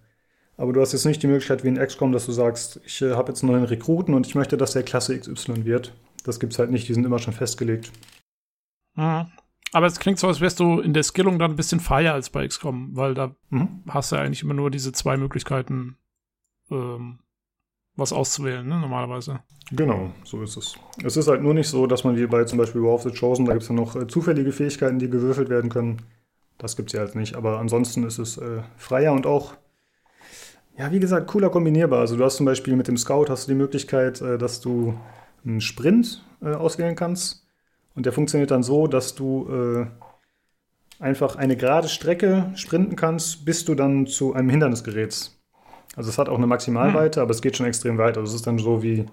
Aber du hast jetzt nicht die Möglichkeit wie in XCOM, dass du sagst, ich äh, habe jetzt einen neuen Rekruten und ich möchte, dass der Klasse XY wird. Das gibt es halt nicht, die sind immer schon festgelegt. Mhm. Aber es klingt so, als wärst du in der Skillung dann ein bisschen freier als bei XCOM, weil da mhm. hast du ja eigentlich immer nur diese zwei Möglichkeiten, ähm, was auszuwählen, ne, normalerweise. Genau, so ist es. Es ist halt nur nicht so, dass man wie bei zum Beispiel War of the Chosen, da gibt es ja noch äh, zufällige Fähigkeiten, die gewürfelt werden können. Das gibt es ja halt nicht. Aber ansonsten ist es äh, freier und auch, ja, wie gesagt, cooler kombinierbar. Also du hast zum Beispiel mit dem Scout hast du die Möglichkeit, äh, dass du einen Sprint äh, auswählen kannst. Und der funktioniert dann so, dass du äh, einfach eine gerade Strecke sprinten kannst, bis du dann zu einem Hindernis gerätst. Also es hat auch eine Maximalweite, hm. aber es geht schon extrem weit. Also es ist dann so wie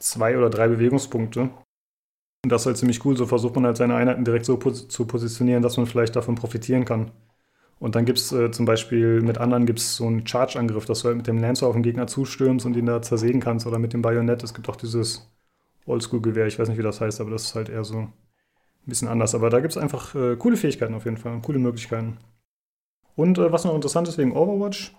zwei oder drei Bewegungspunkte. Und das ist halt ziemlich cool. So versucht man halt seine Einheiten direkt so pos zu positionieren, dass man vielleicht davon profitieren kann. Und dann gibt es äh, zum Beispiel mit anderen gibt es so einen Charge-Angriff, dass du halt mit dem Lancer auf den Gegner zustürmst und ihn da zersägen kannst. Oder mit dem Bajonett. Es gibt auch dieses Oldschool-Gewehr, ich weiß nicht, wie das heißt, aber das ist halt eher so ein bisschen anders. Aber da gibt es einfach äh, coole Fähigkeiten auf jeden Fall, coole Möglichkeiten. Und äh, was noch interessant ist wegen Overwatch,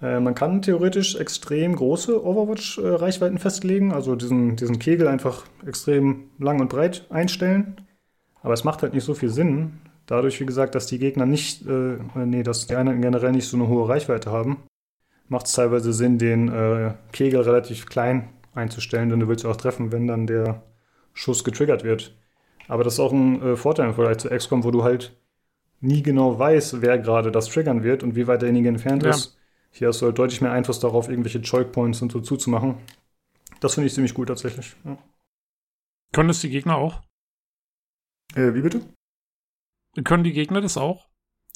äh, man kann theoretisch extrem große Overwatch-Reichweiten festlegen, also diesen, diesen Kegel einfach extrem lang und breit einstellen. Aber es macht halt nicht so viel Sinn, dadurch, wie gesagt, dass die Gegner nicht, äh, nee, dass die Einheiten generell nicht so eine hohe Reichweite haben, macht es teilweise Sinn, den äh, Kegel relativ klein einzustellen, denn du willst auch treffen, wenn dann der Schuss getriggert wird. Aber das ist auch ein äh, Vorteil im Vergleich zu XCOM, wo du halt nie genau weißt, wer gerade das triggern wird und wie weit derjenige entfernt ja. ist. Hier hast du halt deutlich mehr Einfluss darauf, irgendwelche Choke-Points und so zuzumachen. Das finde ich ziemlich gut tatsächlich. Ja. Können das die Gegner auch? Äh, wie bitte? Können die Gegner das auch?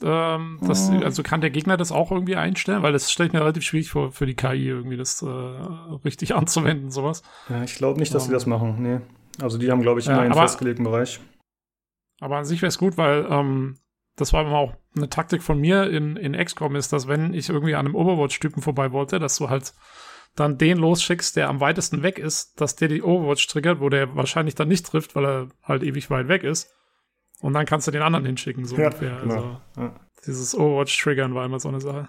Ähm, das, oh. Also kann der Gegner das auch irgendwie einstellen? Weil das stelle ich mir relativ schwierig vor, für die KI irgendwie das äh, richtig anzuwenden, sowas. Ja, ich glaube nicht, dass um, sie das ähm. machen. Nee. Also die haben, glaube ich, immer ja, einen aber, festgelegten Bereich. Aber an sich wäre es gut, weil ähm, das war immer auch eine Taktik von mir in, in XCOM, ist, dass wenn ich irgendwie an einem Overwatch-Typen vorbei wollte, dass du halt dann den losschickst, der am weitesten weg ist, dass der die Overwatch triggert, wo der wahrscheinlich dann nicht trifft, weil er halt ewig weit weg ist. Und dann kannst du den anderen hinschicken, so ja, ungefähr. Genau. Also, ja. Dieses Overwatch-Triggern war immer so eine Sache.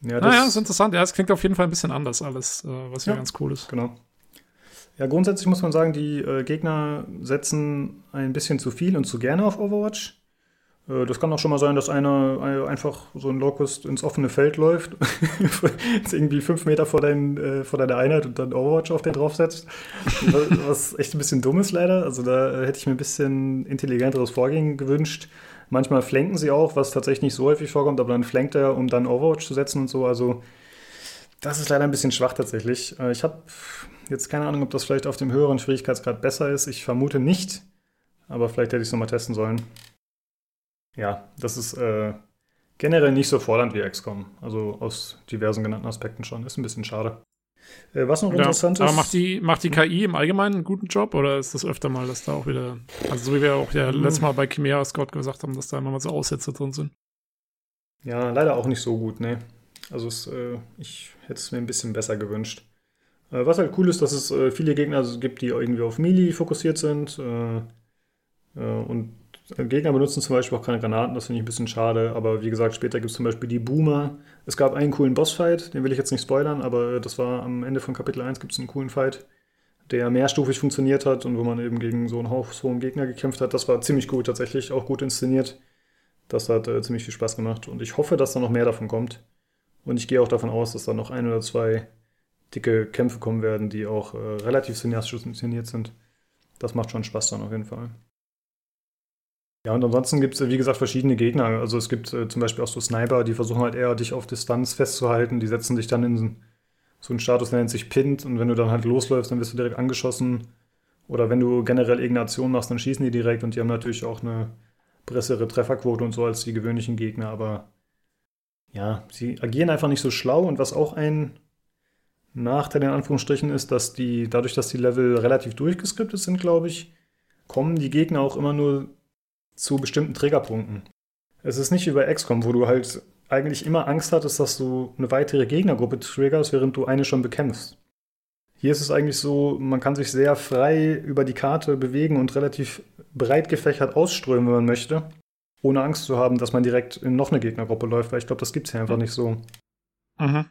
Ja, das naja, ist interessant. Ja, es klingt auf jeden Fall ein bisschen anders alles, äh, was ja, ja ganz cool ist. Genau. Ja, grundsätzlich muss man sagen, die äh, Gegner setzen ein bisschen zu viel und zu gerne auf Overwatch. Äh, das kann auch schon mal sein, dass einer einfach so ein Locust ins offene Feld läuft, jetzt irgendwie fünf Meter vor, dein, äh, vor deiner Einheit und dann Overwatch auf den draufsetzt. Was echt ein bisschen dumm ist leider. Also da hätte ich mir ein bisschen intelligenteres Vorgehen gewünscht. Manchmal flanken sie auch, was tatsächlich nicht so häufig vorkommt, aber dann flankt er, um dann Overwatch zu setzen und so. Also das ist leider ein bisschen schwach tatsächlich. Äh, ich habe jetzt keine Ahnung, ob das vielleicht auf dem höheren Schwierigkeitsgrad besser ist. Ich vermute nicht, aber vielleicht hätte ich es nochmal testen sollen ja, das ist äh, generell nicht so fordernd wie XCOM. Also aus diversen genannten Aspekten schon. Ist ein bisschen schade. Äh, was noch ja, interessant ist. Aber macht die, macht die KI im Allgemeinen einen guten Job oder ist das öfter mal, dass da auch wieder. Also, so wie wir auch ja hm. letztes Mal bei Chimera Scott gesagt haben, dass da immer mal so Aussätze drin sind. Ja, leider auch nicht so gut, ne. Also, es, äh, ich hätte es mir ein bisschen besser gewünscht. Äh, was halt cool ist, dass es äh, viele Gegner gibt, die irgendwie auf Melee fokussiert sind. Äh, äh, und Gegner benutzen zum Beispiel auch keine Granaten, das finde ich ein bisschen schade. Aber wie gesagt, später gibt es zum Beispiel die Boomer. Es gab einen coolen Bossfight, den will ich jetzt nicht spoilern, aber das war am Ende von Kapitel 1 gibt es einen coolen Fight, der mehrstufig funktioniert hat und wo man eben gegen so einen haushohen Gegner gekämpft hat. Das war ziemlich gut tatsächlich, auch gut inszeniert. Das hat äh, ziemlich viel Spaß gemacht und ich hoffe, dass da noch mehr davon kommt. Und ich gehe auch davon aus, dass da noch ein oder zwei dicke Kämpfe kommen werden, die auch äh, relativ cineastisch inszeniert sind. Das macht schon Spaß dann auf jeden Fall. Ja, und ansonsten gibt es, wie gesagt, verschiedene Gegner. Also es gibt äh, zum Beispiel auch so Sniper, die versuchen halt eher, dich auf Distanz festzuhalten. Die setzen dich dann in so einen Status, der nennt sich Pint. Und wenn du dann halt losläufst, dann wirst du direkt angeschossen. Oder wenn du generell irgendeine Aktion machst, dann schießen die direkt. Und die haben natürlich auch eine bessere Trefferquote und so als die gewöhnlichen Gegner. Aber ja, sie agieren einfach nicht so schlau. Und was auch ein Nachteil in Anführungsstrichen ist, dass die, dadurch, dass die Level relativ durchgeskriptet sind, glaube ich, kommen die Gegner auch immer nur zu bestimmten Triggerpunkten. Es ist nicht wie bei XCOM, wo du halt eigentlich immer Angst hattest, dass du eine weitere Gegnergruppe triggerst, während du eine schon bekämpfst. Hier ist es eigentlich so, man kann sich sehr frei über die Karte bewegen und relativ breit gefächert ausströmen, wenn man möchte, ohne Angst zu haben, dass man direkt in noch eine Gegnergruppe läuft, weil ich glaube, das gibt es hier einfach nicht so. Mhm.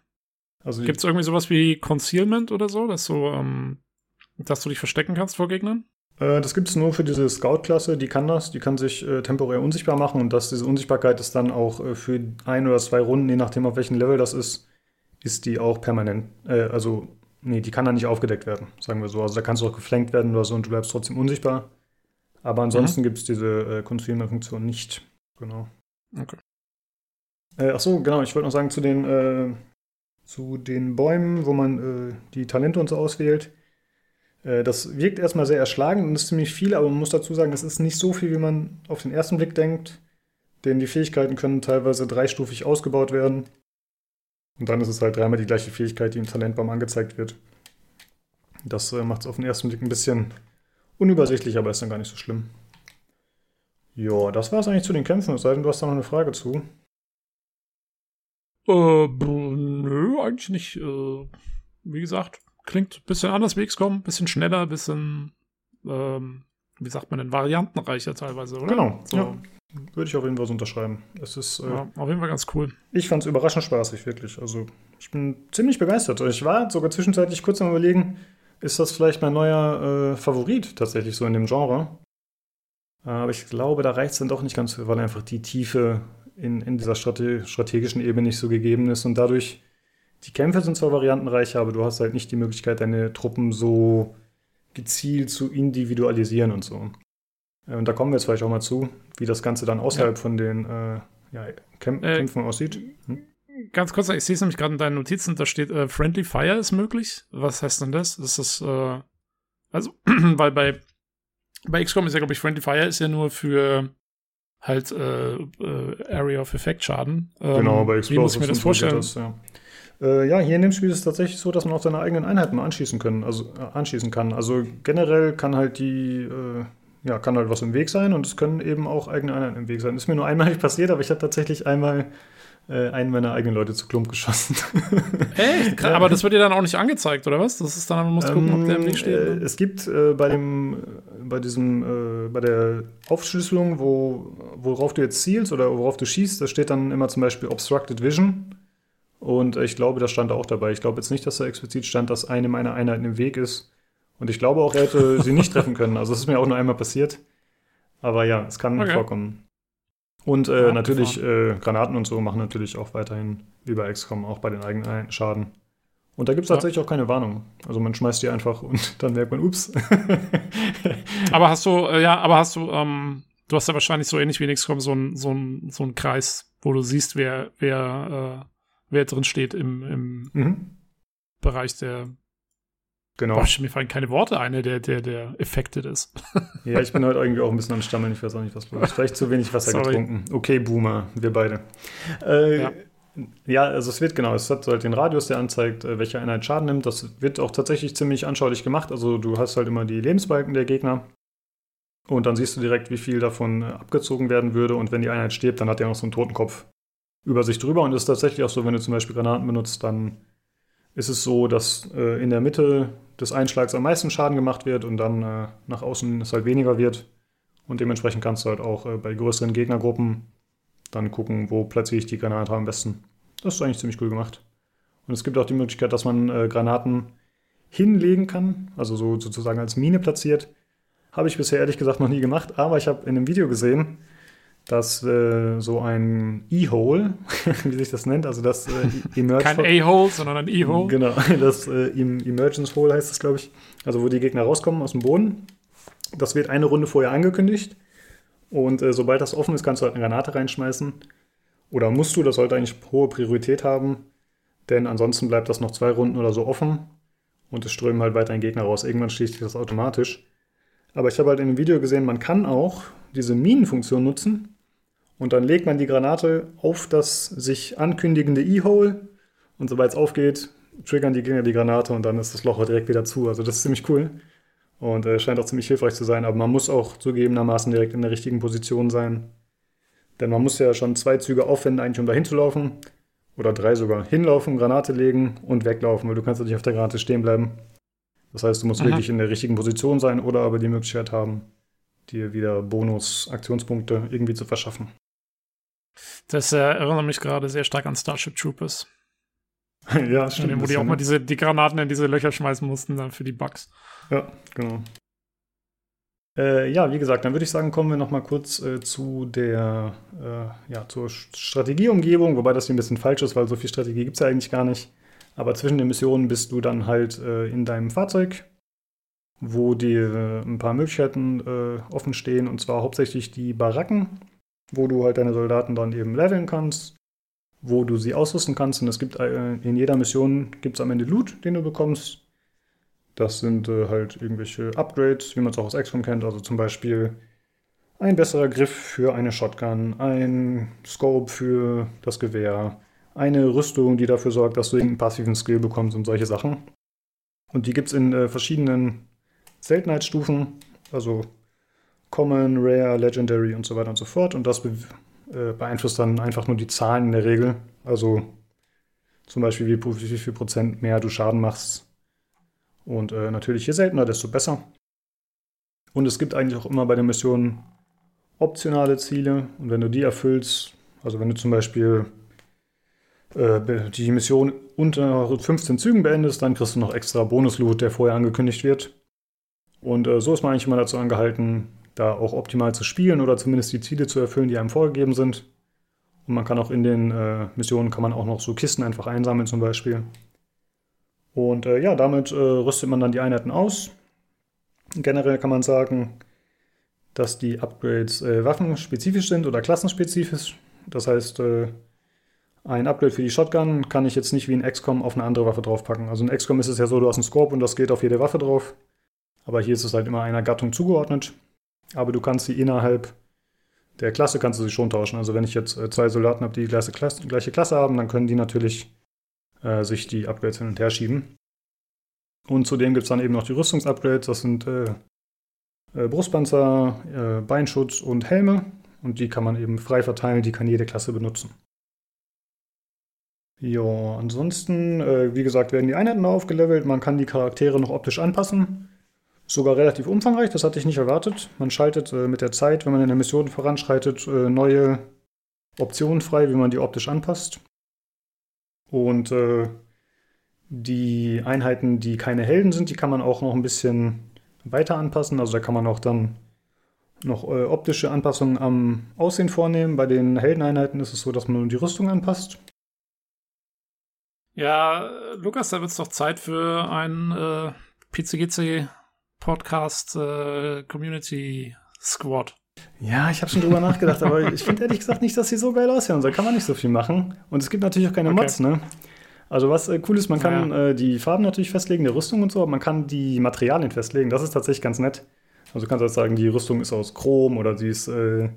Also Gibt es irgendwie sowas wie Concealment oder so, dass du, ähm, dass du dich verstecken kannst vor Gegnern? Äh, das gibt es nur für diese Scout-Klasse, die kann das, die kann sich äh, temporär unsichtbar machen und dass diese Unsichtbarkeit ist dann auch äh, für ein oder zwei Runden, je nachdem auf welchem Level das ist, ist die auch permanent, äh, also nee, die kann dann nicht aufgedeckt werden, sagen wir so. Also da kannst du auch geflankt werden oder so und du bleibst trotzdem unsichtbar. Aber ansonsten mhm. gibt es diese äh, Concealment-Funktion nicht. Genau. Okay. Äh, ach so, genau, ich wollte noch sagen zu den, äh, zu den Bäumen, wo man äh, die Talente und so auswählt. Äh, das wirkt erstmal sehr erschlagend und ist ziemlich viel, aber man muss dazu sagen, das ist nicht so viel, wie man auf den ersten Blick denkt. Denn die Fähigkeiten können teilweise dreistufig ausgebaut werden. Und dann ist es halt dreimal die gleiche Fähigkeit, die im Talentbaum angezeigt wird. Das äh, macht es auf den ersten Blick ein bisschen unübersichtlich, aber ist dann gar nicht so schlimm. Ja, das war es eigentlich zu den Kämpfen, es sei denn, du hast da noch eine Frage zu. Äh, nö, eigentlich nicht. Äh, wie gesagt, klingt ein bisschen anders wie XCOM, bisschen schneller, bisschen, ähm, wie sagt man denn, variantenreicher teilweise, oder? Genau, so. ja. Würde ich auf jeden Fall so unterschreiben. Es ist, äh, ja, auf jeden Fall ganz cool. Ich fand es überraschend spaßig, wirklich. Also, ich bin ziemlich begeistert. Ich war sogar zwischenzeitlich kurz am Überlegen, ist das vielleicht mein neuer äh, Favorit tatsächlich so in dem Genre. Aber ich glaube, da reicht es dann doch nicht ganz, weil einfach die Tiefe in, in dieser Strate strategischen Ebene nicht so gegeben ist. Und dadurch, die Kämpfe sind zwar variantenreicher, aber du hast halt nicht die Möglichkeit, deine Truppen so gezielt zu individualisieren und so. Äh, und da kommen wir jetzt vielleicht auch mal zu, wie das Ganze dann außerhalb ja. von den äh, ja, Kämp äh, Kämpfen aussieht. Hm? Ganz kurz, ich sehe es nämlich gerade in deinen Notizen, da steht, äh, Friendly Fire ist möglich. Was heißt denn das? Ist das, äh, also, weil bei, bei XCOM ist ja, glaube ich, Friendly Fire ist ja nur für halt äh, Area of Effect Schaden. Ähm, genau, bei Explosives. Wie muss ich mir das vorstellen? Das, ja. Äh, ja, hier in dem Spiel ist es tatsächlich so, dass man auch seine eigenen Einheiten anschießen können, also äh, anschießen kann. Also generell kann halt die, äh, ja, kann halt was im Weg sein und es können eben auch eigene Einheiten im Weg sein. Ist mir nur einmal nicht passiert, aber ich habe tatsächlich einmal äh, einen meiner eigenen Leute zu Klump geschossen. Echt? Ja. Aber das wird dir dann auch nicht angezeigt, oder was? Das ist dann, man muss gucken, ähm, ob der im Weg steht. Äh, es gibt äh, bei dem, bei diesem, äh, bei der Aufschlüsselung, wo, worauf du jetzt zielst oder worauf du schießt, da steht dann immer zum Beispiel Obstructed Vision. Und ich glaube, das stand auch dabei. Ich glaube jetzt nicht, dass da explizit stand, dass eine meiner Einheiten im Weg ist. Und ich glaube auch, er hätte sie nicht treffen können. Also es ist mir auch nur einmal passiert. Aber ja, es kann okay. vorkommen. Und äh, natürlich äh, Granaten und so machen natürlich auch weiterhin wie bei XCOM auch bei den eigenen Schaden. Und da gibt es tatsächlich ja. auch keine Warnung. Also man schmeißt die einfach und dann merkt man, ups. aber hast du, äh, ja, aber hast du, ähm, du hast ja wahrscheinlich so ähnlich wie in XCOM so einen so so ein Kreis, wo du siehst, wer, wer, äh, wer drin steht im, im mhm. Bereich der Genau. Boah, mir fallen keine Worte ein, der, der, der affected ist. ja, ich bin heute irgendwie auch ein bisschen am Stammeln. Ich weiß auch nicht, was los ist. Vielleicht zu wenig Wasser Sorry. getrunken. Okay, Boomer, wir beide. Äh, ja. ja. also es wird genau, es hat halt den Radius, der anzeigt, äh, welche Einheit Schaden nimmt. Das wird auch tatsächlich ziemlich anschaulich gemacht. Also du hast halt immer die Lebensbalken der Gegner. Und dann siehst du direkt, wie viel davon äh, abgezogen werden würde. Und wenn die Einheit stirbt, dann hat er noch so einen Totenkopf über sich drüber. Und es ist tatsächlich auch so, wenn du zum Beispiel Granaten benutzt, dann ist es so, dass äh, in der Mitte des Einschlags am meisten Schaden gemacht wird und dann äh, nach außen es halt weniger wird. Und dementsprechend kannst du halt auch äh, bei größeren Gegnergruppen dann gucken, wo platziere ich die Granate am besten. Das ist eigentlich ziemlich cool gemacht. Und es gibt auch die Möglichkeit, dass man äh, Granaten hinlegen kann, also so sozusagen als Mine platziert. Habe ich bisher ehrlich gesagt noch nie gemacht, aber ich habe in einem Video gesehen, dass äh, so ein E-Hole, wie sich das nennt, also das äh, Emerge Kein A-Hole, sondern ein E-Hole. Genau, das äh, Emergence Hole heißt das, glaube ich. Also wo die Gegner rauskommen aus dem Boden. Das wird eine Runde vorher angekündigt. Und äh, sobald das offen ist, kannst du halt eine Granate reinschmeißen. Oder musst du, das sollte eigentlich hohe Priorität haben. Denn ansonsten bleibt das noch zwei Runden oder so offen. Und es strömen halt weiter ein Gegner raus. Irgendwann schließt sich das automatisch. Aber ich habe halt in dem Video gesehen, man kann auch diese Minenfunktion nutzen und dann legt man die Granate auf das sich ankündigende E-Hole. Und sobald es aufgeht, triggern die Gegner die Granate und dann ist das Loch direkt wieder zu. Also das ist ziemlich cool. Und äh, scheint auch ziemlich hilfreich zu sein, aber man muss auch zugegebenermaßen direkt in der richtigen Position sein. Denn man muss ja schon zwei Züge aufwenden, eigentlich um dahin zu laufen. Oder drei sogar. Hinlaufen, Granate legen und weglaufen, weil du kannst ja nicht auf der Granate stehen bleiben. Das heißt, du musst Aha. wirklich in der richtigen Position sein oder aber die Möglichkeit haben, dir wieder Bonus-Aktionspunkte irgendwie zu verschaffen. Das äh, erinnert mich gerade sehr stark an Starship Troopers. ja, wo die auch mal diese, die Granaten in diese Löcher schmeißen mussten dann für die Bugs. Ja, genau. Äh, ja, wie gesagt, dann würde ich sagen, kommen wir noch mal kurz äh, zu der, äh, ja, zur Strategieumgebung, wobei das hier ein bisschen falsch ist, weil so viel Strategie gibt es ja eigentlich gar nicht. Aber zwischen den Missionen bist du dann halt äh, in deinem Fahrzeug, wo dir äh, ein paar Möglichkeiten äh, offen stehen, und zwar hauptsächlich die Baracken, wo du halt deine Soldaten dann eben leveln kannst, wo du sie ausrüsten kannst. Und es gibt äh, in jeder Mission gibt es am Ende Loot, den du bekommst. Das sind äh, halt irgendwelche Upgrades, wie man es auch aus XCOM kennt. Also zum Beispiel ein besserer Griff für eine Shotgun, ein Scope für das Gewehr, eine Rüstung, die dafür sorgt, dass du irgendeinen passiven Skill bekommst und solche Sachen. Und die gibt es in äh, verschiedenen Seltenheitsstufen, also Common, Rare, Legendary und so weiter und so fort. Und das be äh, beeinflusst dann einfach nur die Zahlen in der Regel. Also zum Beispiel, wie, wie viel Prozent mehr du Schaden machst. Und äh, natürlich, je seltener, desto besser. Und es gibt eigentlich auch immer bei den Missionen optionale Ziele. Und wenn du die erfüllst, also wenn du zum Beispiel äh, die Mission unter 15 Zügen beendest, dann kriegst du noch extra Bonusloot, der vorher angekündigt wird. Und äh, so ist man eigentlich immer dazu angehalten, da auch optimal zu spielen oder zumindest die Ziele zu erfüllen, die einem vorgegeben sind. Und man kann auch in den äh, Missionen kann man auch noch so Kisten einfach einsammeln zum Beispiel. Und äh, ja, damit äh, rüstet man dann die Einheiten aus. Generell kann man sagen, dass die Upgrades äh, waffenspezifisch sind oder klassenspezifisch. Das heißt, äh, ein Upgrade für die Shotgun kann ich jetzt nicht wie in XCOM auf eine andere Waffe draufpacken. Also in XCOM ist es ja so, du hast einen Scope und das geht auf jede Waffe drauf. Aber hier ist es halt immer einer Gattung zugeordnet. Aber du kannst sie innerhalb der Klasse kannst du sie schon tauschen. Also wenn ich jetzt äh, zwei Soldaten habe, die die gleiche Klasse, gleiche Klasse haben, dann können die natürlich äh, sich die Upgrades hin und her schieben. Und zudem gibt es dann eben noch die Rüstungsupgrades. Das sind äh, äh, Brustpanzer, äh, Beinschutz und Helme. Und die kann man eben frei verteilen. Die kann jede Klasse benutzen. Ja, ansonsten, äh, wie gesagt, werden die Einheiten aufgelevelt. Man kann die Charaktere noch optisch anpassen. Sogar relativ umfangreich, das hatte ich nicht erwartet. Man schaltet äh, mit der Zeit, wenn man in der Mission voranschreitet, äh, neue Optionen frei, wie man die optisch anpasst. Und äh, die Einheiten, die keine Helden sind, die kann man auch noch ein bisschen weiter anpassen. Also da kann man auch dann noch äh, optische Anpassungen am Aussehen vornehmen. Bei den Heldeneinheiten ist es so, dass man nur die Rüstung anpasst. Ja, Lukas, da wird es doch Zeit für einen äh, PCGC Podcast äh, Community Squad. Ja, ich habe schon drüber nachgedacht, aber ich finde ehrlich gesagt nicht, dass sie so geil aussehen. Da kann man nicht so viel machen. Und es gibt natürlich auch keine Okay. Mods, ne? Also was äh, cool ist, man kann Ja. äh, die Farben natürlich festlegen, der Rüstung und so, aber man kann die Materialien festlegen. Das ist tatsächlich ganz nett. Also du kannst halt sagen, die Rüstung ist aus Chrom oder sie ist äh,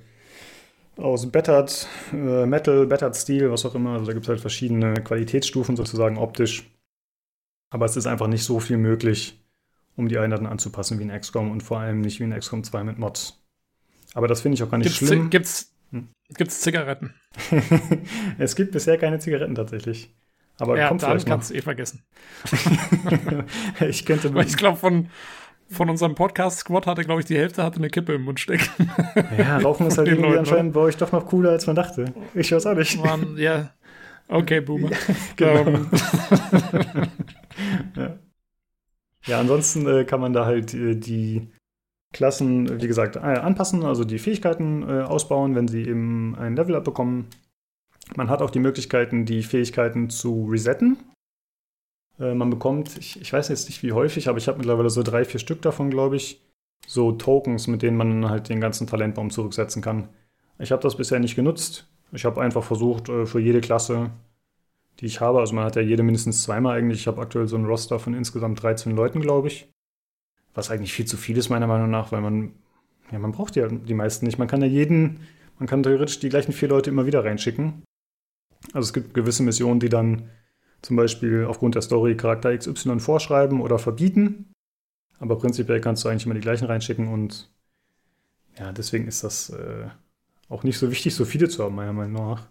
aus Battered äh, Metal, Battered Steel, was auch immer. Also da gibt es halt verschiedene Qualitätsstufen sozusagen optisch. Aber es ist einfach nicht so viel möglich, um die Einheiten anzupassen wie in XCOM und vor allem nicht wie in XCOM 2 mit Mods. Aber das finde ich auch gar nicht Gibt's, schlimm. Gibt's, Hm. gibt's Zigaretten? es gibt bisher keine Zigaretten tatsächlich. Aber ja, kommt dann kannst du eh vergessen. ich könnte. Weil ich glaube, von, von unserem Podcast-Squad hatte, glaube ich, die Hälfte hatte eine Kippe im Mund stecken. ja, Rauchen ist halt irgendwie Leuten, anscheinend bei euch doch noch cooler, als man dachte. Ich weiß auch nicht. Mann, ja. Okay, Boomer. Genau. Ähm, Ja, ansonsten äh, kann man da halt äh, die Klassen, wie gesagt, äh, anpassen, also die Fähigkeiten äh, ausbauen, wenn sie eben ein Level-Up bekommen. Man hat auch die Möglichkeiten, die Fähigkeiten zu resetten. Äh, man bekommt, ich, ich weiß jetzt nicht wie häufig, aber ich habe mittlerweile so drei, vier Stück davon, glaube ich. So Tokens, mit denen man halt den ganzen Talentbaum zurücksetzen kann. Ich habe das bisher nicht genutzt. Ich habe einfach versucht, für jede Klasse, die ich habe, also man hat ja jede mindestens zweimal eigentlich. Ich habe aktuell so ein Roster von insgesamt 13 Leuten, glaube ich. Was eigentlich viel zu viel ist, meiner Meinung nach, weil man, ja, man braucht ja die meisten nicht. Man kann ja jeden, man kann theoretisch die gleichen vier Leute immer wieder reinschicken. Also es gibt gewisse Missionen, die dann zum Beispiel aufgrund der Story Charakter XY vorschreiben oder verbieten. Aber prinzipiell kannst du eigentlich immer die gleichen reinschicken und ja, deswegen ist das äh, auch nicht so wichtig, so viele zu haben, meiner Meinung nach.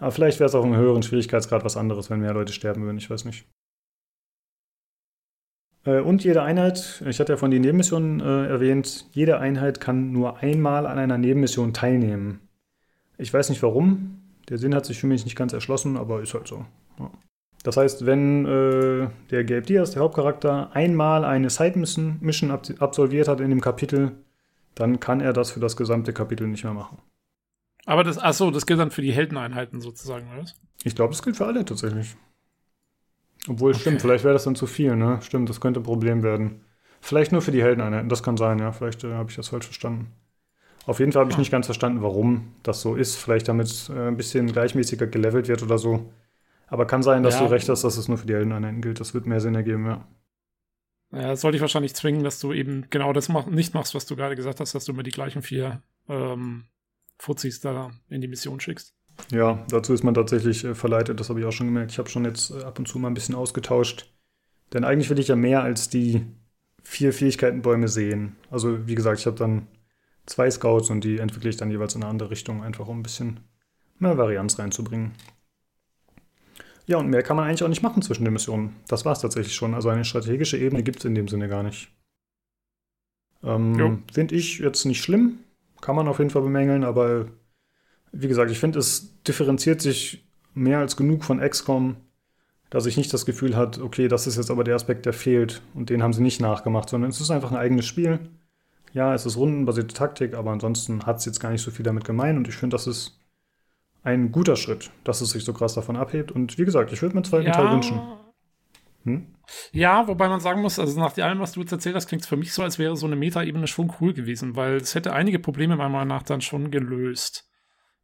Aber vielleicht wäre es auch im höheren Schwierigkeitsgrad was anderes, wenn mehr Leute sterben würden, ich weiß nicht. Äh, und jede Einheit, ich hatte ja von den Nebenmissionen äh, erwähnt, jede Einheit kann nur einmal an einer Nebenmission teilnehmen. Ich weiß nicht warum. Der Sinn hat sich für mich nicht ganz erschlossen, aber ist halt so. Ja. Das heißt, wenn äh, der Gabe Diaz, der Hauptcharakter, einmal eine Side-Mission absolviert hat in dem Kapitel, dann kann er das für das gesamte Kapitel nicht mehr machen. Aber das, achso, das gilt dann für die Heldeneinheiten sozusagen, oder was? Ich glaube, das gilt für alle tatsächlich. Obwohl, okay. stimmt, vielleicht wäre das dann zu viel, ne? Stimmt, das könnte ein Problem werden. Vielleicht nur für die Heldeneinheiten, das kann sein, ja. Vielleicht äh, habe ich das falsch verstanden. Auf jeden Fall habe ich nicht ganz verstanden, warum das so ist. Vielleicht damit äh, ein bisschen gleichmäßiger gelevelt wird oder so. Aber kann sein, dass ja. du recht hast, dass es nur für die Heldeneinheiten gilt. Das wird mehr Sinn ergeben, ja. Ja, das sollte ich wahrscheinlich zwingen, dass du eben genau das mach, nicht machst, was du gerade gesagt hast, dass du mir die gleichen vier ähm, Fuzis da in die Mission schickst. Ja, dazu ist man tatsächlich äh, verleitet, das habe ich auch schon gemerkt. Ich habe schon jetzt äh, ab und zu mal ein bisschen ausgetauscht. Denn eigentlich will ich ja mehr als die vier Fähigkeitenbäume sehen. Also, wie gesagt, ich habe dann zwei Scouts und die entwickle ich dann jeweils in eine andere Richtung, einfach um ein bisschen mehr Varianz reinzubringen. Ja, und mehr kann man eigentlich auch nicht machen zwischen den Missionen. Das war es tatsächlich schon. Also eine strategische Ebene gibt es in dem Sinne gar nicht. Ähm, Finde ich jetzt nicht schlimm. Kann man auf jeden Fall bemängeln, aber wie gesagt, ich finde, es differenziert sich mehr als genug von XCOM, dass ich nicht das Gefühl habe, okay, das ist jetzt aber der Aspekt, der fehlt und den haben sie nicht nachgemacht, sondern es ist einfach ein eigenes Spiel. Ja, es ist rundenbasierte Taktik, aber ansonsten hat es jetzt gar nicht so viel damit gemein und ich finde, das ist ein guter Schritt, dass es sich so krass davon abhebt. Und wie gesagt, ich würde mir einen zweiten ja. Teil wünschen. Hm? Ja, wobei man sagen muss, also nach allem, was du jetzt erzählt hast, klingt es für mich so, als wäre so eine Meta-Ebene schon cool gewesen, weil es hätte einige Probleme meiner Meinung nach dann schon gelöst.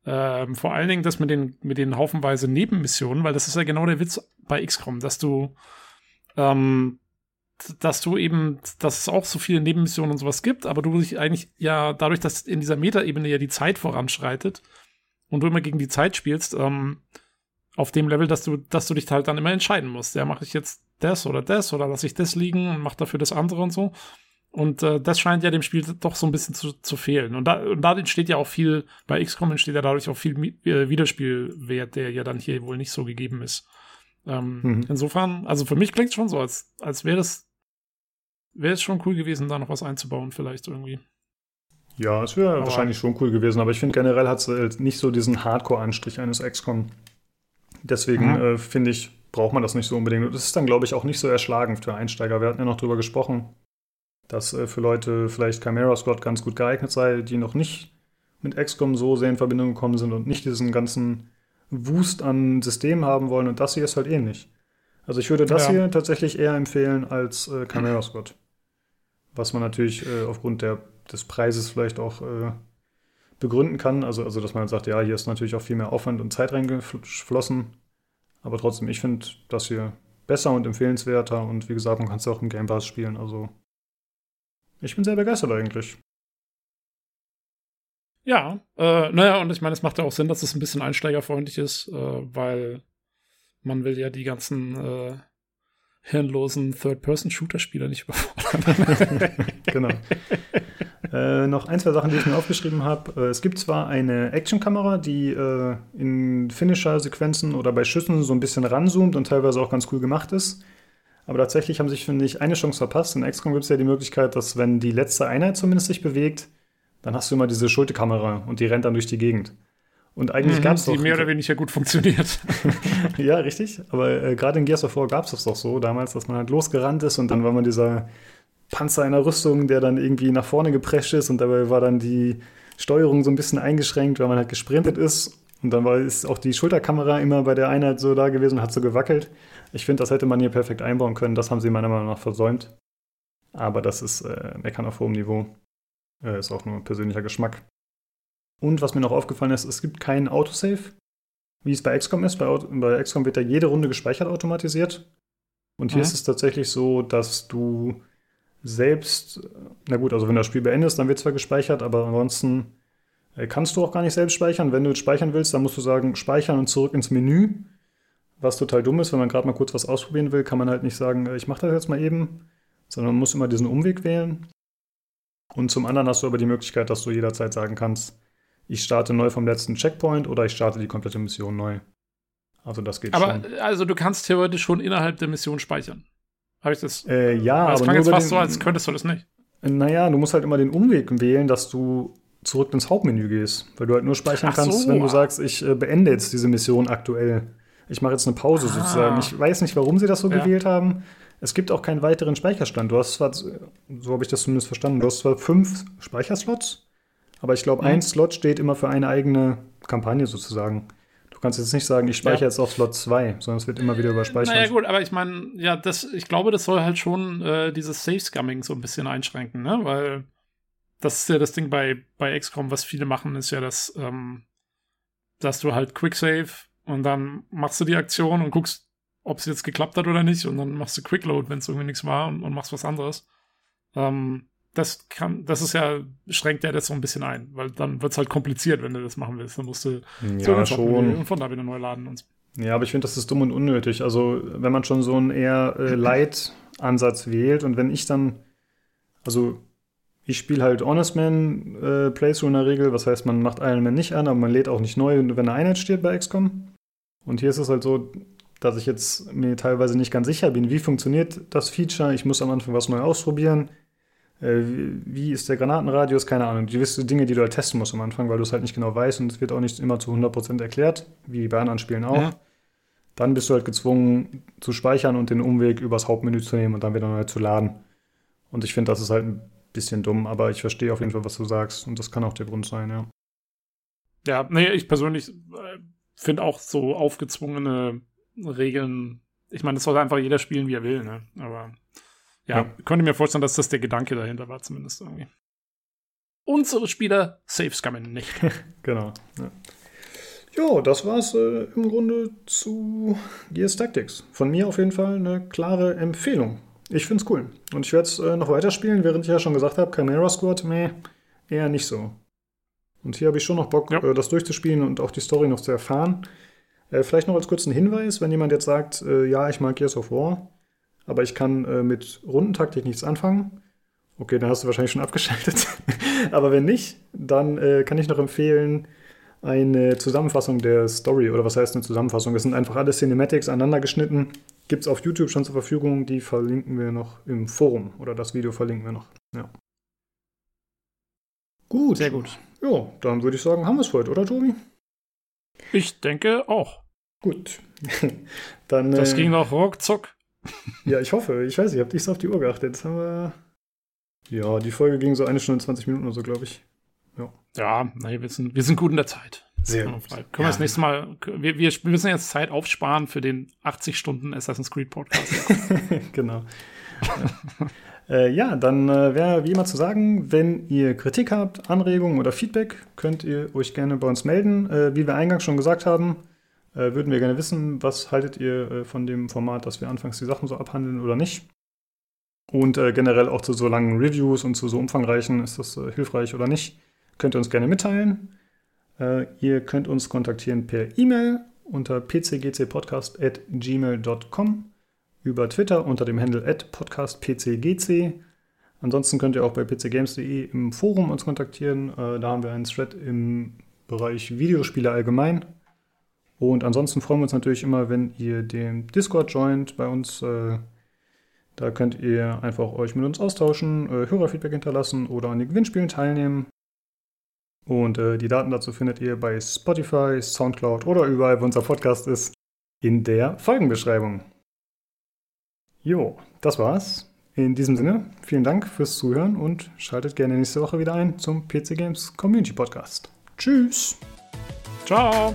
Ähm, vor allen Dingen das mit den, mit den haufenweise Nebenmissionen, weil das ist ja genau der Witz bei XCOM, dass du, ähm, dass du eben, dass es auch so viele Nebenmissionen und sowas gibt, aber du dich eigentlich ja dadurch, dass in dieser Meta-Ebene ja die Zeit voranschreitet und du immer gegen die Zeit spielst, ähm, auf dem Level, dass du, dass du dich halt dann immer entscheiden musst. Ja, mache ich jetzt das oder das oder lasse ich das liegen und mache dafür das andere und so. Und äh, das scheint ja dem Spiel doch so ein bisschen zu, zu fehlen. Und da, und da entsteht ja auch viel, bei XCOM entsteht ja dadurch auch viel äh, Wiederspielwert, der ja dann hier wohl nicht so gegeben ist. Ähm, mhm. Insofern, also für mich klingt es schon so, als, als wäre das, wäre es schon cool gewesen, da noch was einzubauen, vielleicht irgendwie. Ja, es wäre wahrscheinlich schon cool gewesen, aber ich finde generell hat es halt nicht so diesen Hardcore-Anstrich eines XCOM. Deswegen mhm. äh, finde ich, braucht man das nicht so unbedingt. Und das ist dann, glaube ich, auch nicht so erschlagend für Einsteiger. Wir hatten ja noch drüber gesprochen, dass äh, für Leute vielleicht Chimera Squad ganz gut geeignet sei, die noch nicht mit XCOM so sehr in Verbindung gekommen sind und nicht diesen ganzen Wust an Systemen haben wollen. Und das hier ist halt ähnlich. Also ich würde das ja. hier tatsächlich eher empfehlen als äh, Chimera Squad. Was man natürlich äh, aufgrund der, des Preises vielleicht auch äh, begründen kann. Also, also, dass man halt sagt, ja, hier ist natürlich auch viel mehr Aufwand und Zeit reingeflossen. Aber trotzdem, ich finde das hier besser und empfehlenswerter. Und wie gesagt, man kann es auch im Game Pass spielen. Also, ich bin sehr begeistert eigentlich. Ja, äh, naja, und ich meine, es macht ja auch Sinn, dass es ein bisschen einsteigerfreundlich ist, äh, weil man will ja die ganzen äh, hirnlosen Third-Person-Shooter-Spieler nicht überfordern. genau. Äh, noch ein, zwei Sachen, die ich mir aufgeschrieben habe. Äh, es gibt zwar eine Actionkamera, die äh, in Finisher-Sequenzen oder bei Schüssen so ein bisschen ranzoomt und teilweise auch ganz cool gemacht ist. Aber tatsächlich haben sich, finde ich, eine Chance verpasst. In XCOM gibt es ja die Möglichkeit, dass wenn die letzte Einheit zumindest sich bewegt, dann hast du immer diese Schulterkamera und die rennt dann durch die Gegend. Und eigentlich mhm, gab es Die mehr oder weniger gut funktioniert. ja, richtig. Aber äh, gerade in Gears of War gab es das doch so damals, dass man halt losgerannt ist und dann war man dieser Panzer einer Rüstung, der dann irgendwie nach vorne geprescht ist und dabei war dann die Steuerung so ein bisschen eingeschränkt, weil man halt gesprintet ist. Und dann war ist auch die Schulterkamera immer bei der Einheit so da gewesen und hat so gewackelt. Ich finde, das hätte man hier perfekt einbauen können. Das haben sie meiner Meinung nach versäumt. Aber das ist äh, meckern auf hohem Niveau. Äh, ist auch nur persönlicher Geschmack. Und was mir noch aufgefallen ist, es gibt keinen Autosave, wie es bei XCOM ist. Bei, bei XCOM wird ja jede Runde gespeichert automatisiert. Und hier mhm. ist es tatsächlich so, dass du selbst, na gut, also wenn das Spiel beendet ist, dann wird zwar gespeichert, aber ansonsten äh, kannst du auch gar nicht selbst speichern. Wenn du speichern willst, dann musst du sagen, speichern und zurück ins Menü. Was total dumm ist, wenn man gerade mal kurz was ausprobieren will, kann man halt nicht sagen, äh, ich mache das jetzt mal eben, sondern man muss immer diesen Umweg wählen. Und zum anderen hast du aber die Möglichkeit, dass du jederzeit sagen kannst, ich starte neu vom letzten Checkpoint oder ich starte die komplette Mission neu. Also das geht aber, schon. also du kannst theoretisch schon innerhalb der Mission speichern. Habe ich das? Äh, ja, das aber klang jetzt fast den, so, als könntest du das nicht. Naja, du musst halt immer den Umweg wählen, dass du zurück ins Hauptmenü gehst, weil du halt nur speichern Ach kannst, so. wenn du sagst, ich äh, beende jetzt diese Mission aktuell. Ich mache jetzt eine Pause Ah. sozusagen. Ich weiß nicht, warum sie das so Ja. gewählt haben. Es gibt auch keinen weiteren Speicherstand. Du hast zwar, so habe ich das zumindest verstanden, du hast zwar fünf Speicherslots, aber ich glaube, Mhm. ein Slot steht immer für eine eigene Kampagne sozusagen. Du kannst jetzt nicht sagen, ich speichere Ja. jetzt auf Slot 2, sondern es wird immer wieder überspeichert. Naja, gut, aber ich meine, ja, das, ich glaube, das soll halt schon äh, dieses Safe-Scumming so ein bisschen einschränken, ne? Weil das ist ja das Ding bei, bei XCOM, was viele machen, ist ja, dass, ähm, dass du halt Quicksave und dann machst du die Aktion und guckst, ob es jetzt geklappt hat oder nicht und dann machst du Quickload, wenn es irgendwie nichts war und, und machst was anderes. Ähm, das kann, das ist ja, schränkt ja das so ein bisschen ein, weil dann wird es halt kompliziert, wenn du das machen willst. Dann musst du ja, schon. und von da wieder neu laden und so. Ja, aber ich finde, das ist dumm und unnötig. Also, wenn man schon so einen eher äh, Light-Ansatz wählt und wenn ich dann, also ich spiele halt Honest Man äh, Playthrough in der Regel, was heißt, man macht Iron Man nicht an, aber man lädt auch nicht neu, wenn eine Einheit steht bei XCOM. Und hier ist es halt so, dass ich jetzt mir teilweise nicht ganz sicher bin, wie funktioniert das Feature. Ich muss am Anfang was neu ausprobieren. Äh, wie, ist der Granatenradius? Keine Ahnung. Gewisse Dinge, die du halt testen musst am Anfang, weil du es halt nicht genau weißt und es wird auch nicht immer zu 100% erklärt, wie bei anderen Spielen auch. Ja. Dann bist du halt gezwungen zu speichern und den Umweg übers Hauptmenü zu nehmen und dann wieder neu zu laden. Und ich finde, das ist halt ein bisschen dumm, aber ich verstehe auf jeden Fall, was du sagst und das kann auch der Grund sein, ja. Ja, nee, ich persönlich äh, finde auch so aufgezwungene Regeln. Ich meine, das soll einfach jeder spielen, wie er will, ne? Aber ja, Ja. könnte mir vorstellen, dass das der Gedanke dahinter war, zumindest irgendwie. Unsere Spieler safe scammen nicht. Genau. Ja, jo, das war's äh, im Grunde zu Gears Tactics. Von mir auf jeden Fall eine klare Empfehlung. Ich find's cool. Und ich werde es äh, noch weiterspielen, während ich ja schon gesagt habe, Chimera Squad, meh, eher nicht so. Und hier habe ich schon noch Bock, Ja. äh, das durchzuspielen und auch die Story noch zu erfahren. Äh, vielleicht noch als kurzen Hinweis, wenn jemand jetzt sagt, äh, ja, ich mag Gears of War, aber ich kann äh, mit Rundentaktik nichts anfangen. Okay, dann hast du wahrscheinlich schon abgeschaltet. aber wenn nicht, dann äh, kann ich noch empfehlen, eine Zusammenfassung der Story, oder was heißt eine Zusammenfassung? Das sind einfach alle Cinematics aneinander geschnitten. Gibt es auf YouTube schon zur Verfügung, die verlinken wir noch im Forum oder das Video verlinken wir noch. Ja. Gut. Sehr gut. Ja, dann würde ich sagen, haben wir es heute, oder Tobi? Ich denke auch. Gut. dann, Das äh, ging doch ruckzuck. Ja, ich hoffe. Ich weiß ich habe nicht so auf die Uhr geachtet. Jetzt haben wir. Ja, die Folge ging so eine Stunde und 20 Minuten oder so, glaube ich. Ja, nee, wir sind, wir sind gut in der Zeit. Sehr Können wir können wir das nächste Mal, wir, wir müssen jetzt Zeit aufsparen für den 80 Stunden Assassin's Creed Podcast. genau. Ja, äh, ja dann äh, wäre wie immer zu sagen, wenn ihr Kritik habt, Anregungen oder Feedback, könnt ihr euch gerne bei uns melden. Äh, wie wir eingangs schon gesagt haben, würden wir gerne wissen, was haltet ihr äh, von dem Format, dass wir anfangs die Sachen so abhandeln oder nicht. Und äh, generell auch zu so langen Reviews und zu so umfangreichen, ist das äh, hilfreich oder nicht, könnt ihr uns gerne mitteilen. Äh, ihr könnt uns kontaktieren per E-Mail unter pcgcpodcast.gmail.com über Twitter unter dem Handle podcastpcgc. Ansonsten könnt ihr auch bei pcgames.de im Forum uns kontaktieren. Äh, da haben wir einen Thread im Bereich Videospiele allgemein. Und ansonsten freuen wir uns natürlich immer, wenn ihr den Discord joint bei uns. Äh, da könnt ihr einfach euch mit uns austauschen, äh, Hörerfeedback hinterlassen oder an den Gewinnspielen teilnehmen. Und äh, die Daten dazu findet ihr bei Spotify, Soundcloud oder überall, wo unser Podcast ist, in der Folgenbeschreibung. Jo, das war's. In diesem Sinne, vielen Dank fürs Zuhören und schaltet gerne nächste Woche wieder ein zum PC Games Community Podcast. Tschüss! Ciao!